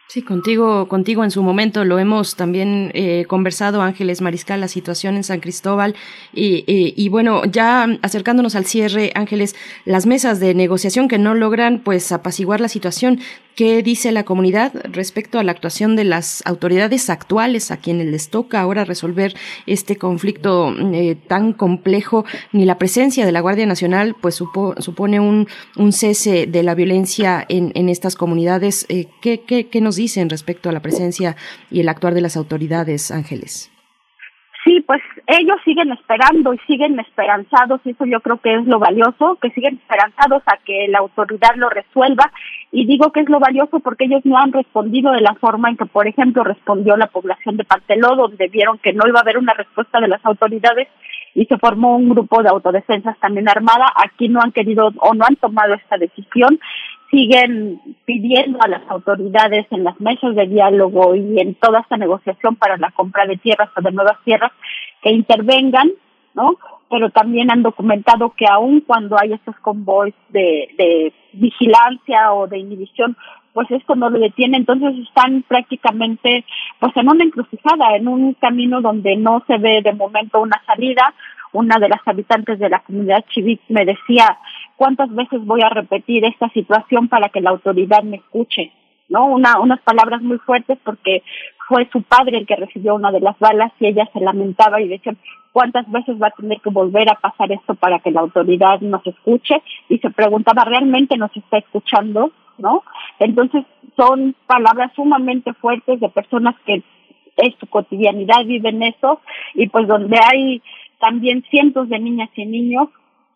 Sí, contigo, contigo en su momento lo hemos también eh, conversado, Ángeles Mariscal, la situación en San Cristóbal. Y, y, bueno, ya acercándonos al cierre, Ángeles, las mesas de negociación que no logran pues apaciguar la situación. ¿Qué dice la comunidad respecto a la actuación de las autoridades actuales a quienes les toca ahora resolver este conflicto eh, tan complejo? Ni la presencia de la Guardia Nacional pues supone un, un cese de la violencia en, en estas comunidades. Eh, ¿qué, qué, ¿Qué nos dicen respecto a la presencia y el actuar de las autoridades, Ángeles? Sí, pues ellos siguen esperando y siguen esperanzados, y eso yo creo que es lo valioso, que siguen esperanzados a que la autoridad lo resuelva. Y digo que es lo valioso porque ellos no han respondido de la forma en que, por ejemplo, respondió la población de Panteló, donde vieron que no iba a haber una respuesta de las autoridades y se formó un grupo de autodefensas también armada. Aquí no han querido o no han tomado esta decisión siguen pidiendo a las autoridades en las mesas de diálogo y en toda esta negociación para la compra de tierras o de nuevas tierras que intervengan, ¿no? Pero también han documentado que aun cuando hay estos convoys de, de vigilancia o de inhibición, pues esto no lo detiene, entonces están prácticamente pues en una encrucijada, en un camino donde no se ve de momento una salida, una de las habitantes de la comunidad chivit me decía, ¿cuántas veces voy a repetir esta situación para que la autoridad me escuche? ¿No? Una, unas palabras muy fuertes porque fue su padre el que recibió una de las balas y ella se lamentaba y decía, ¿cuántas veces va a tener que volver a pasar esto para que la autoridad nos escuche? Y se preguntaba, ¿realmente nos está escuchando? ¿No? Entonces son palabras sumamente fuertes de personas que en su cotidianidad viven eso y pues donde hay también cientos de niñas y niños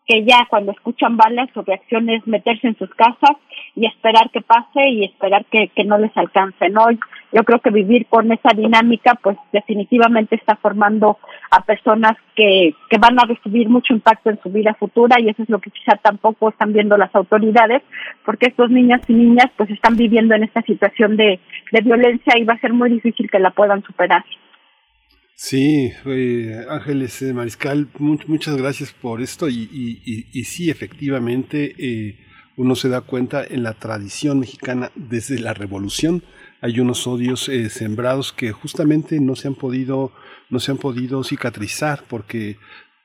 que ya cuando escuchan balas su reacción es meterse en sus casas y esperar que pase y esperar que, que no les alcance, ¿no? Yo creo que vivir con esa dinámica pues definitivamente está formando a personas que, que van a recibir mucho impacto en su vida futura y eso es lo que quizá tampoco están viendo las autoridades porque estos niños y niñas pues están viviendo en esta situación de, de violencia y va a ser muy difícil que la puedan superar. Sí, eh, Ángeles eh, Mariscal, muchas gracias por esto y, y, y, sí, efectivamente, eh, uno se da cuenta en la tradición mexicana desde la revolución. Hay unos odios eh, sembrados que justamente no se han podido no se han podido cicatrizar porque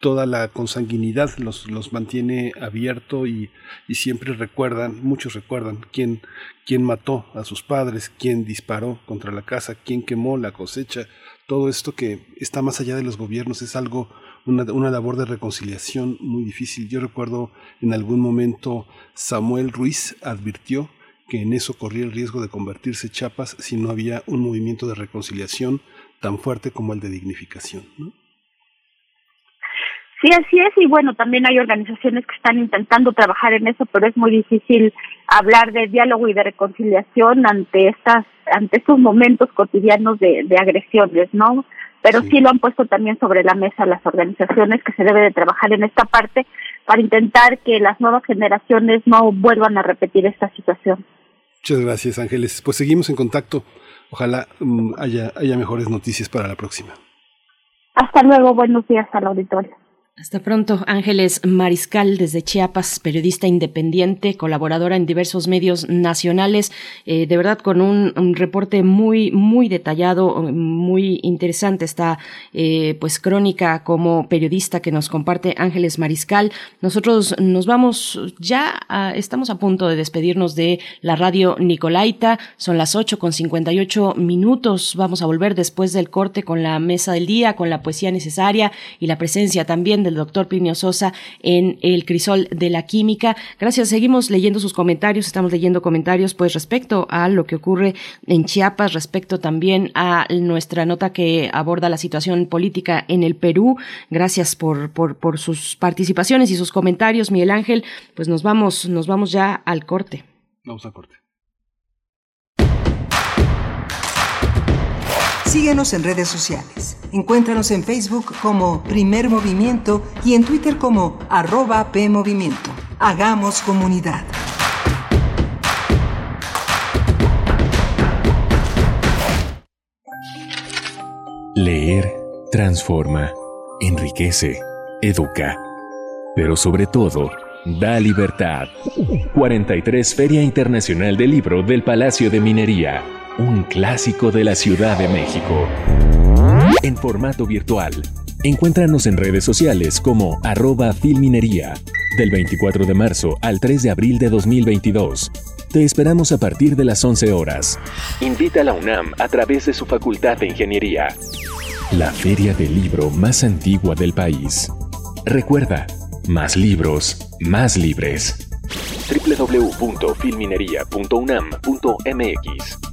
toda la consanguinidad los, los mantiene abierto y, y, siempre recuerdan, muchos recuerdan quién, quién mató a sus padres, quién disparó contra la casa, quién quemó la cosecha, todo esto que está más allá de los gobiernos es algo, una, una labor de reconciliación muy difícil. Yo recuerdo en algún momento Samuel Ruiz advirtió que en eso corría el riesgo de convertirse Chiapas si no había un movimiento de reconciliación tan fuerte como el de dignificación. ¿no? Sí, así es, y bueno, también hay organizaciones que están intentando trabajar en eso, pero es muy difícil hablar de diálogo y de reconciliación ante estas, ante estos momentos cotidianos de, de agresiones, ¿no? Pero sí. sí. lo han puesto también sobre la mesa las organizaciones que se debe de trabajar en esta parte para intentar que las nuevas generaciones no vuelvan a repetir esta situación. Muchas gracias, Ángeles. Pues seguimos en contacto. Ojalá um, haya, haya mejores noticias para la próxima. Hasta luego, buenos días al auditorio. Hasta pronto, Ángeles Mariscal desde Chiapas, periodista independiente, colaboradora en diversos medios nacionales, eh, de verdad con un, reporte muy, muy detallado, muy interesante esta eh, pues crónica como periodista que nos comparte Ángeles Mariscal. Nosotros nos vamos ya, a, estamos a punto de despedirnos de la radio Nicolaita, son las ocho con cincuenta y ocho minutos, vamos a volver después del corte con la mesa del día, con la poesía necesaria y la presencia también del doctor Plinio Sosa en El Crisol de la Química. Gracias, seguimos leyendo sus comentarios, estamos leyendo comentarios pues respecto a lo que ocurre en Chiapas, respecto también a nuestra nota que aborda la situación política en el Perú. Gracias por, por, por sus participaciones y sus comentarios, Miguel Ángel. Pues nos vamos, nos vamos ya al corte. Vamos al corte. Síguenos en redes sociales. Encuéntranos en Facebook como Primer Movimiento y en Twitter como arroba PMovimiento. Hagamos comunidad. Leer transforma, enriquece, educa, pero sobre todo, da libertad. 43 Feria Internacional del Libro del Palacio de Minería, un clásico de la Ciudad de México. En formato virtual. Encuéntranos en redes sociales como arroba filminería, del 24 de marzo al 3 de abril de 2022. Te esperamos a partir de las 11 horas. Invita a la UNAM a través de su Facultad de Ingeniería. La feria del libro más antigua del país. Recuerda, más libros, más libres. www.filminería.unam.mx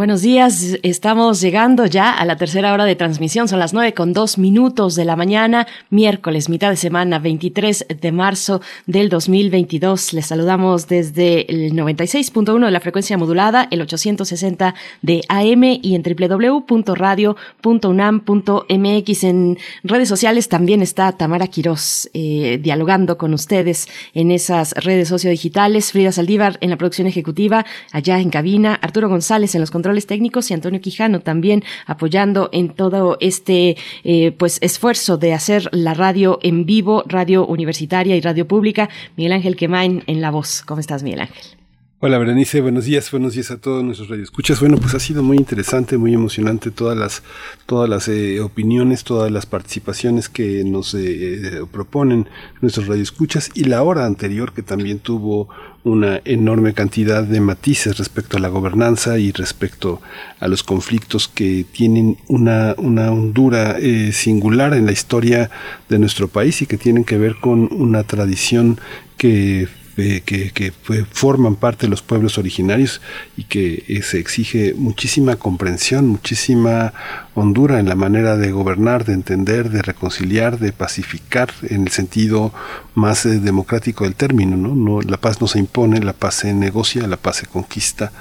Buenos días, estamos llegando ya a la tercera hora de transmisión, son las nueve con dos minutos de la mañana, miércoles, mitad de semana, 23 de marzo del 2022. Les saludamos desde el 96.1 de la frecuencia modulada, el 860 de AM y en www.radio.unam.mx. En redes sociales también está Tamara Quirós eh, dialogando con ustedes en esas redes sociodigitales, Frida Saldívar en la producción ejecutiva, allá en cabina, Arturo González en los controles técnicos y Antonio Quijano también apoyando en todo este eh, pues esfuerzo de hacer la radio en vivo, radio universitaria y radio pública. Miguel Ángel Quemain en la voz. ¿Cómo estás, Miguel Ángel? Hola Berenice, buenos días, buenos días a todos nuestros radioescuchas. Bueno, pues ha sido muy interesante, muy emocionante todas las, todas las eh, opiniones, todas las participaciones que nos eh, proponen nuestros radioescuchas y la hora anterior que también tuvo una enorme cantidad de matices respecto a la gobernanza y respecto a los conflictos que tienen una, una hondura eh, singular en la historia de nuestro país y que tienen que ver con una tradición que que, forman parte de los pueblos originarios y que eh, se exige muchísima comprensión, muchísima hondura en la manera de gobernar, de entender, de reconciliar, de pacificar en el sentido más eh, democrático del término. ¿no? ¿no? La paz no se impone, la paz se negocia, la paz se conquista.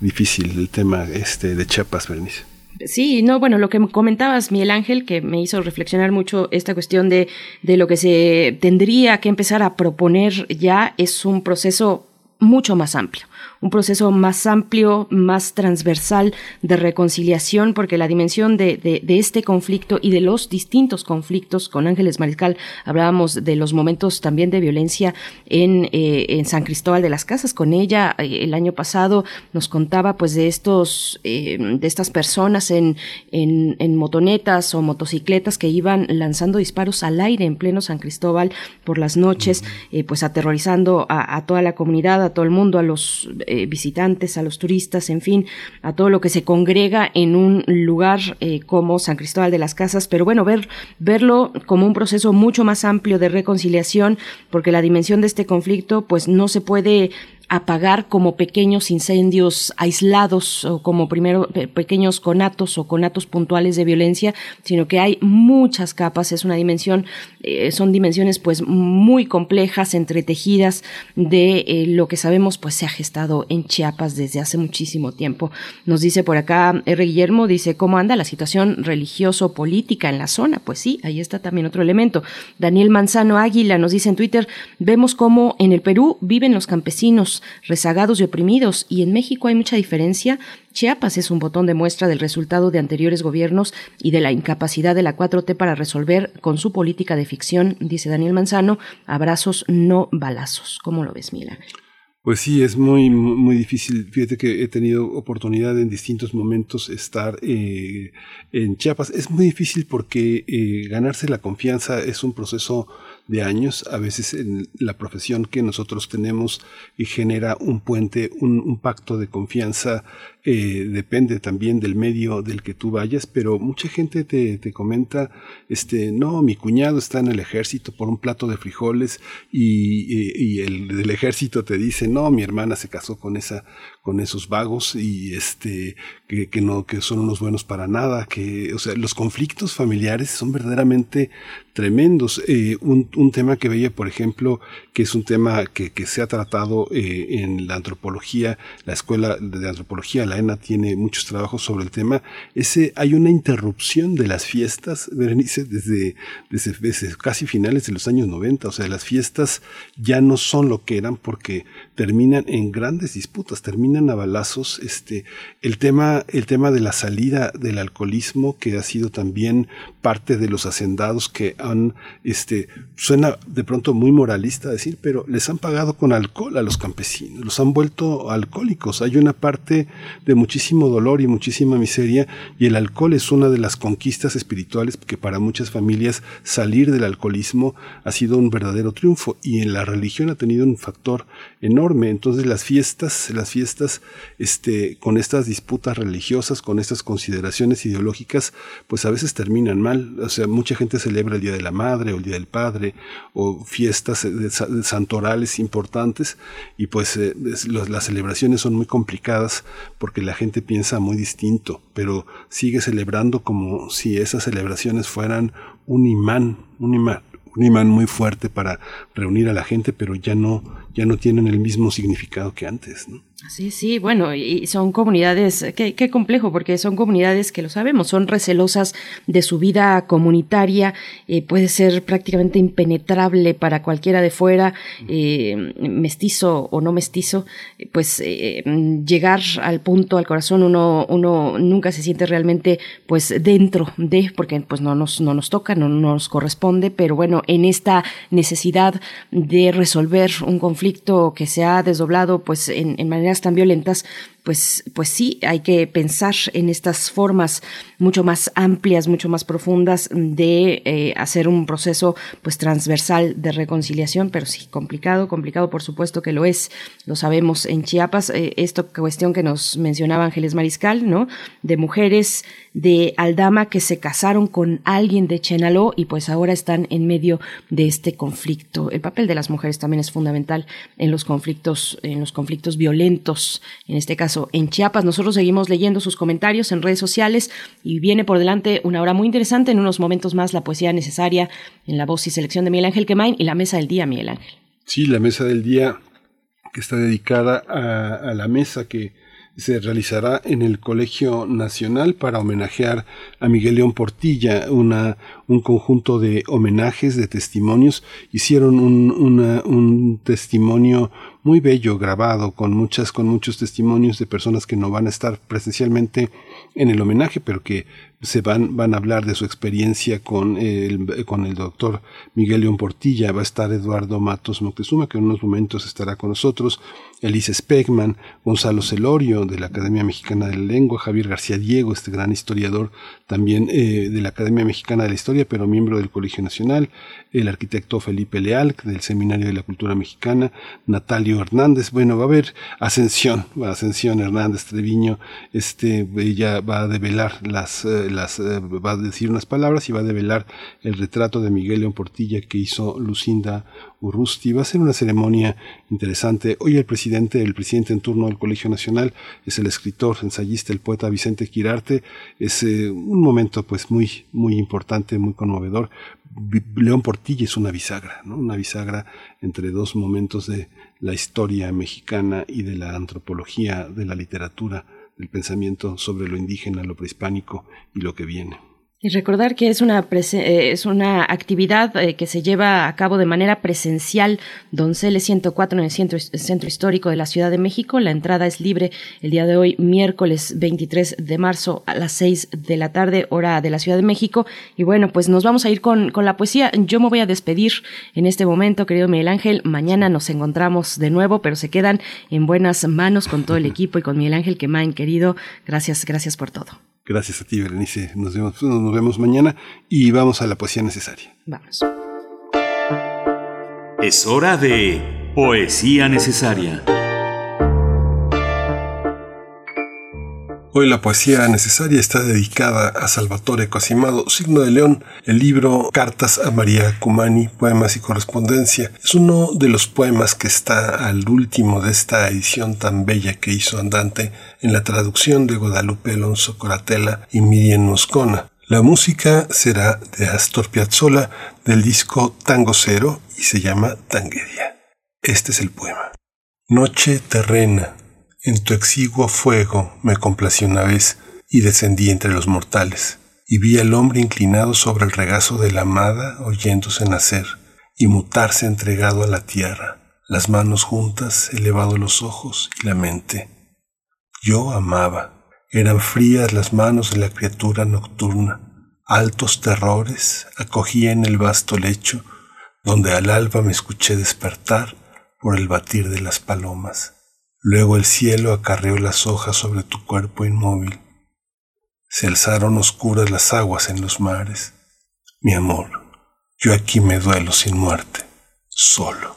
Difícil el tema este de Chiapas, Bernice. Sí, no, bueno, lo que comentabas, Miguel Ángel, que me hizo reflexionar mucho esta cuestión de, de lo que se tendría que empezar a proponer ya es un proceso mucho más amplio un proceso más amplio, más transversal de reconciliación, porque la dimensión de, de, este conflicto y de los distintos conflictos, con Ángeles Mariscal hablábamos de los momentos también de violencia en, eh, en San Cristóbal de las Casas, con ella eh, el año pasado nos contaba pues de estos, eh, de estas personas en, en, en motonetas o motocicletas que iban lanzando disparos al aire en pleno San Cristóbal por las noches, pues aterrorizando a, a, toda la comunidad, a todo el mundo, a los eh, visitantes, a los turistas, en fin, a todo lo que se congrega en un lugar eh, como San Cristóbal de las Casas, pero bueno, ver, verlo como un proceso mucho más amplio de reconciliación, porque la dimensión de este conflicto pues no se puede apagar como pequeños incendios aislados o como primero pequeños conatos o conatos puntuales de violencia, sino que hay muchas capas, es una dimensión, eh, son dimensiones pues muy complejas, entretejidas de eh, lo que sabemos pues se ha gestado en Chiapas desde hace muchísimo tiempo. Nos dice por acá R. Guillermo, dice, ¿cómo anda la situación religioso-política en la zona? Pues sí, ahí está también otro elemento. Daniel Manzano Águila nos dice en Twitter, vemos cómo en el Perú viven los campesinos rezagados y oprimidos, y en México hay mucha diferencia. Chiapas es un botón de muestra del resultado de anteriores gobiernos y de la incapacidad de la 4T para resolver con su política de ficción, dice Daniel Manzano, abrazos no balazos. ¿Cómo lo ves, Mila? Pues sí, es muy, muy difícil. Fíjate que he tenido oportunidad en distintos momentos estar eh, en Chiapas. Es muy difícil porque eh, ganarse la confianza es un proceso de años, a veces en la profesión que nosotros tenemos y genera un puente, un, pacto de confianza eh, depende también del medio del que tú vayas, pero mucha gente te, te, comenta, este, no, mi cuñado está en el ejército por un plato de frijoles y, y, el del ejército te dice, no, mi hermana se casó con esa, con esos vagos y este, que, no, que son unos buenos para nada, que, o sea, los conflictos familiares son verdaderamente tremendos. Eh, un, un, tema que veía, por ejemplo, que es un tema que, que se ha tratado eh, en la antropología, la escuela de antropología, la tiene muchos trabajos sobre el tema, ese, hay una interrupción de las fiestas, Berenice, desde, desde, casi finales de los años 90, o sea, las fiestas ya no son lo que eran porque terminan en grandes disputas, terminan a balazos, este, el tema, el tema de la salida del alcoholismo, que ha sido también parte de los hacendados que han, este, suena de pronto muy moralista decir, pero les han pagado con alcohol a los campesinos, los han vuelto alcohólicos. Hay una parte de muchísimo dolor y muchísima miseria y el alcohol es una de las conquistas espirituales que para muchas familias salir del alcoholismo ha sido un verdadero triunfo y en la religión ha tenido un factor enorme. Entonces las fiestas, las fiestas este, con estas disputas religiosas, con estas consideraciones ideológicas, pues a veces terminan mal. O sea, mucha gente celebra el Día de la Madre o el Día del Padre o fiestas santorales importantes y pues eh, las celebraciones son muy complicadas porque que la gente piensa muy distinto, pero sigue celebrando como si esas celebraciones fueran un imán, un imán, un imán muy fuerte para reunir a la gente, pero ya no, ya no tienen el mismo significado que antes, ¿no? Sí, sí, bueno, y son comunidades, qué, qué, complejo, porque son comunidades que lo sabemos, son recelosas de su vida comunitaria, eh, puede ser prácticamente impenetrable para cualquiera de fuera, eh, mestizo o no mestizo, pues eh, llegar al punto, al corazón, uno, uno nunca se siente realmente pues dentro de, porque pues no nos, no nos toca, no nos corresponde, pero bueno, en esta necesidad de resolver un conflicto que se ha desdoblado pues en, en manera maneras tan violentas, pues, pues sí, hay que pensar en estas formas mucho más amplias, mucho más profundas de eh, hacer un proceso pues transversal de reconciliación, pero sí, complicado, complicado por supuesto que lo es, lo sabemos en Chiapas, eh, esta cuestión que nos mencionaba Ángeles Mariscal, ¿no? De mujeres de Aldama que se casaron con alguien de Chenaló y pues ahora están en medio de este conflicto. El papel de las mujeres también es fundamental en los conflictos, en los conflictos violentos, en este caso en Chiapas. Nosotros seguimos leyendo sus comentarios en redes sociales y viene por delante una hora muy interesante. En unos momentos más la poesía necesaria en la voz y selección de Miguel Ángel Quemain y la mesa del día, Miguel Ángel. Sí, la mesa del día que está dedicada a, la mesa que se realizará en el Colegio Nacional para homenajear a Miguel León Portilla, una, un conjunto de homenajes, de testimonios. Hicieron un, un testimonio muy bello grabado con muchas con muchos testimonios de personas que no van a estar presencialmente en el homenaje pero que se van, van a hablar de su experiencia con el, con el doctor Miguel León Portilla, va a estar Eduardo Matos Moctezuma, que en unos momentos estará con nosotros, Elise Spegman, Gonzalo Celorio de la Academia Mexicana de la Lengua, Javier García Diego, este gran historiador también eh, de la Academia Mexicana de la Historia, pero miembro del Colegio Nacional, el arquitecto Felipe Leal, del Seminario de la Cultura Mexicana, Natalio Hernández, bueno, va a haber Ascensión, Ascensión Hernández Treviño, este, ella va a develar las... Eh, las, eh, va a decir unas palabras y va a develar el retrato de Miguel León Portilla que hizo Lucinda Urrusti. Va a ser una ceremonia interesante. Hoy el presidente, el presidente en turno del Colegio Nacional es el escritor, ensayista, el poeta Vicente Quirarte. Es eh, un momento pues muy, muy importante, muy conmovedor. León Portilla es una bisagra, ¿no? una bisagra entre dos momentos de la historia mexicana y de la antropología de la literatura el pensamiento sobre lo indígena, lo prehispánico y lo que viene. Y recordar que es una, eh, es una actividad eh, que se lleva a cabo de manera presencial, Donceles 104 en el centro, centro, Histórico de la Ciudad de México. La entrada es libre el día de hoy, miércoles 23 de marzo a las 6 de la tarde, hora de la Ciudad de México. Y bueno, pues nos vamos a ir con, con la poesía. Yo me voy a despedir en este momento, querido Miguel Ángel. Mañana nos encontramos de nuevo, pero se quedan en buenas manos con todo el equipo y con Miguel Ángel Quemain, querido. Gracias, gracias por todo. Gracias a ti, Berenice. Nos vemos, nos vemos mañana y vamos a la poesía necesaria. Vamos. Es hora de poesía necesaria. Hoy la poesía necesaria está dedicada a Salvatore Cosimado, signo de león. El libro Cartas a María Cumani, Poemas y Correspondencia, es uno de los poemas que está al último de esta edición tan bella que hizo Andante en la traducción de Guadalupe Alonso Coratela y Miriam Moscona. La música será de Astor Piazzolla del disco Tango Cero y se llama Tanguedia. Este es el poema. Noche terrena en tu exiguo fuego me complací una vez y descendí entre los mortales, y vi al hombre inclinado sobre el regazo de la amada oyéndose nacer y mutarse entregado a la tierra, las manos juntas, elevado los ojos y la mente. Yo amaba, eran frías las manos de la criatura nocturna, altos terrores acogía en el vasto lecho, donde al alba me escuché despertar por el batir de las palomas. Luego el cielo acarreó las hojas sobre tu cuerpo inmóvil. Se alzaron oscuras las aguas en los mares. Mi amor, yo aquí me duelo sin muerte, solo.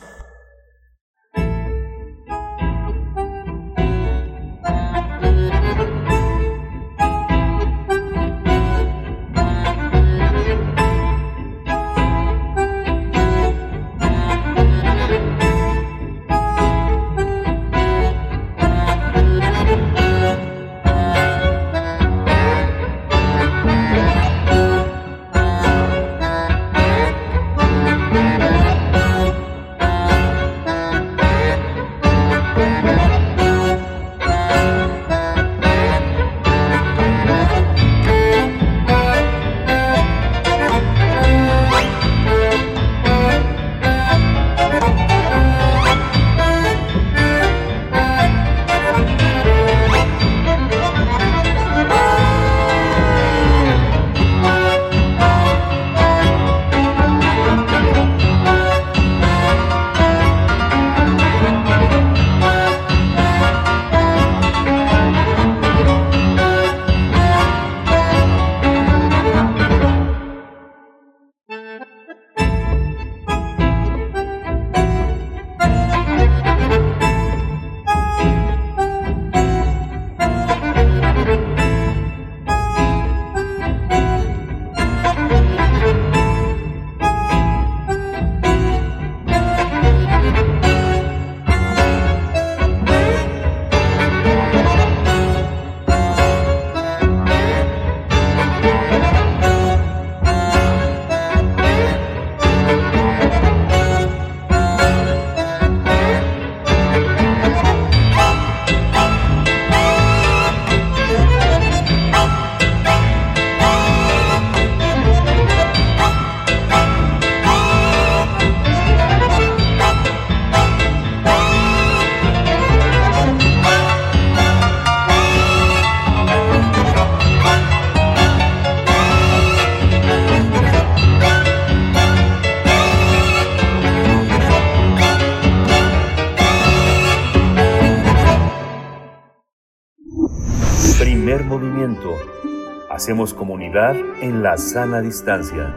Hacemos comunidad en la sana distancia.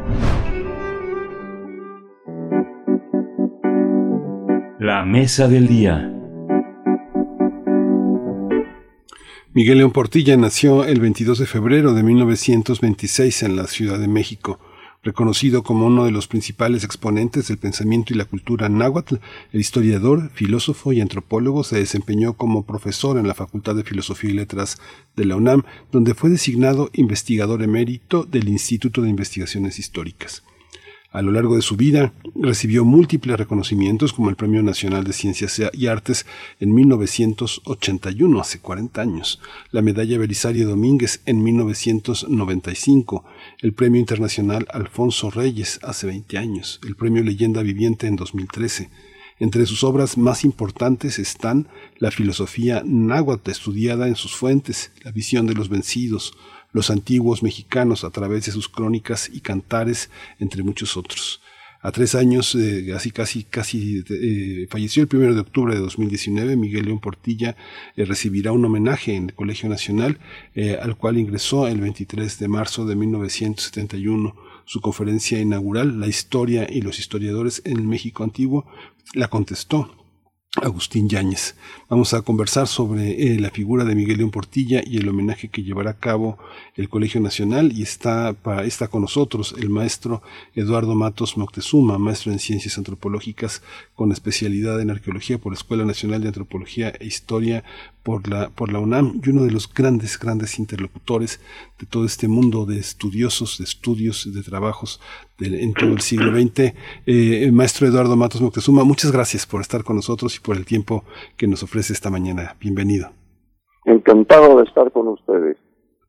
La mesa del día. Miguel León Portilla nació el 22 de febrero de 1926 en la Ciudad de México. Reconocido como uno de los principales exponentes del pensamiento y la cultura náhuatl, el historiador, filósofo y antropólogo se desempeñó como profesor en la Facultad de Filosofía y Letras de la UNAM, donde fue designado investigador emérito del Instituto de Investigaciones Históricas. A lo largo de su vida recibió múltiples reconocimientos como el Premio Nacional de Ciencias y Artes en 1981, hace 40 años, la Medalla Belisario Domínguez en 1995, el Premio Internacional Alfonso Reyes hace 20 años, el Premio Leyenda Viviente en 2013. Entre sus obras más importantes están la filosofía náhuatl estudiada en sus fuentes, la visión de los vencidos, los antiguos mexicanos a través de sus crónicas y cantares, entre muchos otros. A tres años, eh, casi, casi eh, falleció el primero de octubre de 2019. Miguel León Portilla eh, recibirá un homenaje en el Colegio Nacional, al cual ingresó el 23 de marzo de 1971. Su conferencia inaugural, La historia y los historiadores en el México antiguo, la contestó Agustín Yáñez. Vamos a conversar sobre eh, la figura de Miguel León Portilla y el homenaje que llevará a cabo el Colegio Nacional y está, para, está con nosotros el maestro Eduardo Matos Moctezuma, maestro en Ciencias Antropológicas con especialidad en Arqueología por la Escuela Nacional de Antropología e Historia por la, por la UNAM y uno de los grandes, grandes interlocutores de todo este mundo de estudiosos, de estudios, de trabajos en todo el siglo XX. Eh, maestro Eduardo Matos Moctezuma, muchas gracias por estar con nosotros y por el tiempo que nos ofrece esta mañana. Bienvenido. Encantado de estar con ustedes.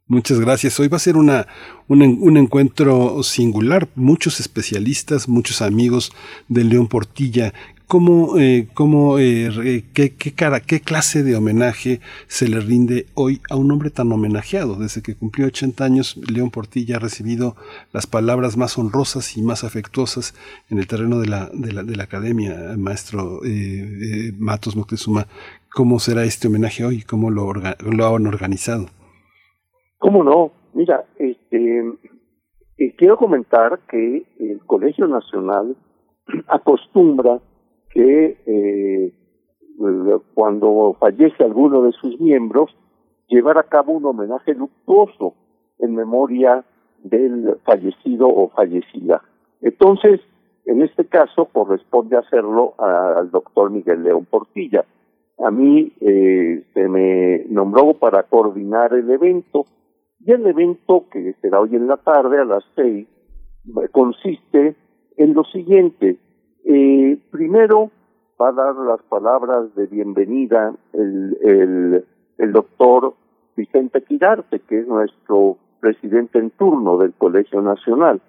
Muchas gracias. Hoy va a ser una, un, encuentro singular. Muchos especialistas, muchos amigos de León Portilla ¿Cómo, eh, cómo eh, qué, cara, qué clase de homenaje se le rinde hoy a un hombre tan homenajeado? Desde que cumplió 80 años, León Portilla ha recibido las palabras más honrosas y más afectuosas en el terreno de la, de la, de la academia, maestro eh, Matos Moctezuma. ¿Cómo será este homenaje hoy? ¿Cómo lo, lo han organizado? ¿Cómo no? Mira, este, quiero comentar que el Colegio Nacional acostumbra que eh, cuando fallece alguno de sus miembros, llevar a cabo un homenaje luctuoso en memoria del fallecido o fallecida. Entonces, en este caso corresponde hacerlo al doctor Miguel León Portilla. A mí eh, se me nombró para coordinar el evento y el evento que será hoy en la tarde a las seis consiste en lo siguiente. Eh, primero va a dar las palabras de bienvenida el, el, el doctor Vicente Quirarte, que es nuestro presidente en turno del Colegio Nacional.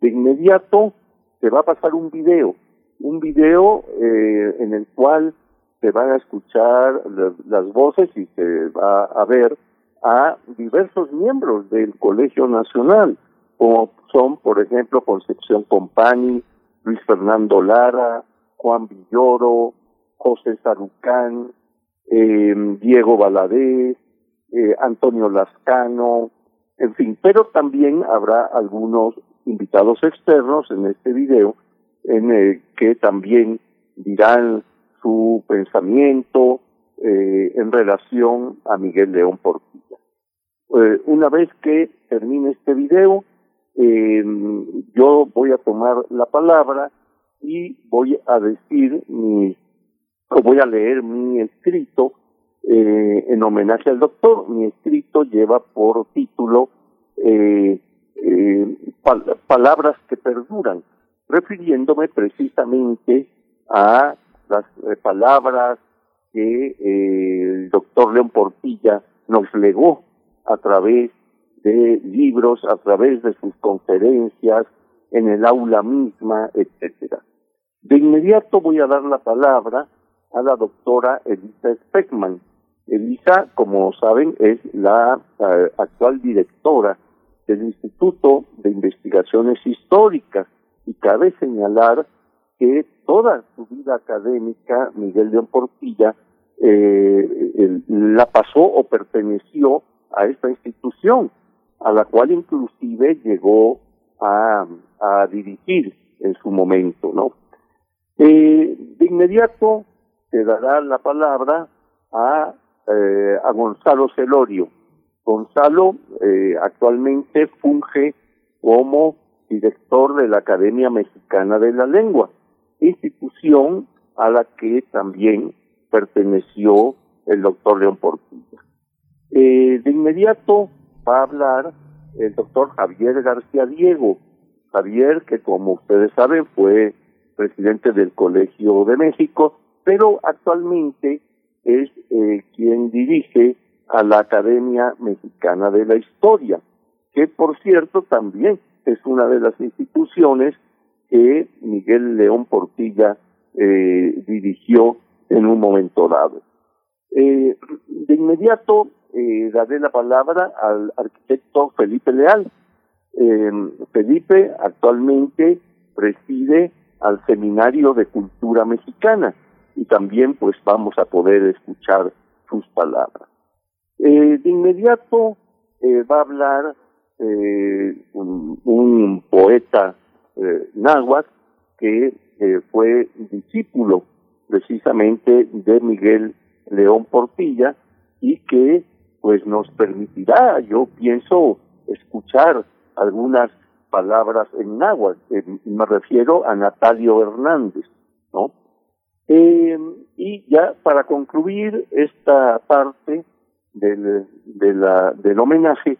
De inmediato se va a pasar un video, un video eh, en el cual se van a escuchar las voces y se va a ver a diversos miembros del Colegio Nacional, como son, por ejemplo, Concepción Compani, Luis Fernando Lara, Juan Villoro, José Sarucán, eh, Diego Valadez, eh, Antonio Lascano, en fin, pero también habrá algunos invitados externos en este video en el que también dirán su pensamiento eh, en relación a Miguel León Portilla. una vez que termine este video, yo voy a tomar la palabra y voy a decir mi, o voy a leer mi escrito eh, en homenaje al doctor. Mi escrito lleva por título eh, eh, Palabras que perduran, refiriéndome precisamente a las palabras que el doctor León Portilla nos legó a través de libros, a través de sus conferencias, en el aula misma, etcétera. De inmediato voy a dar la palabra a la doctora Elisa Speckman. Elisa, como saben, es la eh, actual directora del Instituto de Investigaciones Históricas y cabe señalar que toda su vida académica, Miguel León Portilla, eh, la pasó o perteneció a esta institución, a la cual inclusive llegó a, dirigir en su momento, ¿no? Eh, de inmediato se dará la palabra a, eh, a Gonzalo Celorio. Gonzalo eh, actualmente funge como director de la Academia Mexicana de la Lengua, institución a la que también perteneció el doctor León Portilla. Eh, de inmediato va a hablar el doctor Javier García Diego. Javier, que como ustedes saben fue presidente del Colegio de México, pero actualmente es eh, quien dirige a la Academia Mexicana de la Historia, que por cierto también es una de las instituciones que Miguel León Portilla eh, dirigió en un momento dado. Eh, de inmediato eh, daré la palabra al arquitecto Felipe Leal. Eh, Felipe actualmente preside al Seminario de Cultura Mexicana y también pues vamos a poder escuchar sus palabras. De inmediato va a hablar un, poeta náhuatl que fue discípulo precisamente de Miguel León Portilla y que pues nos permitirá, yo pienso, escuchar algunas palabras en náhuatl. Eh, me refiero a Natalio Hernández, ¿no? Eh, y ya para concluir esta parte del, de la, del homenaje,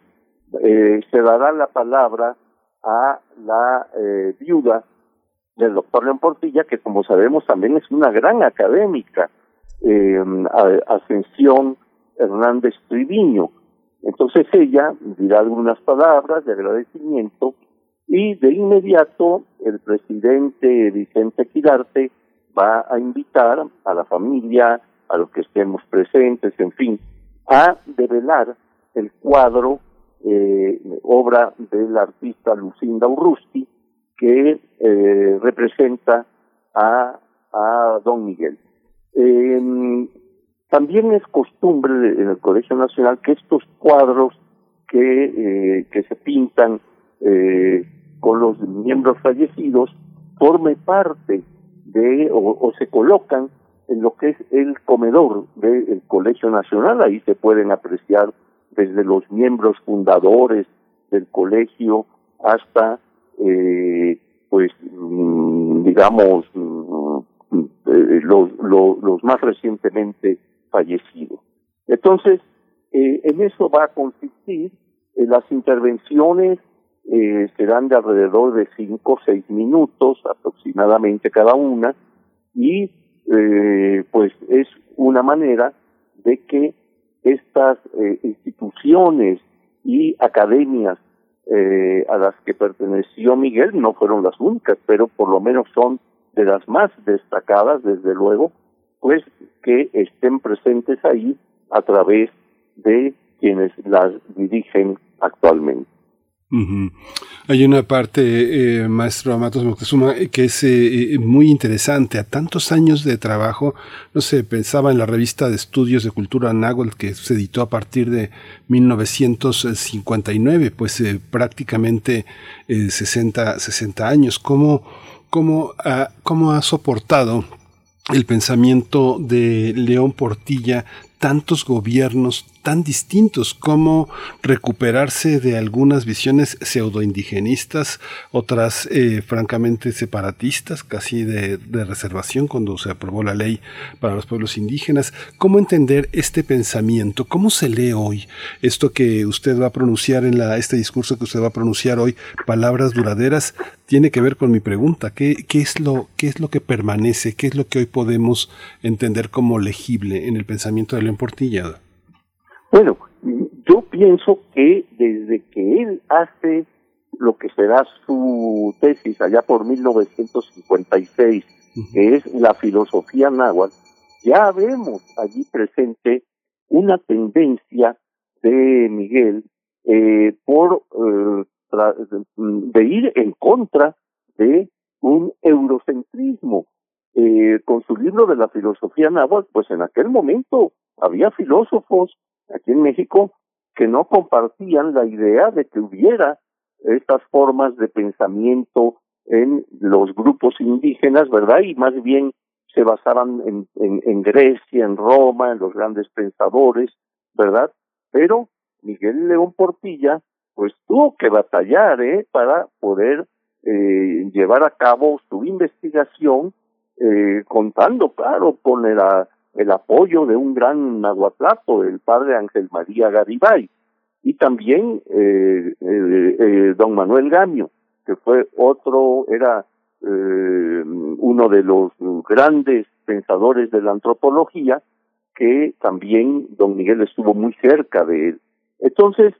eh, se dará la palabra a la eh, viuda del doctor León Portilla, que como sabemos también es una gran académica, eh, Ascensión Hernández Triviño. Entonces ella dirá algunas palabras de agradecimiento y de inmediato el presidente Vicente Quirarte va a invitar a la familia, a los que estemos presentes, en fin, a develar el cuadro, eh, obra del artista Lucinda Urrusti, que eh, representa a, a Don Miguel. Eh, también es costumbre en el Colegio Nacional que estos cuadros que, eh, que se pintan eh, con los miembros fallecidos forme parte de o, o, se colocan en lo que es el comedor del Colegio Nacional. Ahí se pueden apreciar desde los miembros fundadores del colegio hasta, eh, pues, mm, digamos, mm, eh, los, los, los más recientemente fallecidos. Entonces, eh, en eso va a consistir eh, las intervenciones eh, serán de alrededor de cinco o seis minutos aproximadamente cada una y eh, pues es una manera de que estas eh, instituciones y academias eh, a las que perteneció Miguel no fueron las únicas, pero por lo menos son de las más destacadas, desde luego, pues que estén presentes ahí a través de quienes las dirigen actualmente. Hay una parte, eh, maestro Amatos Moctezuma, que es eh, muy interesante. A tantos años de trabajo, no sé, pensaba en la revista de estudios de cultura náhuatl que se editó a partir de 1959, pues eh, prácticamente 60, 60 años. ¿Cómo, cómo, ha, ¿Cómo ha soportado el pensamiento de León Portilla tantos gobiernos tan distintos, como recuperarse de algunas visiones pseudoindigenistas, otras eh, francamente separatistas, casi de, reservación cuando se aprobó la ley para los pueblos indígenas. ¿Cómo entender este pensamiento? ¿Cómo se lee hoy esto que usted va a pronunciar en la, este discurso que usted va a pronunciar hoy, palabras duraderas? Tiene que ver con mi pregunta, ¿qué, qué, es lo, ¿qué es lo que permanece? ¿Qué es lo que hoy podemos entender como legible en el pensamiento de León Portilla? Bueno, yo pienso que desde que él hace lo que será su tesis allá por 1956, uh -huh. que es la filosofía náhuatl, ya vemos allí presente una tendencia de Miguel eh, por eh, de ir en contra de un eurocentrismo. Eh, con su libro de la filosofía náhuatl, pues en aquel momento había filósofos aquí en México que no compartían la idea de que hubiera estas formas de pensamiento en los grupos indígenas, ¿verdad? Y más bien se basaban en, en, Grecia, en Roma, en los grandes pensadores, ¿verdad? Pero Miguel León Portilla, pues tuvo que batallar, ¿eh? Para poder eh, llevar a cabo su investigación, eh, contando, claro, con el, el apoyo de un gran nahuatlato, el padre Ángel María Garibay, y también eh, eh, eh, don Manuel Gamio, que fue otro, era eh, uno de los grandes pensadores de la antropología, que también don Miguel estuvo muy cerca de él. Entonces,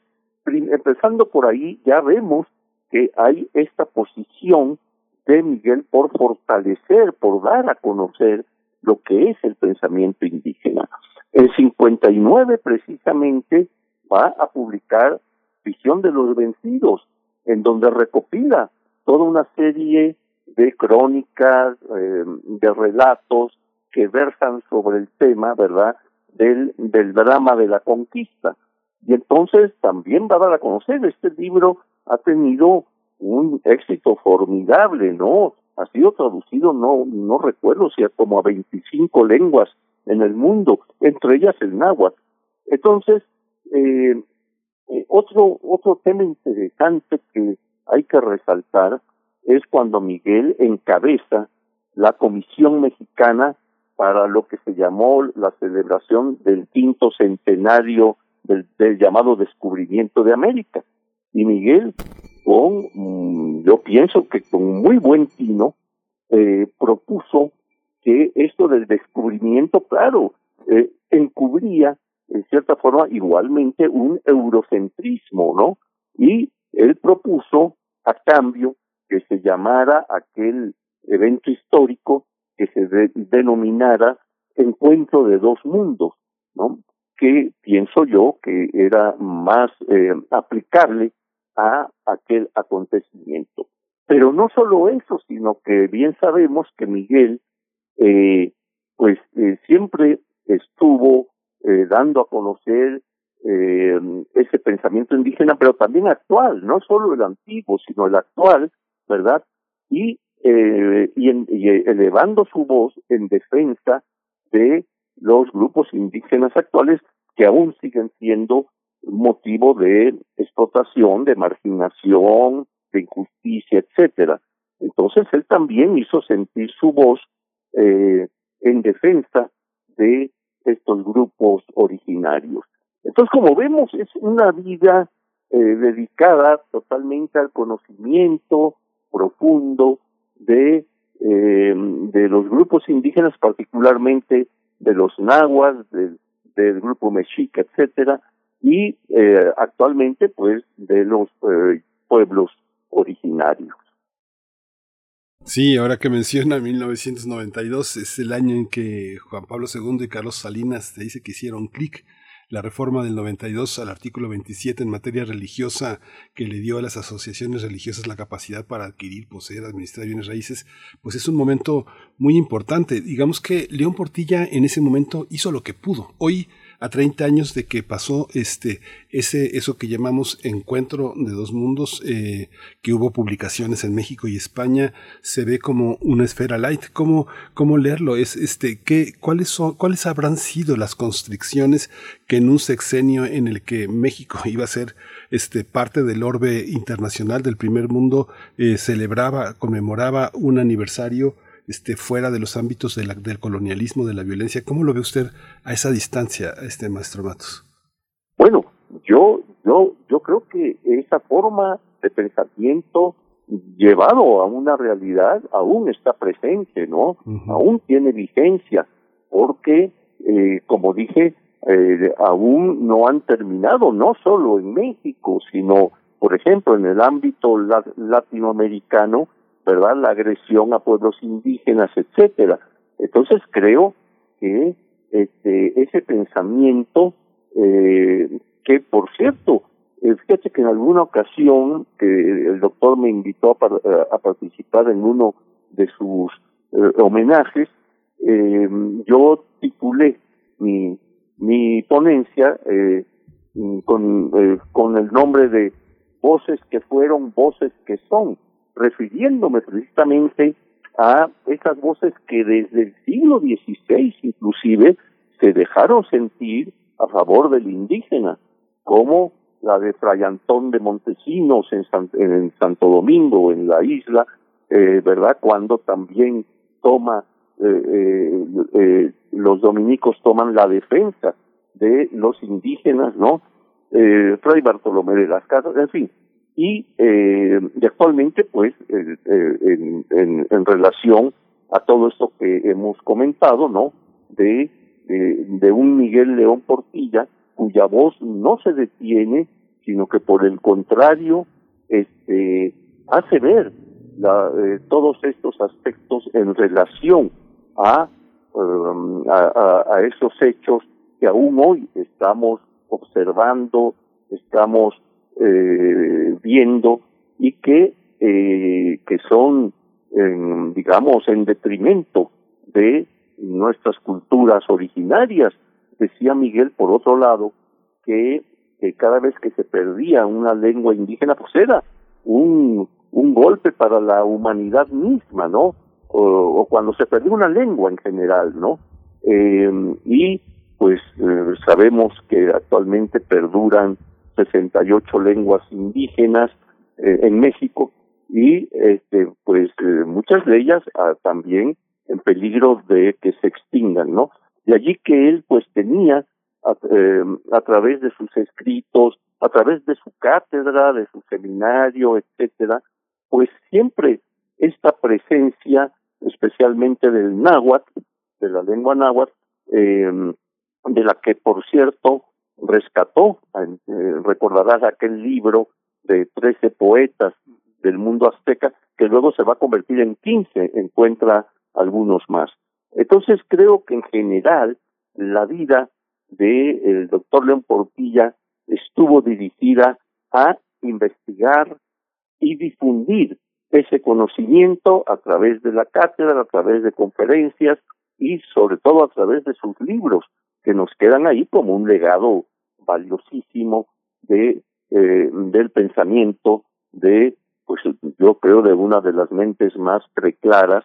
empezando por ahí, ya vemos que hay esta posición de Miguel por fortalecer, por dar a conocer lo que es el pensamiento indígena. En 59 precisamente va a publicar Visión de los Vencidos, en donde recopila toda una serie de crónicas, eh, de relatos que versan sobre el tema, ¿verdad?, del, del drama de la conquista. Y entonces también va a dar a conocer, este libro ha tenido un éxito formidable, ¿no? Ha sido traducido, no, no recuerdo si a como a 25 lenguas en el mundo, entre ellas el náhuatl. Entonces, eh, eh, otro, otro tema interesante que hay que resaltar es cuando Miguel encabeza la Comisión Mexicana para lo que se llamó la celebración del quinto centenario del, llamado descubrimiento de América. Y Miguel, con, mm, yo pienso que con muy buen tino, eh, propuso que esto del descubrimiento, claro, eh, encubría en cierta forma igualmente un eurocentrismo, ¿no? Y él propuso a cambio que se llamara aquel evento histórico que se denominara Encuentro de dos mundos, ¿no? Que pienso yo que era más eh, aplicable a aquel acontecimiento. Pero no solo eso, sino que bien sabemos que Miguel, eh, pues eh, siempre estuvo eh, dando a conocer eh, ese pensamiento indígena, pero también actual, no solo el antiguo, sino el actual, ¿verdad? Y, eh, y, y elevando su voz en defensa de los grupos indígenas actuales que aún siguen siendo motivo de explotación, de marginación, de injusticia, etcétera. Entonces él también hizo sentir su voz eh, en defensa de estos grupos originarios. Entonces, como vemos, es una vida eh, dedicada totalmente al conocimiento profundo de, eh, de los grupos indígenas, particularmente de los nahuas, del, del grupo mexica, etcétera, y eh, actualmente, pues, de los eh, pueblos originarios. Sí, ahora que menciona 1992, es el año en que Juan Pablo II y Carlos Salinas te dice que hicieron clic la reforma del 92 al artículo 27 en materia religiosa que le dio a las asociaciones religiosas la capacidad para adquirir, poseer, administrar bienes raíces, pues es un momento muy importante. Digamos que León Portilla en ese momento hizo lo que pudo. Hoy a 30 años de que pasó este, ese, eso que llamamos encuentro de dos mundos, eh, que hubo publicaciones en México y España, se ve como una esfera light. ¿Cómo, cómo leerlo? Es, este, ¿qué, cuáles, son, ¿Cuáles habrán sido las constricciones que en un sexenio en el que México iba a ser este, parte del orbe internacional del primer mundo, eh, celebraba, conmemoraba un aniversario este, fuera de los ámbitos del colonialismo, de la violencia. ¿Cómo lo ve usted a esa distancia, este maestro Matos? Bueno, yo, yo, yo creo que esa forma de pensamiento llevado a una realidad aún está presente, ¿no? Aún tiene vigencia, porque, eh, como dije, eh, aún no han terminado, no solo en México, sino, por ejemplo, en el ámbito latinoamericano, ¿verdad? La agresión a pueblos indígenas, etcétera. Entonces creo que este ese pensamiento eh, que por cierto eh, fíjate que en alguna ocasión que el doctor me invitó a, a participar en uno de sus eh, homenajes eh, yo titulé mi mi ponencia eh, con, eh, con el nombre de voces que fueron, voces que son, refiriéndome precisamente a esas voces que desde el siglo XVI inclusive se dejaron sentir a favor del indígena, como la de Fray Antón de Montesinos en, en Santo Domingo, en la isla, eh, ¿verdad? Cuando también toma, eh, eh, eh, los dominicos toman la defensa de los indígenas, ¿no? Eh, Fray Bartolomé de las Casas, en fin. Y, eh, y actualmente, pues, eh, en, en, en relación a todo esto que hemos comentado, ¿no? De, de, de un Miguel León Portilla, cuya voz no se detiene, sino que por el contrario, este, hace ver la, eh, todos estos aspectos en relación a, um, a, a, a, esos hechos que aún hoy estamos observando, estamos eh, viendo y que, eh, que son, digamos, en detrimento de nuestras culturas originarias. Decía Miguel, por otro lado, que, que cada vez que se perdía una lengua indígena, pues era un, un golpe para la humanidad misma, ¿no? O, o cuando se perdió una lengua en general, ¿no? Eh, y pues eh, sabemos que actualmente perduran 68 lenguas indígenas eh, en México y este pues eh, muchas de ellas ah, también en peligro de que se extingan, ¿no? De allí que él pues tenía a, eh, a través de sus escritos, a través de su cátedra, de su seminario, etcétera, pues siempre esta presencia, especialmente del náhuatl, de la lengua náhuatl, eh, de la que por cierto rescató, eh, recordarás aquel libro de trece poetas del mundo azteca, que luego se va a convertir en quince, encuentra algunos más. Entonces creo que en general la vida del doctor León Portilla estuvo dirigida a investigar y difundir ese conocimiento a través de la cátedra, a través de conferencias y sobre todo a través de sus libros, que nos quedan ahí como un legado valiosísimo de eh, del pensamiento de pues yo creo de una de las mentes más preclaras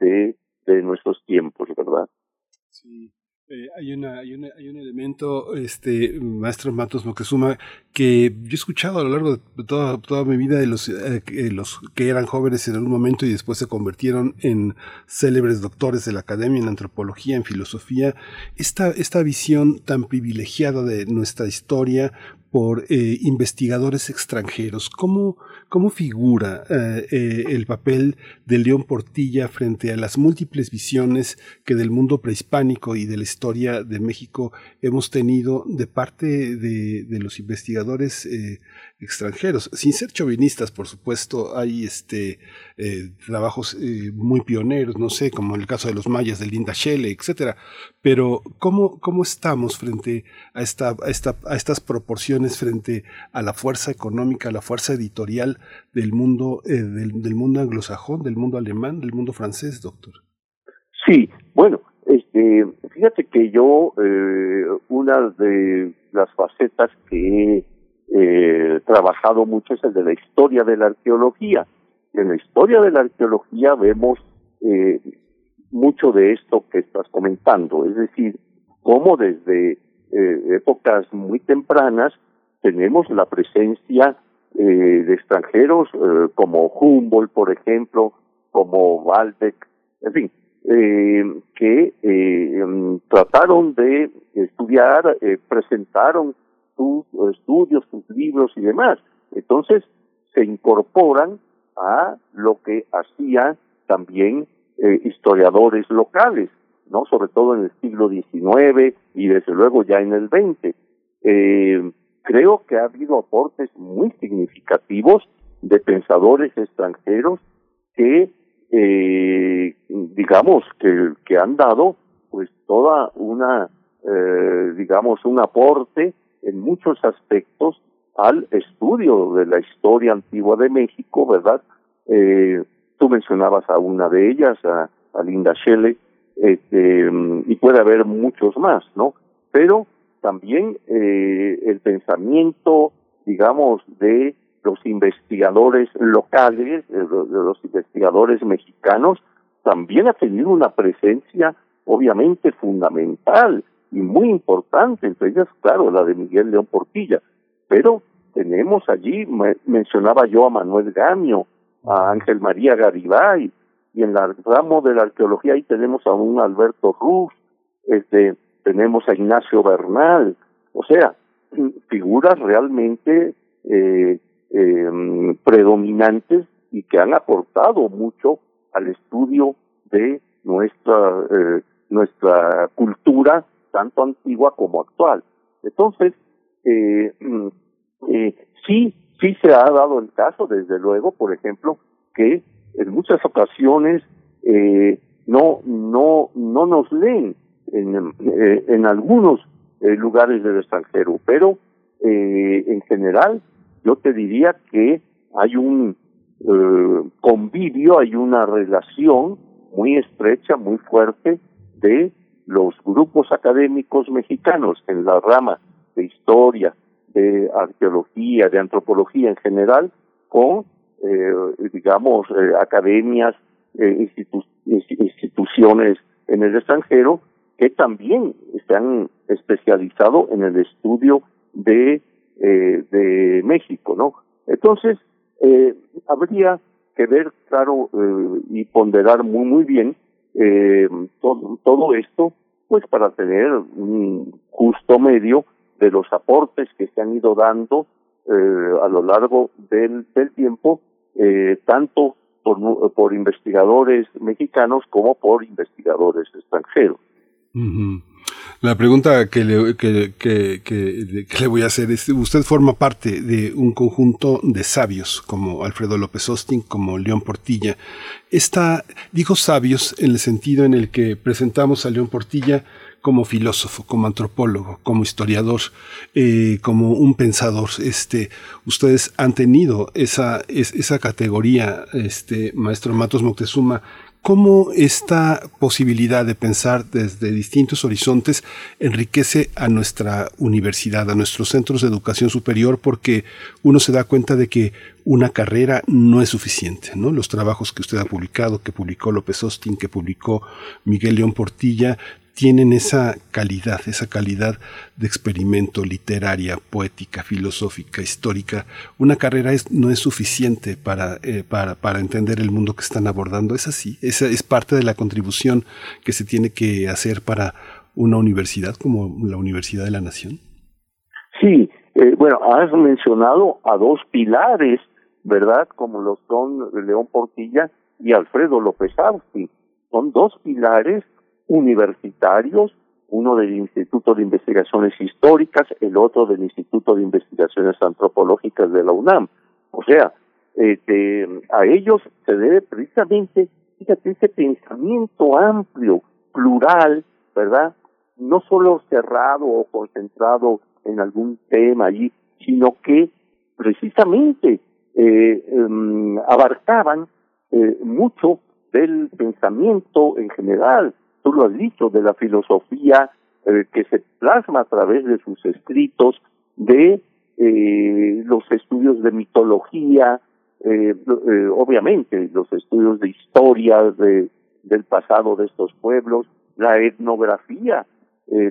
de de nuestros tiempos verdad sí eh, hay, una, hay, una, hay un elemento, este, maestro Matos Moctezuma, que yo he escuchado a lo largo de toda, toda mi vida de los, eh, los que eran jóvenes en algún momento y después se convirtieron en célebres doctores de la academia, en antropología, en filosofía, esta, esta visión tan privilegiada de nuestra historia por eh, investigadores extranjeros. ¿Cómo, cómo figura eh, eh, el papel de León Portilla frente a las múltiples visiones que del mundo prehispánico y de la historia de México hemos tenido de parte de, los investigadores extranjeros? Sin ser chauvinistas, por supuesto, hay este, trabajos muy pioneros, no sé, como el caso de los mayas de Linda Shelley, etcétera. Pero, ¿cómo, cómo estamos frente a, esta, a, esta, a estas proporciones, frente a la fuerza económica, a la fuerza editorial del mundo, eh, del, mundo anglosajón, del mundo alemán, del mundo francés, doctor? Sí, bueno, este, fíjate que yo, eh, una de las facetas que he eh, trabajado mucho es el de la historia de la arqueología. En la historia de la arqueología vemos eh, mucho de esto que estás comentando, es decir, cómo desde eh, épocas muy tempranas tenemos la presencia eh, de extranjeros eh, como Humboldt, por ejemplo, como Waldeck, en fin, eh, que eh, trataron de estudiar, eh, presentaron sus estudios, sus libros y demás. Entonces se incorporan a lo que hacían también eh, historiadores locales, no sobre todo en el siglo XIX y desde luego ya en el XX. Creo que ha habido aportes muy significativos de pensadores extranjeros que eh, digamos que, han dado pues toda una eh, digamos un aporte en muchos aspectos al estudio de la historia antigua de México, ¿verdad? Eh, tú mencionabas a una de ellas, a, a Linda Shelley, este, y puede haber muchos más, ¿no? Pero también eh, el pensamiento, digamos, de los investigadores locales, de los investigadores mexicanos, también ha tenido una presencia obviamente fundamental y muy importante, entre claro, la de Miguel León Portilla, pero tenemos allí, mencionaba yo a Manuel Gamio, a Ángel María Garibay, y en el ramo de la arqueología ahí tenemos a un Alberto Ruz, este, tenemos a Ignacio Bernal, o sea, figuras realmente eh, eh, predominantes y que han aportado mucho al estudio de nuestra eh, nuestra cultura tanto antigua como actual. Entonces, eh, mm, eh, sí, sí se ha dado el caso, desde luego, por ejemplo, que en muchas ocasiones no no no nos leen en, eh, en algunos eh, lugares del extranjero, pero eh, en general yo te diría que hay un eh, convivio, hay una relación muy estrecha, muy fuerte de los grupos académicos mexicanos en la rama de historia, de arqueología, de antropología en general, con, digamos, academias, eh, instituciones en el extranjero que también se han especializado en el estudio de, eh, México, ¿no? Entonces, eh, habría que ver, claro, eh, y ponderar muy, muy bien todo, esto, pues para tener un justo medio de los aportes que se han ido dando a lo largo del, tiempo, tanto por investigadores mexicanos como por investigadores extranjeros. La pregunta que le, voy a hacer es, usted forma parte de un conjunto de sabios, como Alfredo López Austin, como León Portilla. Está, digo sabios en el sentido en el que presentamos a León Portilla como filósofo, como antropólogo, como historiador, eh, como un pensador. Este, ustedes han tenido esa, esa categoría, este, maestro Matos Moctezuma, cómo esta posibilidad de pensar desde distintos horizontes enriquece a nuestra universidad, a nuestros centros de educación superior, porque uno se da cuenta de que una carrera no es suficiente, ¿no? Los trabajos que usted ha publicado, que publicó López Austin, que publicó Miguel León Portilla, tienen esa calidad, esa calidad de experimento literaria, poética, filosófica, histórica. Una carrera no es suficiente para, eh, para, para entender el mundo que están abordando. Es así, esa es parte de la contribución que se tiene que hacer para una universidad como la Universidad de la Nación. Sí, eh, bueno, has mencionado a dos pilares, ¿verdad? Como lo son León Portilla y Alfredo López Austin. Son dos pilares universitarios, uno del Instituto de Investigaciones Históricas, el otro del Instituto de Investigaciones Antropológicas de la UNAM. O sea, este, a ellos se debe precisamente, fíjate, ese pensamiento amplio, plural, ¿verdad? No solo cerrado o concentrado en algún tema allí, sino que precisamente eh, um, abarcaban eh, mucho del pensamiento en general, tú lo has dicho, de la filosofía eh, que se plasma a través de sus escritos, de eh, los estudios de mitología, eh, obviamente los estudios de historia de, del pasado de estos pueblos, la etnografía,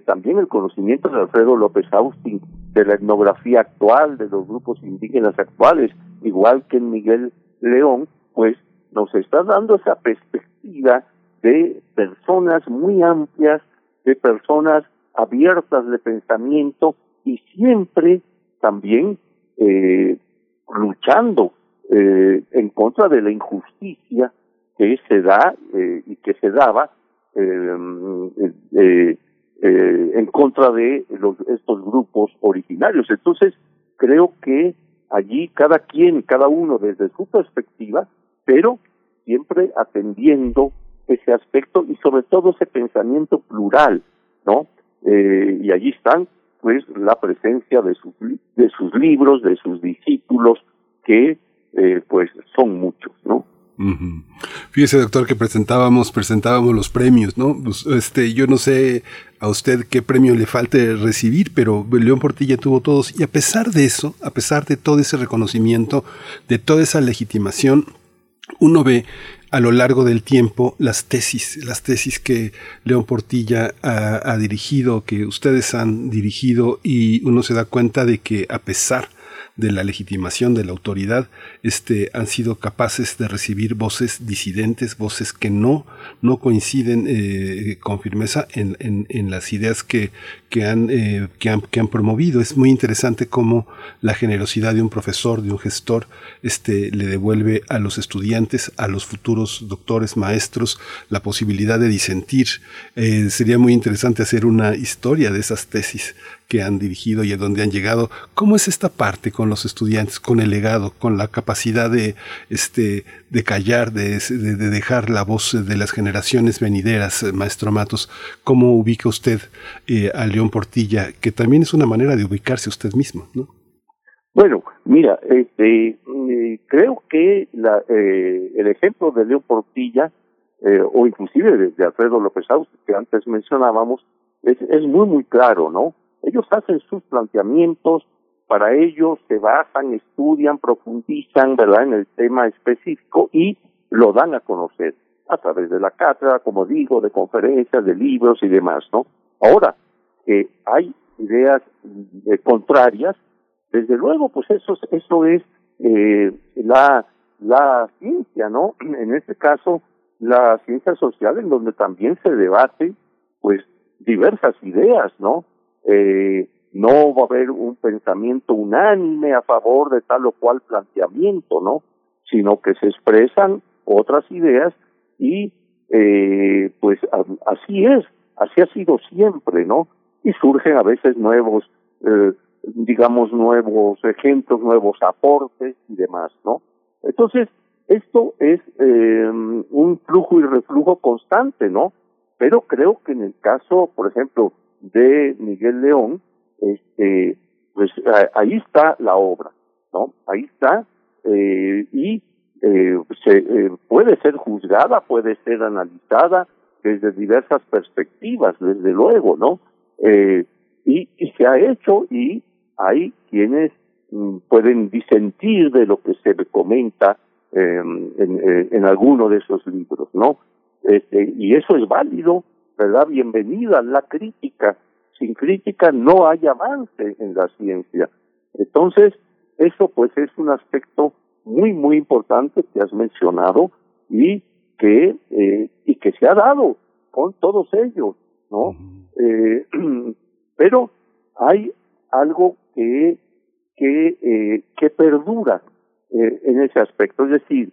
también el conocimiento de Alfredo López Austin de la etnografía actual, de los grupos indígenas actuales, igual que Miguel León, pues nos está dando esa perspectiva de personas muy amplias, de personas abiertas de pensamiento y siempre también eh, luchando eh, en contra de la injusticia que se da eh, y que se daba en contra de los, estos grupos originarios. Entonces, creo que allí cada quien, cada uno desde su perspectiva, pero siempre atendiendo ese aspecto y sobre todo ese pensamiento plural, ¿no? Eh, y allí están, pues, la presencia de sus, de sus libros, de sus discípulos, que, eh, pues, son muchos, ¿no? Fíjese, doctor, que presentábamos, presentábamos los premios, ¿no? Pues, este, yo no sé a usted qué premio le falte recibir, pero León Portilla tuvo todos y a pesar de eso, a pesar de todo ese reconocimiento, de toda esa legitimación, uno ve a lo largo del tiempo las tesis, las tesis que León Portilla ha, dirigido, que ustedes han dirigido y uno se da cuenta de que a pesar de la legitimación de la autoridad, este, han sido capaces de recibir voces disidentes, voces que no, no coinciden eh, con firmeza en, en, en, las ideas que, que, han, eh, que, han, que han promovido. Es muy interesante cómo la generosidad de un profesor, de un gestor, este, le devuelve a los estudiantes, a los futuros doctores, maestros, la posibilidad de disentir. Eh, sería muy interesante hacer una historia de esas tesis que han dirigido y a donde han llegado. ¿Cómo es esta parte con los estudiantes, con el legado, con la capacidad de, este, de callar, de, de, de dejar la voz de las generaciones venideras, maestro Matos? ¿Cómo ubica usted eh, a León Portilla, que también es una manera de ubicarse usted mismo, ¿no? Bueno, mira, este, eh, creo que la, eh, el ejemplo de León Portilla, eh, o inclusive de, Alfredo López Austin, que antes mencionábamos, es, es muy, muy claro, ¿no? Ellos hacen sus planteamientos, para ellos se basan, estudian, profundizan, ¿verdad?, en el tema específico y lo dan a conocer a través de la cátedra, como digo, de conferencias, de libros y demás, ¿no? Ahora, que hay ideas eh, contrarias, desde luego, pues eso, eso es eh, la, la ciencia, ¿no? En este caso, la ciencia social, en donde también se debate, pues, diversas ideas, ¿no? Eh, no va a haber un pensamiento unánime a favor de tal o cual planteamiento, ¿no? Sino que se expresan otras ideas y eh, pues así es, así ha sido siempre, ¿no? Y surgen a veces nuevos, eh, digamos, nuevos ejemplos, nuevos aportes y demás, ¿no? Entonces, esto es eh, un flujo y reflujo constante, ¿no? Pero creo que en el caso, por ejemplo, de Miguel León, este, pues ahí está la obra, ¿no? Ahí está, eh, y eh, se, eh, puede ser juzgada, puede ser analizada desde diversas perspectivas, desde luego, ¿no? Eh, y, y se ha hecho y hay quienes mm, pueden disentir de lo que se comenta em, en, en, en alguno de esos libros, ¿no? Este, y eso es válido, ¿verdad? Bienvenida la crítica. Sin crítica no hay avance en la ciencia. Entonces, eso pues es un aspecto muy, muy importante que has mencionado y que, eh, y que se ha dado con todos ellos, ¿no? Eh, pero hay algo que, que, eh, que perdura eh, en ese aspecto, es decir,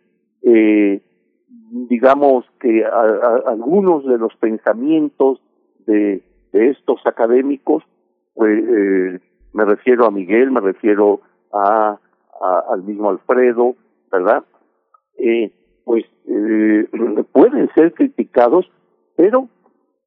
digamos que a, a, algunos de los pensamientos de, de estos académicos, pues, me refiero a Miguel, me refiero a, a al mismo Alfredo, ¿verdad? Eh, pues eh, pueden ser criticados, pero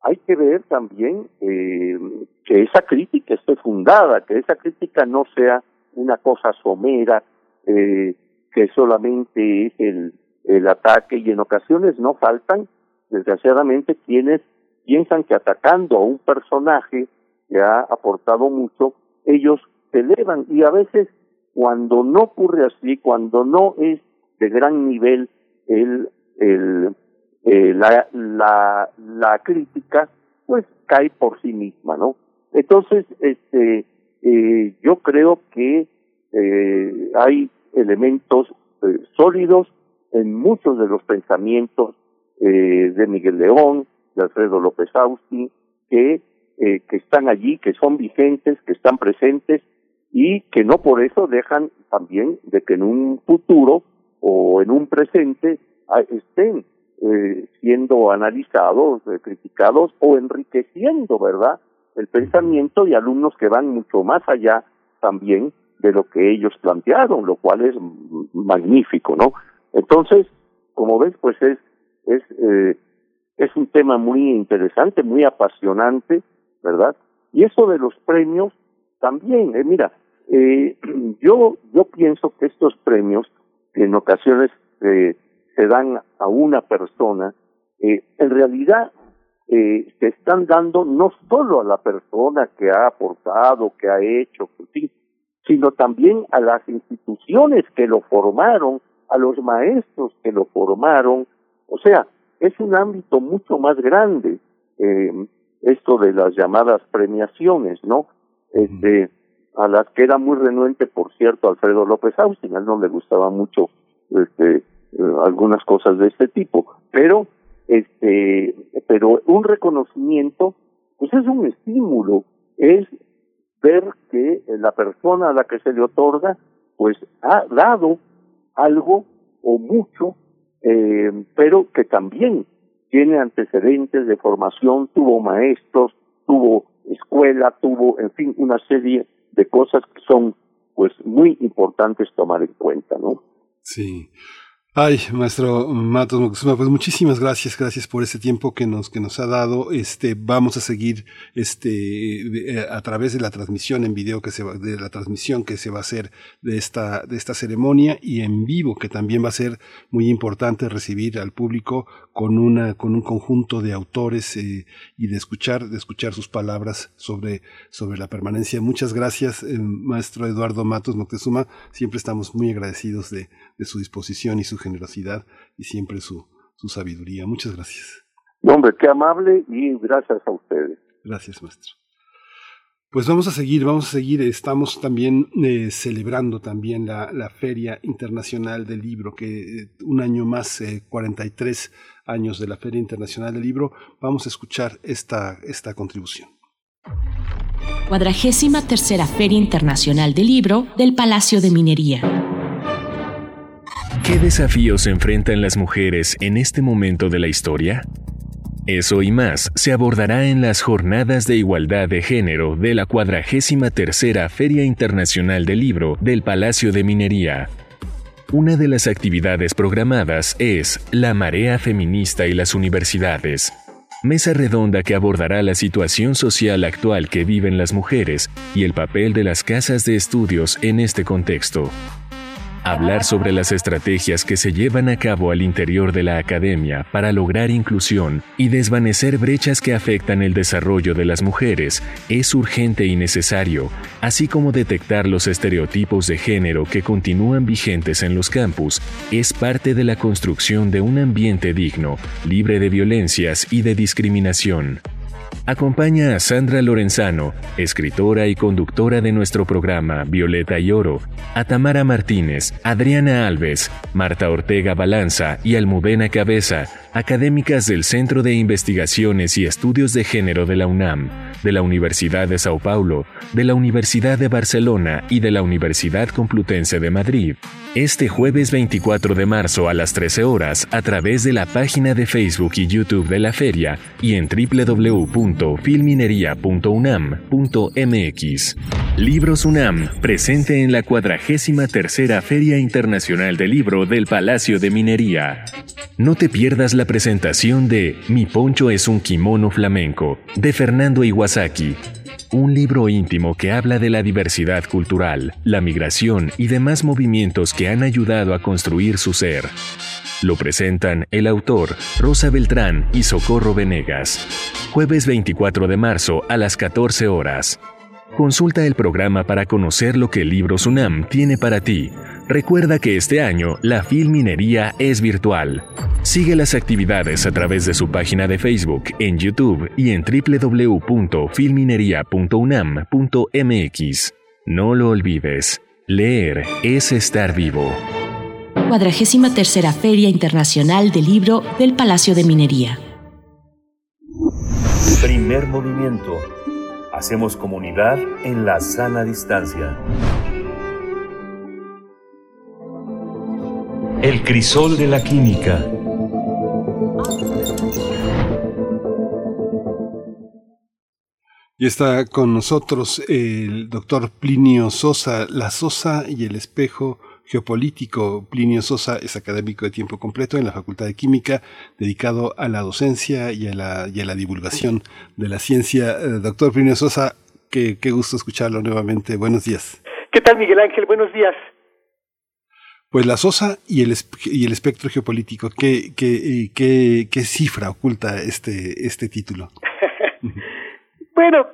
hay que ver también eh, que esa crítica esté fundada, que esa crítica no sea una cosa somera, eh, que solamente es el, el ataque y en ocasiones no faltan, desgraciadamente, quienes piensan que atacando a un personaje que ha aportado mucho, ellos se elevan. Y a veces cuando no ocurre así, cuando no es de gran nivel el, el, eh, la, la, la crítica, pues cae por sí misma, ¿no? Entonces, este, eh, yo creo que eh, hay elementos eh, sólidos en muchos de los pensamientos eh, de Miguel León, de Alfredo López Austin, que, eh, que están allí, que son vigentes, que están presentes y que no por eso dejan también de que en un futuro o en un presente estén eh, siendo analizados, eh, criticados o enriqueciendo, ¿verdad? El pensamiento y alumnos que van mucho más allá también de lo que ellos plantearon, lo cual es magnífico, ¿no? Entonces, como ves, pues es es eh, es un tema muy interesante, muy apasionante, ¿verdad? Y eso de los premios también, eh, mira, eh, yo yo pienso que estos premios en ocasiones eh, se dan a una persona, eh, en realidad eh, se están dando no solo a la persona que ha aportado, que ha hecho, sino también a las instituciones que lo formaron, a los maestros que lo formaron. O sea, es un ámbito mucho más grande eh, esto de las llamadas premiaciones, ¿no? Este, a las que era muy renuente, por cierto, Alfredo López Austin, a él no le gustaba mucho este, algunas cosas de este tipo, pero este, pero un reconocimiento, pues es un estímulo, es ver que la persona a la que se le otorga, pues ha dado algo o mucho, eh, pero que también tiene antecedentes de formación, tuvo maestros, tuvo escuela, tuvo, en fin, una serie de cosas que son, pues, muy importantes tomar en cuenta, ¿no? Sí. Ay, maestro Matos Moctezuma, pues muchísimas gracias, gracias por ese tiempo que nos, que nos ha dado. Este, vamos a seguir, este, a través de la transmisión en video que se va, de la transmisión que se va a hacer de esta, de esta ceremonia y en vivo, que también va a ser muy importante recibir al público con una, con un conjunto de autores eh, y de escuchar, de escuchar sus palabras sobre, sobre la permanencia. Muchas gracias, eh, maestro Eduardo Matos Moctezuma. Siempre estamos muy agradecidos de, de su disposición y su generosidad y siempre su, su sabiduría. Muchas gracias. hombre, qué amable y gracias a ustedes. Gracias, maestro. Pues vamos a seguir, vamos a seguir. Estamos también eh, celebrando también la, la, Feria Internacional del Libro, que eh, un año más, eh, 43 años de la Feria Internacional del Libro. Vamos a escuchar esta, esta contribución. Cuadragésima tercera Feria Internacional del Libro del Palacio de Minería. ¿Qué desafíos enfrentan las mujeres en este momento de la historia? Eso y más se abordará en las Jornadas de Igualdad de Género de la 43 Feria Internacional del Libro del Palacio de Minería. Una de las actividades programadas es La Marea Feminista y las Universidades, mesa redonda que abordará la situación social actual que viven las mujeres y el papel de las casas de estudios en este contexto. Hablar sobre las estrategias que se llevan a cabo al interior de la academia para lograr inclusión y desvanecer brechas que afectan el desarrollo de las mujeres es urgente y necesario, así como detectar los estereotipos de género que continúan vigentes en los campus, es parte de la construcción de un ambiente digno, libre de violencias y de discriminación. Acompaña a Sandra Lorenzano, escritora y conductora de nuestro programa Violeta y Oro, a Tamara Martínez, Adriana Alves, Marta Ortega Balanza y Almudena Cabeza, académicas del Centro de Investigaciones y Estudios de Género de la UNAM, de la Universidad de Sao Paulo, de la Universidad de Barcelona y de la Universidad Complutense de Madrid. Este jueves 24 de marzo a las 13 horas a través de la página de Facebook y YouTube de la feria y en www.filminería.unam.mx. Libros UNAM, presente en la 43 Feria Internacional del Libro del Palacio de Minería. No te pierdas la presentación de Mi poncho es un kimono flamenco, de Fernando Iwasaki. Un libro íntimo que habla de la diversidad cultural, la migración y demás movimientos que han ayudado a construir su ser. Lo presentan el autor Rosa Beltrán y Socorro Venegas. Jueves 24 de marzo a las 14 horas. Consulta el programa para conocer lo que Libros UNAM tiene para ti. Recuerda que este año la Filminería es virtual. Sigue las actividades a través de su página de Facebook, en YouTube y en www.filminería.unam.mx. No lo olvides, leer es estar vivo. Cuadragésima tercera Feria Internacional del Libro del Palacio de Minería. Primer movimiento Hacemos comunidad en la sana distancia. El crisol de la química. Y está con nosotros el doctor Plinio Sosa, la Sosa y el espejo geopolítico. Plinio Sosa es académico de tiempo completo en la Facultad de Química, dedicado a la docencia y a la, y a la divulgación de la ciencia. Eh, doctor Plinio Sosa, qué, qué gusto escucharlo nuevamente. Buenos días. ¿Qué tal, Miguel Ángel? Buenos días. Pues la SOSA y el, y el espectro geopolítico, ¿qué, qué, qué, qué cifra oculta este, este título? bueno,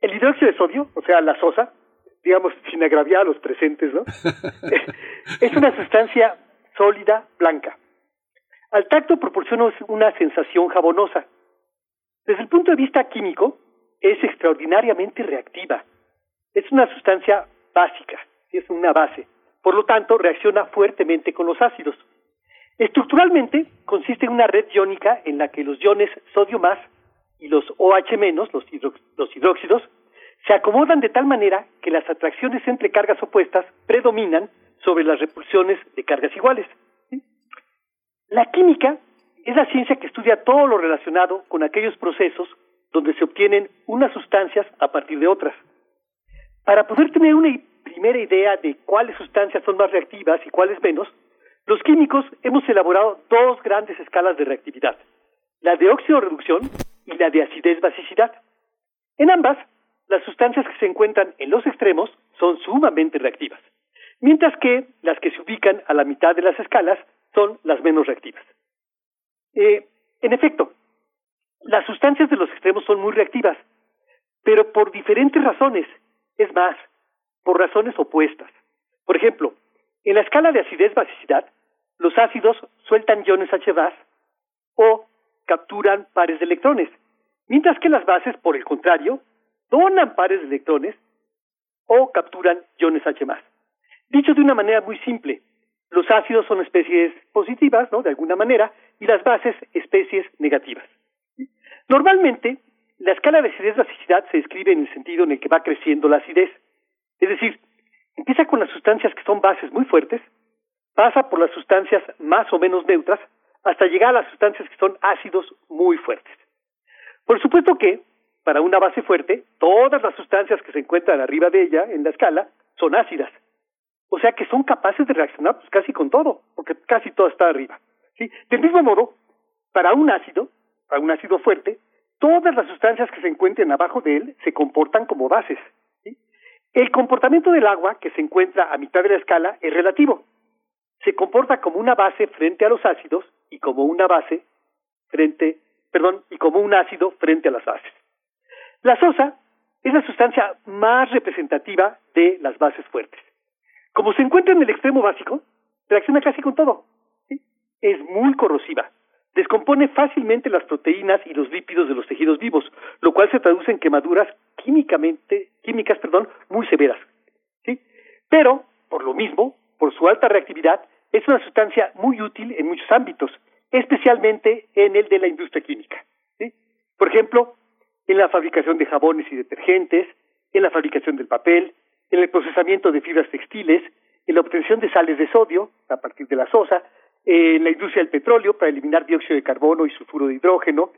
el hidróxido de sodio, o sea, la SOSA, digamos, sin agraviar a los presentes, ¿no? es una sustancia sólida, blanca. Al tacto proporciona una sensación jabonosa. Desde el punto de vista químico, es extraordinariamente reactiva. Es una sustancia básica, es una base. Por lo tanto, reacciona fuertemente con los ácidos. Estructuralmente, consiste en una red iónica en la que los iones sodio más y los OH menos, los, hidróxidos, se acomodan de tal manera que las atracciones entre cargas opuestas predominan sobre las repulsiones de cargas iguales. La química es la ciencia que estudia todo lo relacionado con aquellos procesos donde se obtienen unas sustancias a partir de otras. Para poder tener una primera idea de cuáles sustancias son más reactivas y cuáles menos, los químicos hemos elaborado dos grandes escalas de reactividad, la de óxido-reducción y la de acidez-basicidad. En ambas, las sustancias que se encuentran en los extremos son sumamente reactivas, mientras que las que se ubican a la mitad de las escalas son las menos reactivas. Eh, en efecto, las sustancias de los extremos son muy reactivas, pero por diferentes razones, es más, por razones opuestas. Por ejemplo, en la escala de acidez-basicidad, los ácidos sueltan iones H o capturan pares de electrones, mientras que las bases, por el contrario, donan pares de electrones o capturan iones H Dicho de una manera muy simple, los ácidos son especies positivas, ¿no? De alguna manera, y las bases especies negativas. Normalmente, la escala de acidez-basicidad se describe en el sentido en el que va creciendo la acidez. Es decir, empieza con las sustancias que son bases muy fuertes, pasa por las sustancias más o menos neutras, hasta llegar a las sustancias que son ácidos muy fuertes. Por supuesto que, para una base fuerte, todas las sustancias que se encuentran arriba de ella en la escala son ácidas. O sea que son capaces de reaccionar pues, casi con todo, porque casi todo está arriba. ¿sí? Del mismo modo, para un ácido, para un ácido fuerte, todas las sustancias que se encuentren abajo de él se comportan como bases. El comportamiento del agua que se encuentra a mitad de la escala es relativo. Se comporta como una base frente a los ácidos y como una base frente, perdón, y como un ácido frente a las bases. La sosa es la sustancia más representativa de las bases fuertes. Como se encuentra en el extremo básico, reacciona casi con todo. Es muy corrosiva. Descompone fácilmente las proteínas y los lípidos de los tejidos vivos, lo cual se traduce en quemaduras químicamente, químicas perdón, muy severas. ¿sí? Pero, por lo mismo, por su alta reactividad, es una sustancia muy útil en muchos ámbitos, especialmente en el de la industria química. ¿sí? Por ejemplo, en la fabricación de jabones y detergentes, en la fabricación del papel, en el procesamiento de fibras textiles, en la obtención de sales de sodio a partir de la sosa, en la industria del petróleo para eliminar dióxido de carbono y sulfuro de hidrógeno,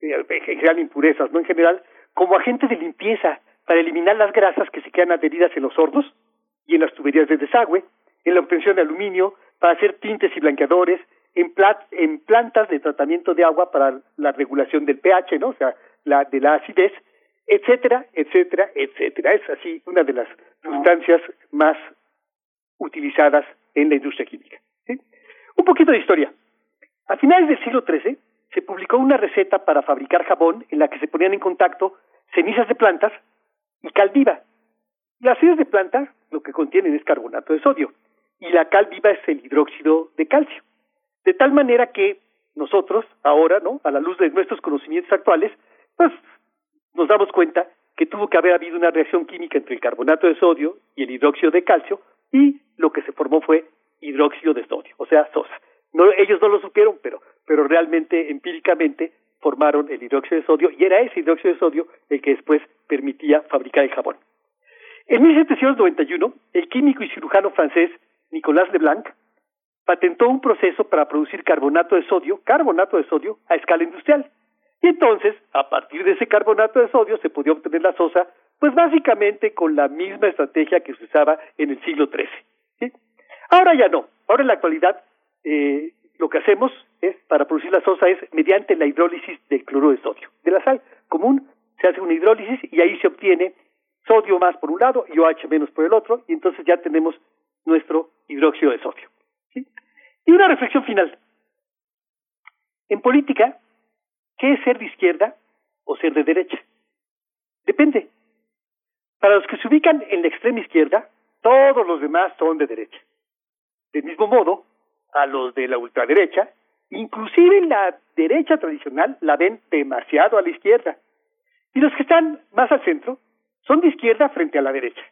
eh, en general impurezas, ¿no? En general, como agente de limpieza para eliminar las grasas que se quedan adheridas en los hornos y en las tuberías de desagüe, en la obtención de aluminio para hacer tintes y blanqueadores, en, en plantas de tratamiento de agua para la regulación del pH, ¿no? O sea, la, de la acidez, etcétera, etcétera, etcétera. Es así una de las sustancias más utilizadas en la industria química. Un poquito de historia. A finales del siglo XIII se publicó una receta para fabricar jabón en la que se ponían en contacto cenizas de plantas y cal viva. Las cenizas de planta lo que contienen es carbonato de sodio y la cal viva es el hidróxido de calcio. De tal manera que nosotros, ahora, ¿no? A la luz de nuestros conocimientos actuales, pues nos damos cuenta que tuvo que haber habido una reacción química entre el carbonato de sodio y el hidróxido de calcio y lo que se formó fue hidróxido de sodio, o sea, sosa. No, ellos no lo supieron, pero, pero realmente, empíricamente, formaron el hidróxido de sodio y era ese hidróxido de sodio el que después permitía fabricar el jabón. En 1791, el químico y cirujano francés Nicolas Leblanc patentó un proceso para producir carbonato de sodio, carbonato de sodio a escala industrial. Y entonces, a partir de ese carbonato de sodio se podía obtener la sosa, pues básicamente con la misma estrategia que se usaba en el siglo XIII. Ahora ya no. Ahora en la actualidad eh, lo que hacemos es, para producir la sosa es mediante la hidrólisis del cloruro de sodio. De la sal común se hace una hidrólisis y ahí se obtiene sodio más por un lado y OH menos por el otro y entonces ya tenemos nuestro hidróxido de sodio. una reflexión final. En política, ¿qué es ser de izquierda o ser de derecha? Depende. Para los que se ubican en la extrema izquierda, todos los demás son de derecha. Del mismo modo, a los de la ultraderecha, inclusive la derecha tradicional la ven demasiado a la izquierda. Y los que están más al centro son de izquierda frente a la derecha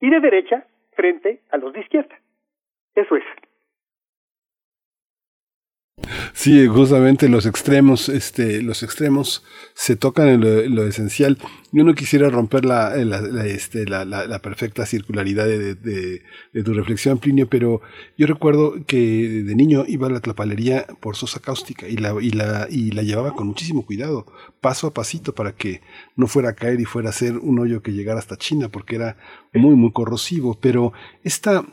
y de derecha frente a los de izquierda. Eso es. Sí, justamente los extremos, este, los extremos se tocan en lo, esencial. Yo no quisiera romper la, este, la, perfecta circularidad de, tu reflexión, Plinio, pero yo recuerdo que de niño iba a la tlapalería por sosa cáustica y la, y la, y la llevaba con muchísimo cuidado, paso a pasito, para que no fuera a caer y fuera a ser un hoyo que llegara hasta China, porque era muy, muy corrosivo. Pero esta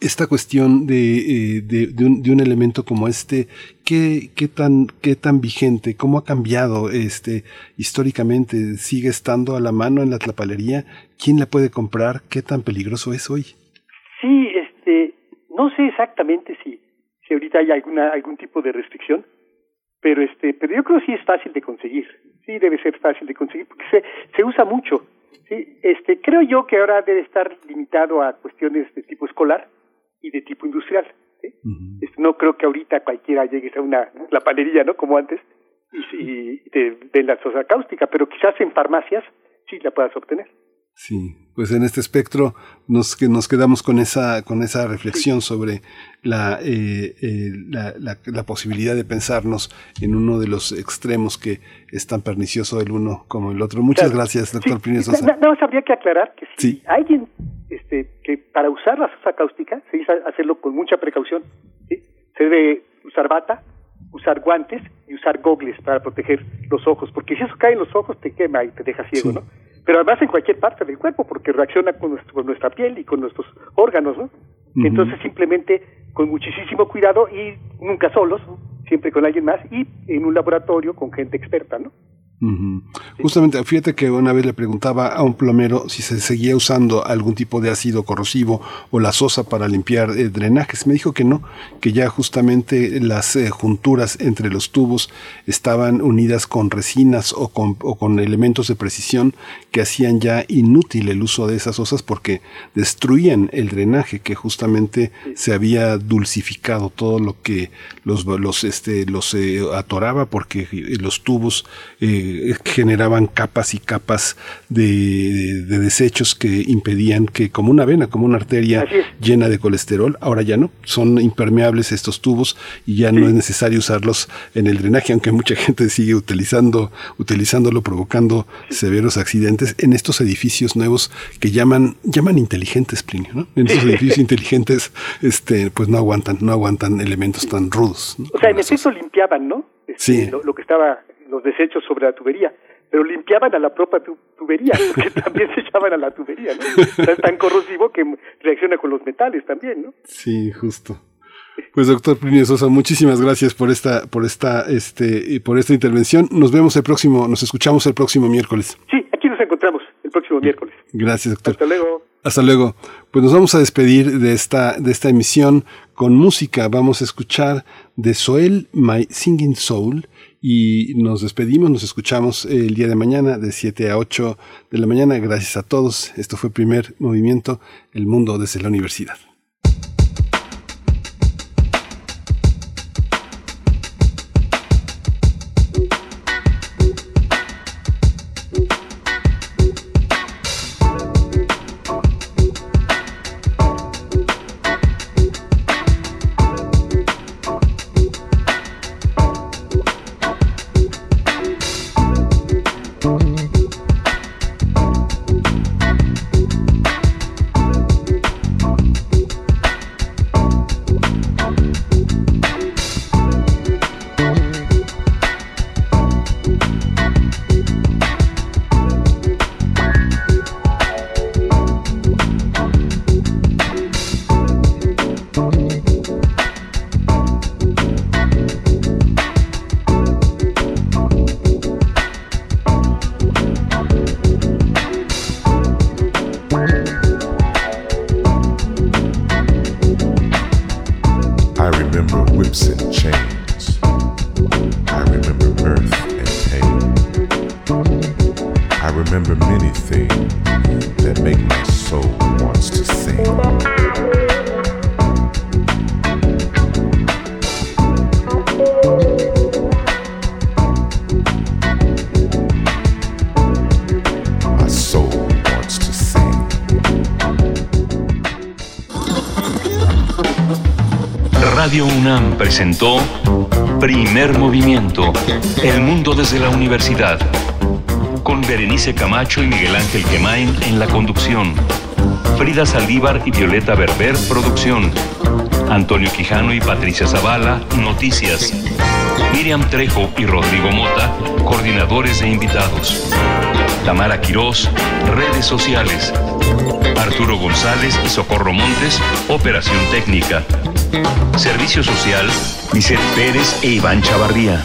esta cuestión de, eh, de, un, elemento como este, ¿qué, qué, tan, ¿qué tan vigente? ¿Cómo ha cambiado este históricamente? ¿Sigue estando a la mano en la tlapalería? ¿Quién la puede comprar? ¿Qué tan peligroso es hoy? Sí, este, no sé exactamente si, si ahorita hay alguna, algún tipo de restricción, pero este, pero yo creo que sí es fácil de conseguir. Sí, debe ser fácil de conseguir porque se, se usa mucho. Sí, este, creo yo que ahora debe estar limitado a cuestiones de tipo escolar y de tipo industrial. No creo que ahorita cualquiera llegue a una la panería, ¿no? Como antes y, y te la sosa cáustica, pero quizás en farmacias sí la puedas obtener. Sí, pues en este espectro nos, que nos quedamos con esa, con esa reflexión sobre la, eh, eh, la, la, posibilidad de pensarnos en uno de los extremos que es tan pernicioso el uno como el otro. Muchas gracias, doctor sí. Sosa. Nada más habría que aclarar que si alguien este, que para usar la sosa cáustica se dice hacerlo con mucha precaución. ¿sí? Se debe usar bata, usar guantes y usar gogles para proteger los ojos, porque si eso cae en los ojos te quema y te deja ciego, ¿no? Pero además en cualquier parte del cuerpo, porque reacciona con, nuestro, con nuestra piel y con nuestros órganos, ¿no? Entonces simplemente con muchísimo cuidado y nunca solos, siempre con alguien más y en un laboratorio con gente experta, ¿no? Justamente, fíjate que una vez le preguntaba a un plomero si se seguía usando algún tipo de ácido corrosivo o la sosa para limpiar eh, drenajes. Me dijo que no, que ya justamente las eh, junturas entre los tubos estaban unidas con resinas o con, o con elementos de precisión que hacían ya inútil el uso de esas sosas porque destruían el drenaje que justamente se había dulcificado todo lo que los, los, este, los eh, atoraba porque los tubos generaban capas y capas de, desechos que impedían que, como una vena, como una arteria llena de colesterol, ahora ya no, son impermeables estos tubos y ya no es necesario usarlos en el drenaje, aunque mucha gente sigue utilizando, utilizándolo, provocando severos accidentes en estos edificios nuevos que llaman, llaman inteligentes, Plinio, ¿no? En estos edificios inteligentes, este, pues no aguantan, no aguantan elementos tan rudos. O sea, en efecto limpiaban, ¿no? sí. Este, lo que estaba los desechos sobre la tubería, pero limpiaban a la propia tubería, porque también se echaban a la tubería, ¿no? Es tan corrosivo que reacciona con los metales también, ¿no? Sí, justo. Pues doctor Plinio Sosa, muchísimas gracias por esta, por esta, este, por esta intervención. Nos vemos el próximo, nos escuchamos el próximo miércoles. Sí, aquí nos encontramos el próximo miércoles. Gracias, doctor. Hasta luego. Hasta luego. Pues nos vamos a despedir de esta, de esta emisión con música. Vamos a escuchar de Soel My Singing Soul y nos despedimos, nos escuchamos el día de mañana de 7 a 8 de la mañana. Gracias a todos. Esto fue primer movimiento, el mundo desde la universidad. El Mundo desde la Universidad, con Berenice Camacho y Miguel Ángel Quemain en la conducción, Frida Saldívar y Violeta Berber, producción, Antonio Quijano y Patricia Zavala, noticias, Miriam Trejo y Rodrigo Mota, coordinadores de invitados, Tamara Quirós, redes sociales, Arturo González y Socorro Montes, operación técnica. Servicio Social, Lisette Pérez e Iván Chavarría.